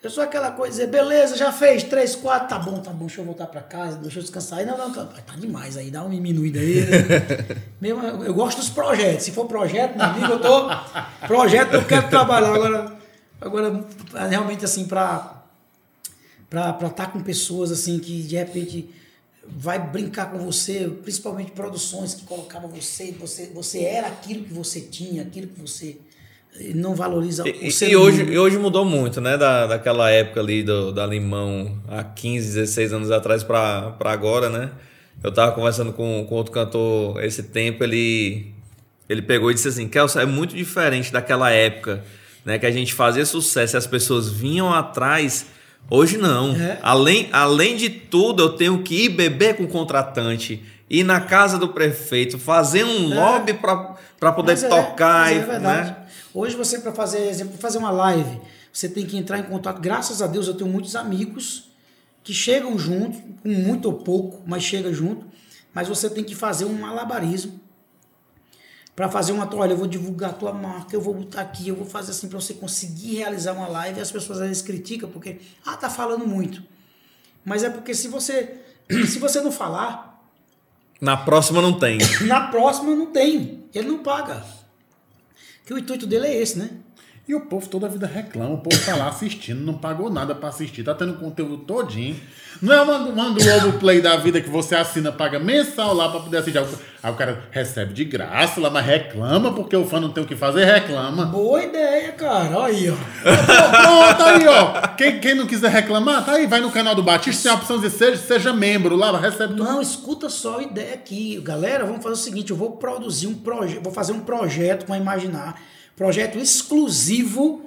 eu sou aquela coisa, dizer, beleza, já fez três, quatro, tá bom, tá bom, deixa eu voltar pra casa, deixa eu descansar. Aí, não, não, tá, tá demais aí, dá uma diminuída aí. Mesmo, eu, eu gosto dos projetos. Se for projeto, meu amigo, eu tô. Projeto, eu quero trabalhar. Agora, agora realmente, assim, pra pra estar tá com pessoas, assim, que de repente vai brincar com você, principalmente produções que colocavam você, você, você era aquilo que você tinha, aquilo que você não valoriza e, o ser e hoje, e hoje mudou muito, né? Da, daquela época ali do, da Limão, há 15, 16 anos atrás para agora, né? Eu tava conversando com, com outro cantor esse tempo, ele, ele pegou e disse assim, Kelso, é muito diferente daquela época, né? Que a gente fazia sucesso e as pessoas vinham atrás... Hoje não. É. Além, além de tudo, eu tenho que ir beber com o contratante, ir na casa do prefeito, fazer um é. lobby para poder mas é, tocar. É, é verdade. Né? Hoje você, para fazer, exemplo, fazer uma live, você tem que entrar em contato. Graças a Deus eu tenho muitos amigos que chegam junto, com muito ou pouco, mas chega junto. Mas você tem que fazer um malabarismo para fazer uma toalha. Eu vou divulgar a tua marca, eu vou botar aqui, eu vou fazer assim para você conseguir realizar uma live. E as pessoas às vezes criticam porque, ah, tá falando muito. Mas é porque se você, se você não falar. Na próxima não tem. Na próxima não tem. Ele não paga. Que o intuito dele é esse, né? E o povo toda a vida reclama, o povo tá lá assistindo, não pagou nada para assistir, tá tendo conteúdo todinho. Não é uma, uma Globo Play da vida que você assina, paga mensal lá para poder assistir. Aí o cara recebe de graça lá, mas reclama porque o fã não tem o que fazer, reclama. Boa ideia, cara. Olha aí, ó. Pronto, aí, ó. Quem, quem não quiser reclamar, tá aí, vai no canal do Batista, tem a opção de seja, seja membro lá, recebe tudo. Não, escuta só a ideia aqui. Galera, vamos fazer o seguinte, eu vou produzir um projeto, vou fazer um projeto com a Imaginar Projeto exclusivo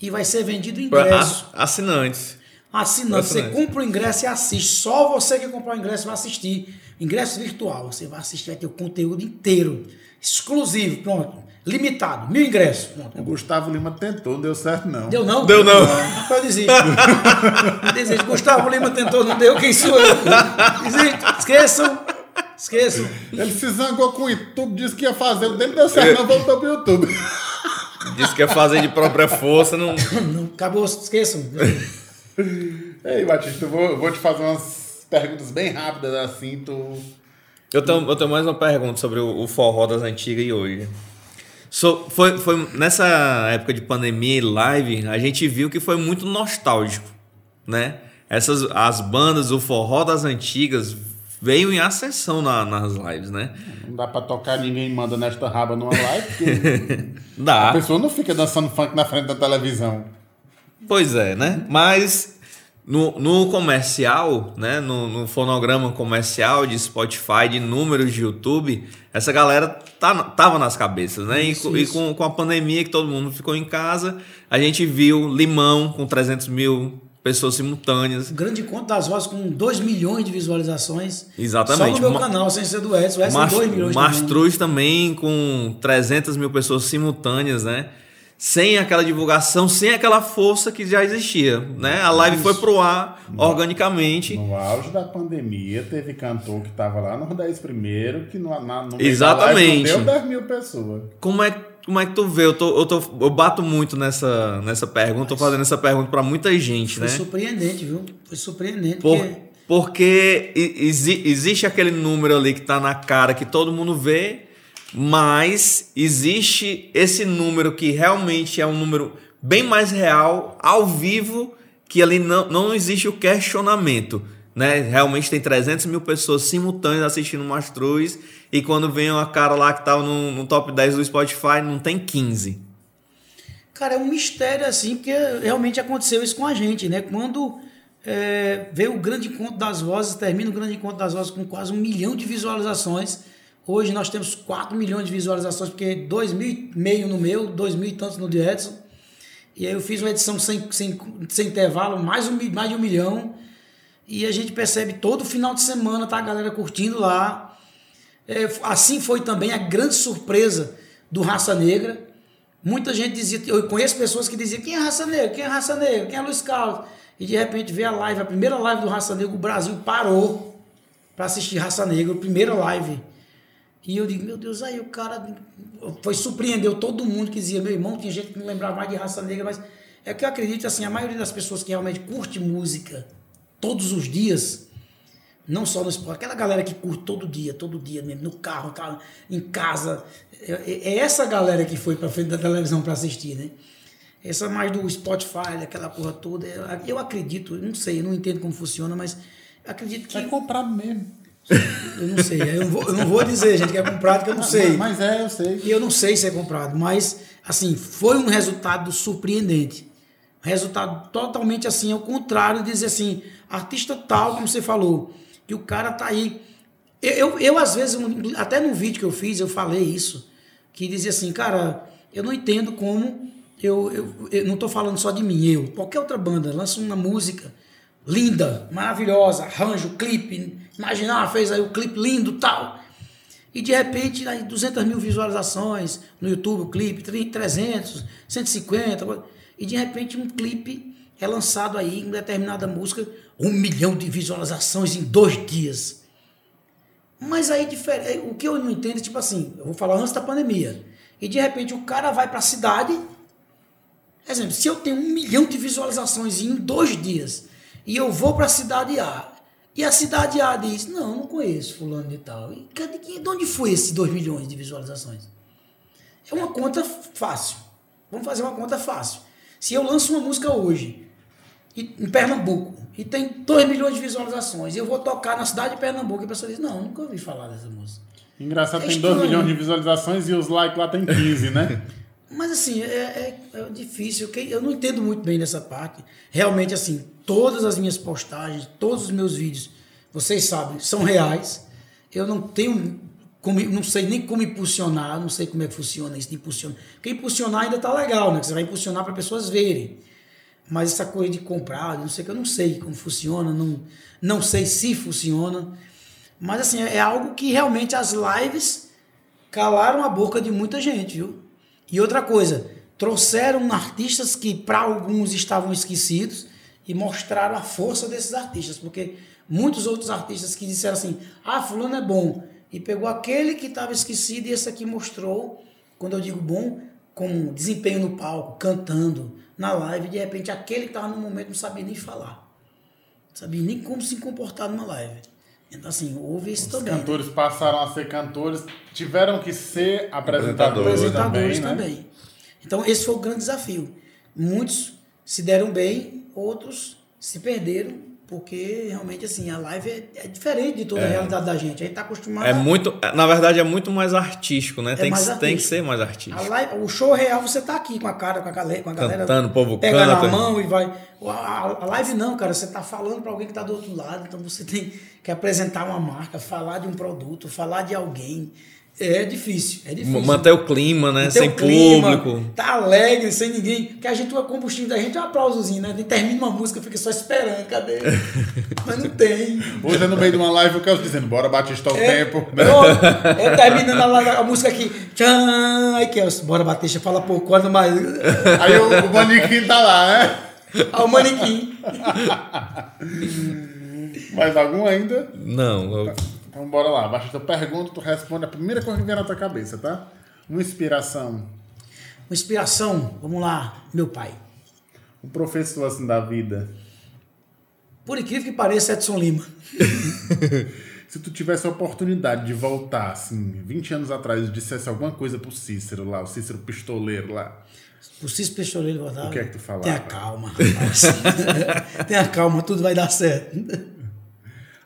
e vai ser vendido ingresso. Assinantes. Assinante. Você compra o ingresso e assiste. Só você que comprar o ingresso vai assistir. Ingresso virtual. Você vai assistir, vai ter o conteúdo inteiro. Exclusivo, pronto. Limitado. Mil ingressos. Pronto. O Gustavo Lima tentou, não deu certo, não. Deu não? Deu não. Eu desisto. Eu desisto. Gustavo Lima tentou, não deu. Quem sou eu? Desisto. Esqueçam. Esqueçam. Ele se zangou com o YouTube, disse que ia fazer. O dele deu certo, não voltou pro YouTube. Disse que ia fazer de própria força, não. não acabou, esqueçam. Ei, Batista, eu vou, vou te fazer umas perguntas bem rápidas assim, tu. Eu tenho, eu tenho mais uma pergunta sobre o, o forró das antigas e hoje. So, foi, foi nessa época de pandemia e live, a gente viu que foi muito nostálgico, né? Essas as bandas, o forró das antigas veio em ascensão na, nas lives, né? Não dá pra tocar ninguém manda nesta raba numa live, porque dá. a pessoa não fica dançando funk na frente da televisão. Pois é, né? Mas no, no comercial, né? No, no, fonograma comercial de Spotify, de números de YouTube, essa galera tá, tava nas cabeças, né? Isso, e, isso. e com, com a pandemia que todo mundo ficou em casa, a gente viu Limão com 300 mil pessoas simultâneas. O grande encontro das vozes com 2 milhões de visualizações. Exatamente. Só no meu Ma canal, sem ser do Edson. O Edson 2 milhões Mastruz também com 300 mil pessoas simultâneas, né? Sem aquela divulgação, sem aquela força que já existia, né? A live Isso. foi pro ar organicamente. No auge da pandemia, teve cantor que tava lá no 10 primeiro, que no, na, no Exatamente. não deu 10 mil pessoas. Como é como é que tu vê? Eu, tô, eu, tô, eu bato muito nessa, nessa pergunta, tô fazendo essa pergunta para muita gente, Foi né? Foi surpreendente, viu? Foi surpreendente. Por, porque porque exi, existe aquele número ali que tá na cara que todo mundo vê, mas existe esse número que realmente é um número bem mais real, ao vivo, que ali não, não existe o questionamento. Né? Realmente tem 300 mil pessoas simultâneas assistindo o Mastruz e quando vem uma cara lá que tá no, no top 10 do Spotify, não tem 15. Cara, é um mistério assim, porque realmente aconteceu isso com a gente, né? Quando é, veio o grande encontro das vozes, termina o grande encontro das vozes com quase um milhão de visualizações. Hoje nós temos 4 milhões de visualizações, porque 2 mil e meio no meu, 2 mil e tantos no de Edson. E aí eu fiz uma edição sem, sem, sem intervalo, mais, um, mais de um milhão. E a gente percebe todo final de semana, tá a galera curtindo lá. É, assim foi também a grande surpresa do Raça Negra. Muita gente dizia, eu conheço pessoas que diziam, quem é Raça Negra? Quem é Raça Negra? Quem é Luiz Carlos? E de repente vê a live, a primeira live do Raça Negra, o Brasil parou para assistir Raça Negra, a primeira live. E eu digo, meu Deus, aí o cara foi surpreendeu todo mundo que dizia, meu irmão, tinha gente que não lembrava mais de raça negra, mas é que eu acredito assim, a maioria das pessoas que realmente curte música todos os dias, não só no esporte, aquela galera que curte todo dia, todo dia mesmo, no carro, em casa, é, é- é essa galera que foi pra frente da televisão para assistir, né? Essa mais do Spotify, aquela porra toda, eu- acredito, não sei, eu não entendo como funciona, mas acredito que É comprado mesmo. eu não sei, eu não vou, eu não vou dizer, gente, que é comprado, que eu não sei. Mas é, eu sei. E eu não sei se é comprado, mas assim, foi um resultado surpreendente. Resultado totalmente assim, ao contrário de dizer assim, artista tal, como você falou, que o cara tá aí. Eu, eu, eu, às vezes, até no vídeo que eu fiz, eu falei isso, que dizia assim, cara, eu não entendo como. Eu, eu, eu não estou falando só de mim, eu. Qualquer outra banda lança uma música linda, maravilhosa, arranjo, clipe. Imaginar, fez aí o clipe lindo tal. E de repente, aí 200 mil visualizações no YouTube, o clipe, 300, 150. E de repente, um clipe é lançado aí em determinada música, um milhão de visualizações em dois dias. Mas aí, o que eu não entendo é tipo assim: eu vou falar antes da pandemia. E de repente, o cara vai para a cidade. Exemplo, se eu tenho um milhão de visualizações em dois dias e eu vou para a cidade A e a cidade A diz: Não, não conheço Fulano de Tal. E de onde foi esses 2 milhões de visualizações? É uma conta fácil. Vamos fazer uma conta fácil. Se eu lanço uma música hoje em Pernambuco e tem 2 milhões de visualizações e eu vou tocar na cidade de Pernambuco e a pessoa diz: Não, nunca ouvi falar dessa música. Engraçado, É tem 2 estranho. milhões de visualizações e os likes lá tem 15, né? Mas assim, é, é- é difícil, eu não entendo muito bem dessa parte. Realmente, assim, todas as minhas postagens, todos os meus vídeos, vocês sabem, são reais. Eu não tenho como, não sei nem como impulsionar, não sei como é que funciona isso de impulsionar. Porque impulsionar ainda tá legal, né? Você vai impulsionar para pessoas verem. Mas essa coisa de comprar, não sei que eu não sei como funciona, não, não sei se funciona. Mas assim, é algo que realmente as lives calaram a boca de muita gente, viu? E outra coisa, trouxeram artistas que para alguns estavam esquecidos e mostraram a força desses artistas, porque muitos outros artistas que disseram assim: "Ah, fulano é bom", e pegou aquele que estava esquecido e esse aqui mostrou, quando eu digo bom, com desempenho no palco, cantando, na live, de repente aquele que estava no momento não sabia nem falar. Não sabia nem como se comportar numa live. Então assim, houve isso Os também. né? cantores passaram a ser cantores, tiveram que ser Apresentadores. apresentadores, apresentadores também, também. né? Então, esse foi o grande desafio. Muitos se deram bem, outros se perderam, porque realmente assim, a live é, é diferente de toda a realidade da gente. A gente está acostumado É a- muito, na verdade, é muito mais artístico, né? tem, mais que, tem que artístico. ser mais a artístico. live- o show real você tá aqui com a cara, com a galera, com a galera Cantando, o povo pega canta. na mão e vai. A, a- a live não, cara, você tá falando para alguém que tá do outro lado, então você tem que apresentar uma marca, falar de um produto, falar de alguém. É difícil, é difícil. Manter o clima, né? Tem Sem o clima, público. Tá alegre, sem ninguém. Porque a gente, o combustível da gente é um aplausozinho, né? Termina uma música, fica só esperando, cadê? Mas não tem. Hoje é no meio de uma live o Carlos dizendo, bora Batista ao É, tempo. né? eu, eu terminando a, a música aqui. Tchan, aí que bora Batista, fala por quando mais. Aí o, o manequim tá lá, né? Ah, manequim. Mais algum ainda? Não, eu- Então bora lá. Batista, eu pergunto, tu responde a primeira coisa que vier na tua cabeça, tá? Uma inspiração. Uma inspiração, vamos lá, meu pai. Um professor assim da vida. Por incrível que pareça, Edson Lima. Se tu tivesse a oportunidade de voltar, assim, 20 anos atrás, e dissesse alguma coisa pro Cícero lá, o Cícero pistoleiro lá. O Cis Pecholeiro voltava. O que é que tu falava? Tenha calma. Tenha calma, tudo vai dar certo.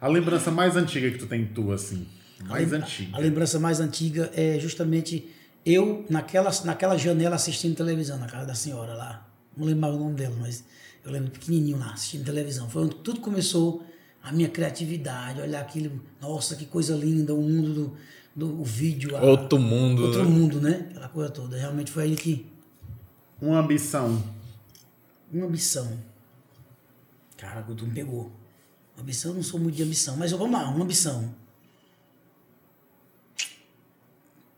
A lembrança mais antiga que tu tem tua, assim. Mais antiga. A lembrança mais antiga é justamente eu naquela, naquela janela assistindo televisão, na casa da senhora lá. Não lembro mais o nome dela, mas eu lembro pequenininho lá, assistindo televisão. Foi onde tudo começou, a minha criatividade, olhar aquilo, nossa, que coisa linda, o mundo do, do vídeo. a- Outro mundo, Outro né? mundo, né? Aquela coisa toda. Realmente foi aí que. Uma ambição. Uma ambição. Cara, tu me pegou. Ambição, eu não sou muito de ambição, mas vamos lá, uma ambição.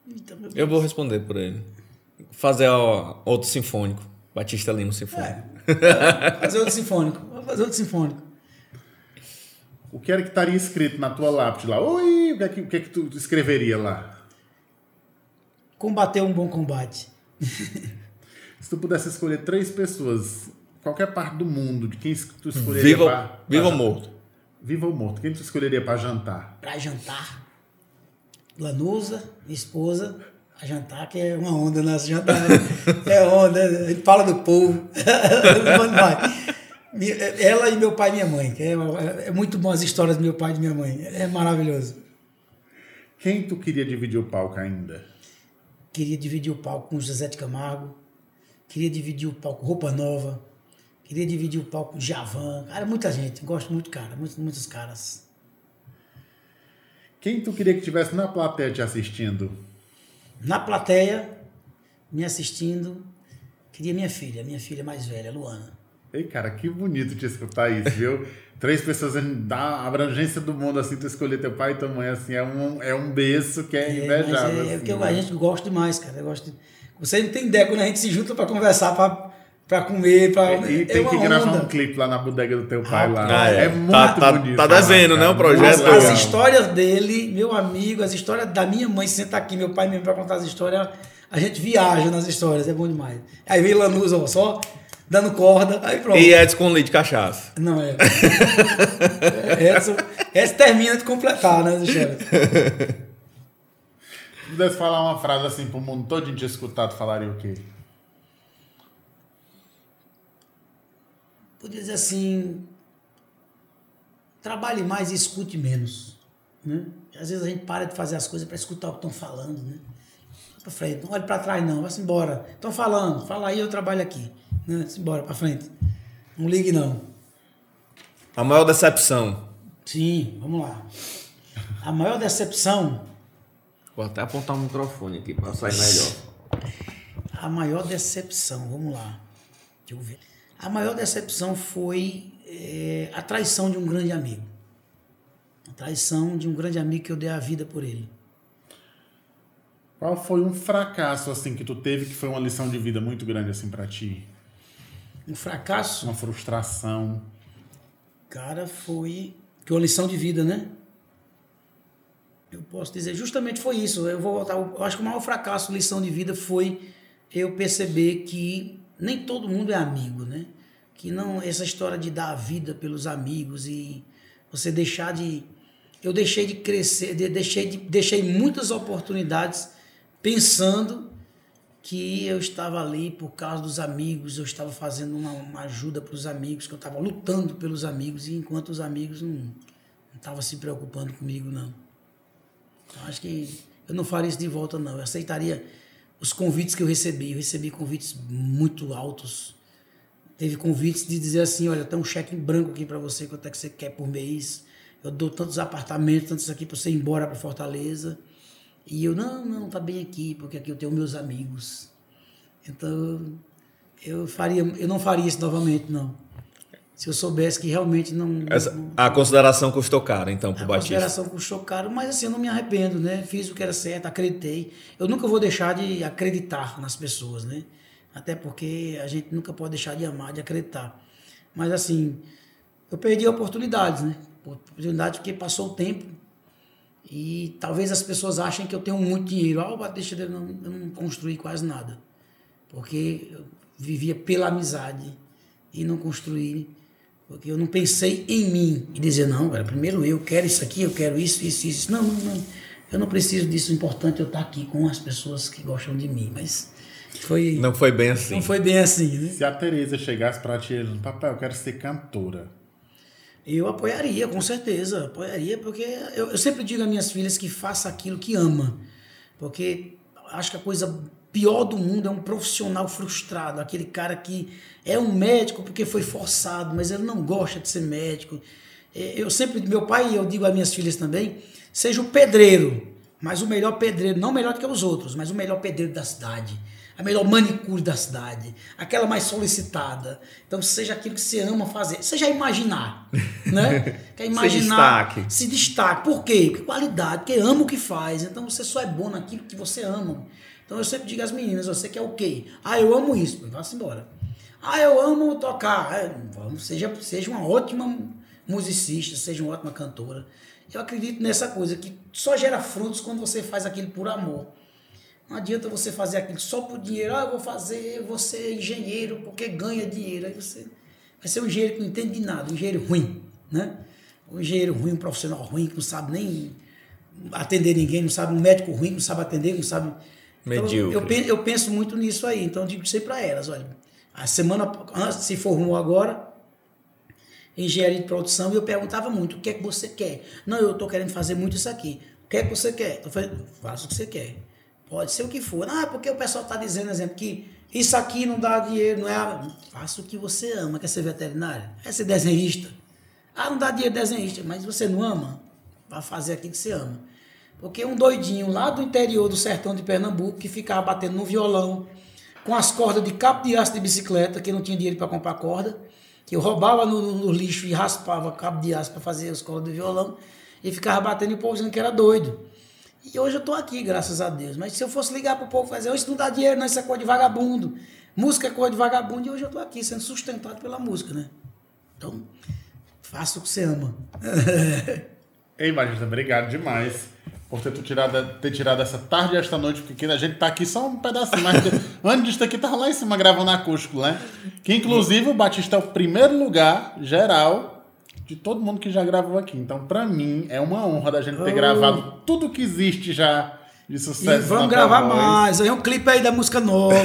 Eita, meu eu vou responder por ele. Fazer ó, outro sinfônico. Batista Lima Sinfônico. É, fazer outro sinfônico. Vou fazer outro sinfônico. O que era que estaria escrito na tua lápide lá? Oi, o que é que, o que, é que tu escreveria lá? combater um bom combate. Se tu pudesse escolher três pessoas, qualquer parte do mundo, de quem tu escolheria Viva, pra- viva ou morto? Viva ou morto? Quem tu escolheria pra jantar? Pra jantar, Lanusa, minha esposa, a jantar, que é uma onda nosso jantar. é onda, fala do povo. Ela e meu pai e minha mãe, é, é muito bom as histórias do meu pai e de minha mãe. É maravilhoso. Quem tu queria dividir o palco ainda? Queria dividir o palco com o José de Camargo. Queria dividir o palco com Roupa Nova. Queria dividir o palco com Javan. Cara, muita gente. Gosto muito, cara. Muitos, muitos caras. Quem tu queria que tivesse na plateia te assistindo? Na plateia, me assistindo, queria minha filha, minha filha mais velha, Luana. Ei, cara, que bonito te escutar isso, viu? Três pessoas da abrangência do mundo, assim, tu escolher teu pai e tua mãe, assim, é um, é um berço que é, É, invejável. é, assim, é porque né? a gente gosta demais, cara. Eu gosto de- Você não tem ideia quando a gente se junta pra conversar, pra, pra comer, pra. E é tem que uma gravar onda. um clipe lá na bodega do teu pai lá. Ah, é. é. muito Tá- tá- bonito. tá devendo, né, o projeto As, legal. as histórias dele, meu amigo, as histórias da minha mãe, senta aqui, meu pai mesmo pra contar as histórias, a gente viaja nas histórias, é bom demais. Aí vem Lanús, ó, só dando corda, aí pronto. E Edson com leite de cachaça. Não é. é essa, essa termina de completar, né, as histórias. Se pudesse falar uma frase assim pro mundo todo te escutar, tu falaria o quê? Podia dizer assim, trabalhe mais e escute menos. Né? Às vezes a gente para de fazer as coisas para escutar o que estão falando. Né? Vai pra frente, não olhe para trás não, vai-se embora. Estão falando, fala aí, eu trabalho aqui. Né? Se embora, para frente. Não ligue não. A maior decepção. Sim, vamos lá. A maior decepção, Vou até apontar o microfone aqui pra sair melhor. a maior decepção, vamos lá. Deixa eu ver. A maior decepção foi eh, a traição de um grande amigo. A traição de um grande amigo que eu dei a vida por ele. Qual foi um fracasso, assim, que tu teve que foi uma lição de vida muito grande, assim, pra ti? Um fracasso, Uma frustração. cara, foi que uma lição de vida, né? Eu posso dizer, justamente foi isso. Eu vou voltar. Eu acho que o maior fracasso, lição de vida, foi eu perceber que nem todo mundo é amigo, né? Que não essa história de dar a vida pelos amigos e você deixar de eu deixei de crescer, de- deixei de, deixei muitas oportunidades pensando que eu estava ali por causa dos amigos, eu estava fazendo uma, uma ajuda para os amigos, que eu estava lutando pelos amigos, e enquanto os amigos não não estavam se preocupando comigo, não. Eu acho que eu não faria isso de volta, não. Eu aceitaria os convites que eu recebi. Eu recebi convites muito altos. Teve convites de dizer assim, olha, tem um cheque em branco aqui para você, quanto é que você quer por mês. Eu dou tantos apartamentos, tantos aqui para você ir embora para Fortaleza. E eu, não, não, tá bem aqui, porque aqui eu tenho meus amigos. Então, eu faria, eu não faria isso novamente, não. Se eu soubesse que realmente não. Essa- não- a consideração custou caro, então, pro a Batista. consideração custou caro, mas assim, eu não me arrependo, né? Fiz o que era certo, acreditei. Eu nunca vou deixar de acreditar nas pessoas, né? Até porque a gente nunca pode deixar de amar, de acreditar. Mas assim, eu perdi oportunidades, né? Oportunidades porque passou o tempo e talvez as pessoas achem que eu tenho muito dinheiro. Ah, o Batista eu não, eu não construí quase nada. Porque eu vivia pela amizade e não construí porque eu não pensei em mim e dizer, não, cara, primeiro eu quero isso aqui, eu quero isso, isso, isso. Não, não, não. Eu não preciso disso. O importante é eu estar aqui com as pessoas que gostam de mim. Mas foi, não, Não foi bem assim. foi bem assim, né? Se a Tereza chegasse pra ti no papel, eu quero ser cantora. Eu apoiaria, com certeza. Apoiaria, porque eu, eu sempre digo às minhas filhas que faça aquilo que ama. Porque acho que a coisa pior do mundo é um profissional frustrado, aquele cara que é um médico porque foi forçado, mas ele não gosta de ser médico. É, Eu sempre, meu pai, e eu digo às minhas filhas também, seja o pedreiro, mas o melhor pedreiro, não melhor do que os outros, mas o melhor pedreiro da cidade, a melhor manicure da cidade, aquela mais solicitada. Então seja aquilo que você ama fazer, seja imaginar, né? Quer imaginar, destaque. se destaque. Por quê? Porque qualidade, porque ama o que faz. Então você só é bom naquilo que você ama. Então eu sempre digo às meninas, você quer o quê? Ah, eu amo isso. Vá-se embora. Ah, eu amo tocar. É, vamos, seja, seja uma ótima musicista, seja uma ótima cantora. Eu acredito nessa coisa, que só gera frutos quando você faz aquilo por amor. Não adianta você fazer aquilo só por dinheiro. Ah, eu vou fazer, ser engenheiro porque ganha dinheiro. Aí você vai ser um engenheiro que não entende de nada, um engenheiro ruim, né? Um engenheiro ruim, um profissional ruim, que não sabe nem atender ninguém, não sabe, um médico ruim, não sabe atender, não sabe. Então, eu, eu penso muito nisso aí, então eu digo aí para elas, olha. A semana antes se formou agora, engenharia de produção e eu perguntava muito, o que é que você quer? Não, eu estou querendo fazer muito isso aqui. O que é que você quer? Eu falei, faça o que você quer. Pode ser o que for. Ah, porque o pessoal está dizendo, exemplo, que isso aqui não dá dinheiro, não é... Faça o que você ama. Quer ser veterinário? Quer ser desenhista? Ah, não dá dinheiro desenhista, mas você não ama? Vai fazer aquilo que você ama. Porque um doidinho lá do interior do sertão de Pernambuco que ficava batendo no violão com as cordas de cabo de aço de bicicleta, que não tinha dinheiro para comprar corda, que eu roubava no, no- lixo e raspava cabo de aço para fazer as cordas do violão e ficava batendo e o povo dizendo que era doido. E hoje eu tô aqui, graças a Deus. Mas se eu fosse ligar pro povo e fazer, isso não dá dinheiro, não, isso é coisa de vagabundo. Música é coisa de vagabundo, e hoje eu tô aqui sendo sustentado pela música, né? Então, faça o que você ama. Ei, Batista, obrigado demais por ter, tirado, ter tirado essa tarde e esta noite, porque a gente tá aqui só um pedacinho, mas antes disso aqui tava lá em cima gravando acústico, né? Que inclusive o Batista é o primeiro lugar geral de todo mundo que já gravou aqui. Então, pra mim, é uma honra da gente ter Oh. gravado tudo que existe já de E sucesso. vamos na gravar voz. mais. Aí um clipe aí da música nova.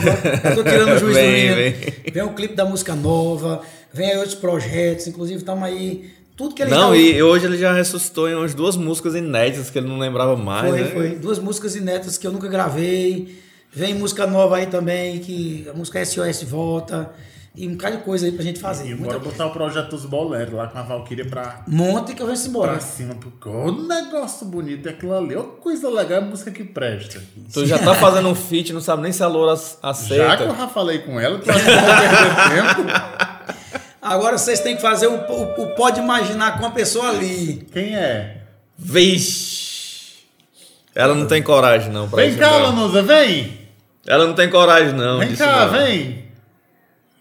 Eu tô tirando o juiz do Vem, menino. vem. Vem um clipe da música nova. Vem aí outros projetos. Inclusive, estamos aí. Tudo que ele Não, já- e hoje ele já ressuscitou em umas duas músicas inéditas que ele não lembrava mais, Foi, né? foi. Duas músicas inéditas que eu nunca gravei. Vem música nova aí também, que a música SOS volta. E um bocado de coisa aí pra gente fazer. E bora coisa. botar o projeto dos boleros lá com a Valkyria pra, Monte que eu venho embora. pra cima. Porque o negócio bonito é aquilo ali. Ô, coisa legal, é música que presta. Tu já tá fazendo um feat, não sabe nem se a Loura Já aceita. que eu já falei com ela, tu acha que eu vou perder tempo? Agora vocês têm que fazer o, o, o Pode Imaginar com a pessoa ali. Quem é? Vixe! Ela não tem coragem, não, pra Vem isso. cá, não. Lanusa, vem! Ela não tem coragem, não. Vem cá, não. vem!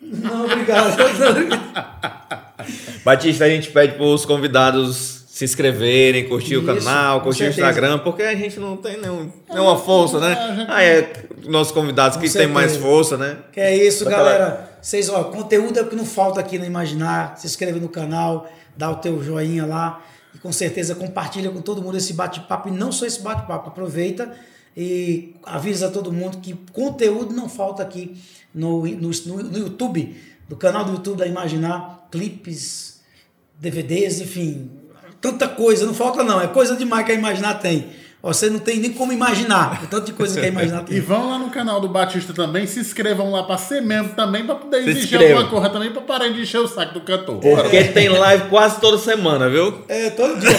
Não, obrigado. Batista, a gente pede pros convidados se inscreverem, curtir o Isso, canal, com curtir o. Instagram, porque a gente não tem nenhum, nenhuma força, né? Ah, é nossos convidados que tem mais força, né? Que é isso, Daquela- galera. Vocês, ó, conteúdo é o que não falta aqui no Imaginar. Se inscreve no canal, dá o teu joinha lá. E com certeza compartilha com todo mundo esse bate-papo. E não só esse bate-papo, aproveita e avisa todo mundo que conteúdo não falta aqui no, no, no, no YouTube, do canal do YouTube da Imaginar. Clipes, DVDs, enfim. Tanta coisa, não falta não. É coisa demais que a Imaginar tem. Você não tem nem como imaginar. O tanto de coisa que a Imaginar tem. E vão lá no canal do Batista também, se inscrevam lá pra ser membro também, pra poder Se exigir inscreva. alguma coisa também, pra parar de encher o saco do cantor. Porque tem live quase toda semana, viu? É, todo dia.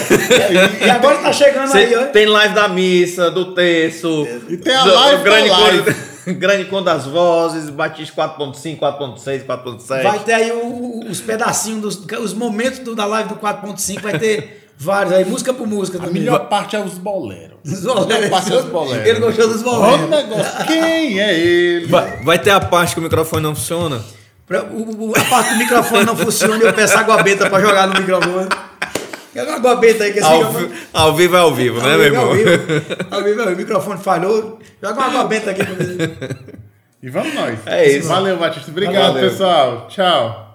e agora tá chegando Cê aí, ó. tem live da missa, do terço. E tem a do- live do grande da live. Grande encontro das vozes, Batista 4.5, 4.6, 4.7. Vai ter aí o- o- os pedacinhos, dos, os momentos do- da live do 4.5, vai ter vários aí, música por música A também. melhor parte é os boleros. Dos boleros. é os boleros. Ele gostou dos Olha o boleros. negócio. Quem é ele? Vai, vai ter a parte que o microfone não funciona? Pra- o- o- a parte do microfone não funciona e eu peço água benta pra jogar no microfone. Quer uma água benta aí que esse Ao, microfone... vi- ao vivo é ao vivo, né, Ao meu vivo, ao irmão? vivo. Ao vivo, ao vivo. O microfone falhou. Joga uma água benta aqui pra mim. E vamos nós. É isso. Valeu, Batista. Obrigado, Valeu. pessoal. Tchau.